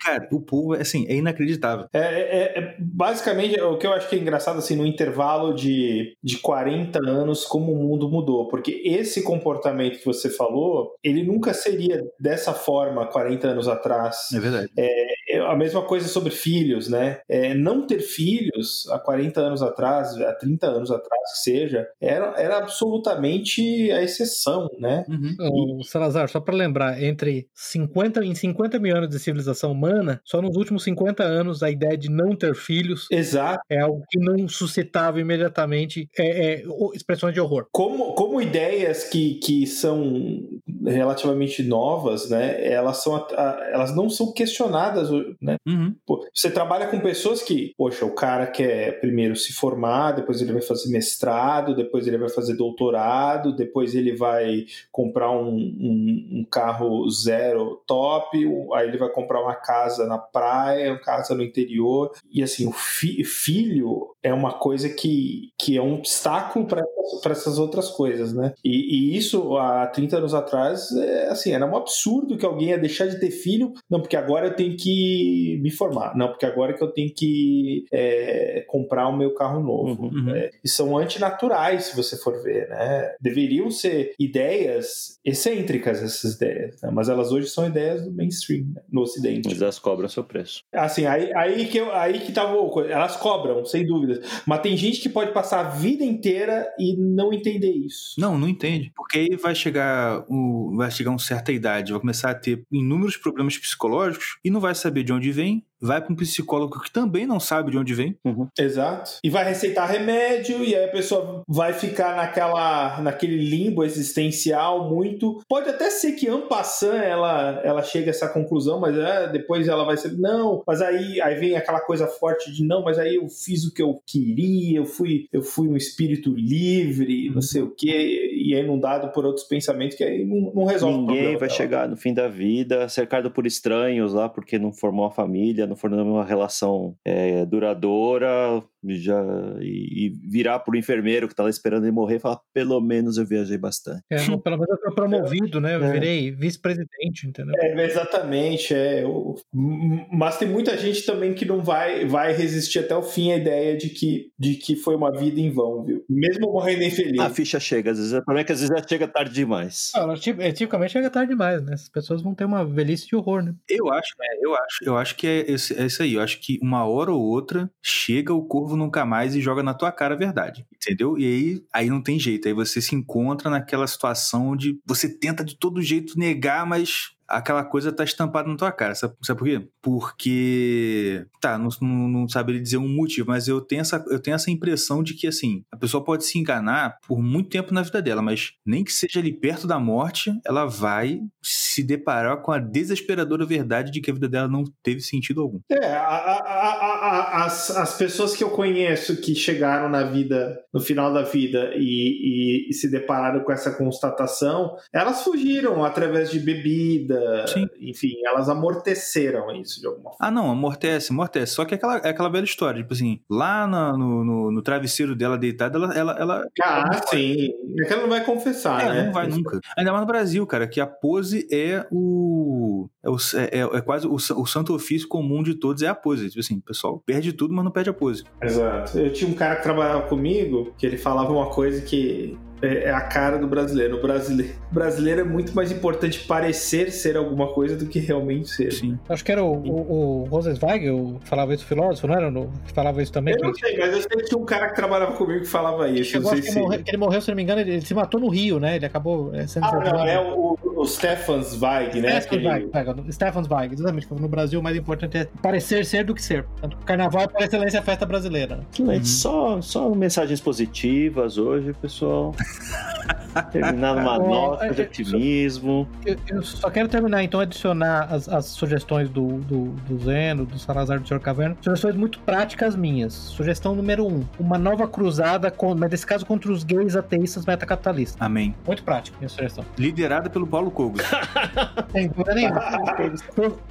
Cara, o povo, assim, é inacreditável. É, é- é- basicamente, o que eu acho que é engraçado, assim, no intervalo de, de 40 anos, como o mundo mudou. Porque esse comportamento que você falou, ele nunca seria dessa forma 40 anos atrás. É verdade. É a mesma coisa sobre filhos, né? É, não ter filhos há 40 anos atrás, há 30 anos atrás, que seja, era, era absolutamente a exceção, né? Uhum. Ô, Salazar, só para lembrar, entre 50 em 50 mil anos de civilização humana, só nos últimos 50 anos a ideia de não ter filhos Exato. é algo que não suscitava imediatamente é, é, expressões de horror. Como, como ideias que, que são relativamente novas, né? Elas, são, elas não são questionadas, né? Uhum. Pô, Você trabalha com pessoas que, poxa, o cara quer primeiro se formar, depois ele vai fazer mestrado, depois ele vai fazer doutorado, depois ele vai comprar um, um- um carro zero top, aí ele vai comprar uma casa na praia, uma casa no interior. E assim, o fi- filho é uma coisa que, que é um obstáculo para essas outras coisas, né? E, e isso há 30 anos atrás, é, assim, era um absurdo que alguém ia deixar de ter filho, não, porque agora eu tenho que me formar, não, porque agora que eu tenho que é, comprar o meu carro novo. Uhum. Uhum. É, e são antinaturais, se você for ver, né? Deveriam ser ideias excêntricas, essas ideias, né? mas elas hoje são ideias do mainstream, né? no ocidente. Mas elas cobram seu preço. Assim, aí, aí, que, eu- aí que tava o coisa. Elas cobram, sem dúvidas. Mas tem gente que pode passar a vida inteira e não entender isso. Não, não entende. Porque aí vai chegar, o, vai chegar uma certa idade, vai começar a ter inúmeros problemas psicológicos e não vai saber de onde vem, vai para um psicólogo que também não sabe de onde vem. Exato. E vai receitar remédio, e aí a pessoa vai ficar naquela, naquele limbo existencial muito. Pode até ser que passant ela, ela chegue a essa conclusão, mas é, depois ela vai ser. Não, mas aí, aí vem aquela coisa forte de não, mas aí eu fiz o que eu queria, eu fui, eu fui um espírito livre, não sei o quê, e é inundado por outros pensamentos que aí não, não resolve o Ninguém vai dela. chegar no fim da vida cercado por estranhos lá, porque não formou uma família, não formou uma relação é, duradoura, já, e, e virar pro enfermeiro que tá lá esperando ele morrer e falar: pelo menos eu viajei bastante. É, não, pelo menos eu fui promovido, né? Eu É. virei vice-presidente, entendeu? É, exatamente, é. o- m- Mas tem muita gente também que não vai, vai resistir até o fim à ideia de que, de que foi uma vida em vão, viu? Mesmo morrendo infeliz. A ficha chega, às vezes. O problema é que às vezes ela chega tarde demais. Ah, ela, é, tipicamente chega tarde demais, né? As pessoas vão ter uma velhice de horror, né? Eu acho, é, eu acho, eu acho que é, é isso aí. Eu acho que uma hora ou outra chega o corvo nunca mais e joga na tua cara a verdade. Entendeu? E aí, aí não tem jeito. Aí você se encontra naquela situação onde você tenta de todo jeito negar, mas aquela coisa tá estampada na tua cara. Sabe, sabe por quê? Porque. Tá, não, não, não dizer um motivo, mas eu tenho, essa, eu tenho essa impressão de que, assim, a pessoa pode se enganar por muito tempo na vida dela, mas nem que seja ali perto da morte, ela vai se deparar com a desesperadora verdade de que a vida dela não teve sentido algum. É, a, a, a, as, as pessoas que eu conheço que chegaram na vida, no final da vida, e, e, e se depararam com essa constatação, elas fugiram através de bebida, Sim. enfim, elas amorteceram isso de alguma forma. Ah, não, amortece, amortece. Só que é aquela, é aquela velha história, tipo assim, lá na- no, no, no travesseiro dela deitada, ela. ela, ela Ah, sim. É que ela não vai confessar, É, né? não vai nunca. Ainda mais no Brasil, cara, que a pose é o. É, o, é, é quase o, o santo ofício comum de todos, é a pose. Tipo assim, o pessoal perde tudo, mas não perde a pose. Exato. Eu tinha um cara que trabalhava comigo que ele falava uma coisa que é é a cara do brasileiro. O brasileiro, o brasileiro é muito mais importante parecer ser alguma coisa do que realmente ser. Sim. Acho que era o, o, o Rosenzweig falava isso, o filósofo, não era? No- Que falava isso também? Eu não sei, mas eu sei que tinha um cara que trabalhava comigo que falava isso. Não acho que, se... que ele morreu, se não me engano, ele, ele se matou no Rio, né? Ele acabou é, sendo Ah, não, é o, o Stefan Zweig, né? Stefan Zweig, Stefan Zweig, exatamente. No Brasil, o mais importante é parecer ser do que ser. Tanto que o carnaval é por excelência a festa brasileira. Excelente. Uhum. Só, só mensagens positivas hoje, pessoal. Terminar numa É, nota é, de é, otimismo. Eu, eu só quero terminar, então, adicionar as, as sugestões do, do, do Zeno, do Salazar do Senhor Caverna. Sugestões muito práticas minhas. Sugestão número um: uma nova cruzada, com, mas nesse caso contra os gays ateístas metacapitalistas. Amém. Muito prático, minha sugestão. Liderada pelo Paulo Cogos. Sem dúvida nenhuma.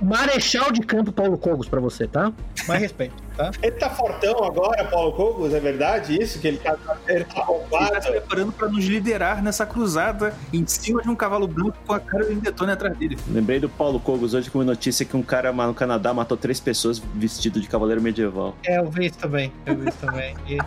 Marechal de campo Paulo Cogos pra você, tá? Mais respeito, tá? Ele tá fortão agora, Paulo Cogos? É verdade isso? Que ele tá, ele tá Ele tá se preparando pra nos liderar nessa cruzada em cima de um cavalo branco com a cara de Detone atrás dele. Lembrei do Paulo Cogos hoje com uma notícia que um cara no Canadá matou três pessoas vestido de cavaleiro medieval. É, eu vi isso também. Eu vi isso também. E...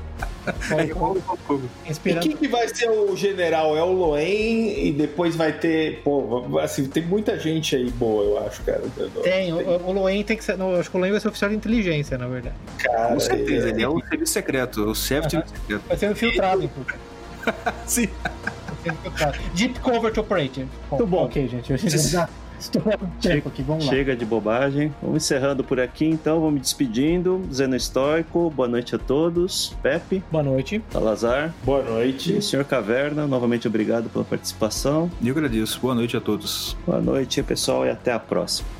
Paulo Cogos, E Inspirando. quem que vai ser o general? É o Loen e depois vai ter. Pô, assim, tem muita gente aí boa, eu acho, cara. Tem, o, o Loen tem que ser. Não, acho que o Loen vai ser oficial de inteligência, na verdade. Cara, Com certeza, é- ele é o serviço secreto, o chefe de serviço secreto. Vai ser infiltrado, inclusive. Sim. Vai ser infiltrado. Deep Covert Operative. Muito bom. Ok, gente. Eu tempo aqui, vamos lá. Chega de bobagem. Vamos encerrando por aqui, então. Vamos me despedindo. Zeno Estoico, boa noite a todos. Pepe, Boa noite. Salazar Boa e noite. Senhor Caverna. Novamente obrigado pela participação. Eu agradeço. Boa noite a todos. Boa noite, pessoal, e até a próxima.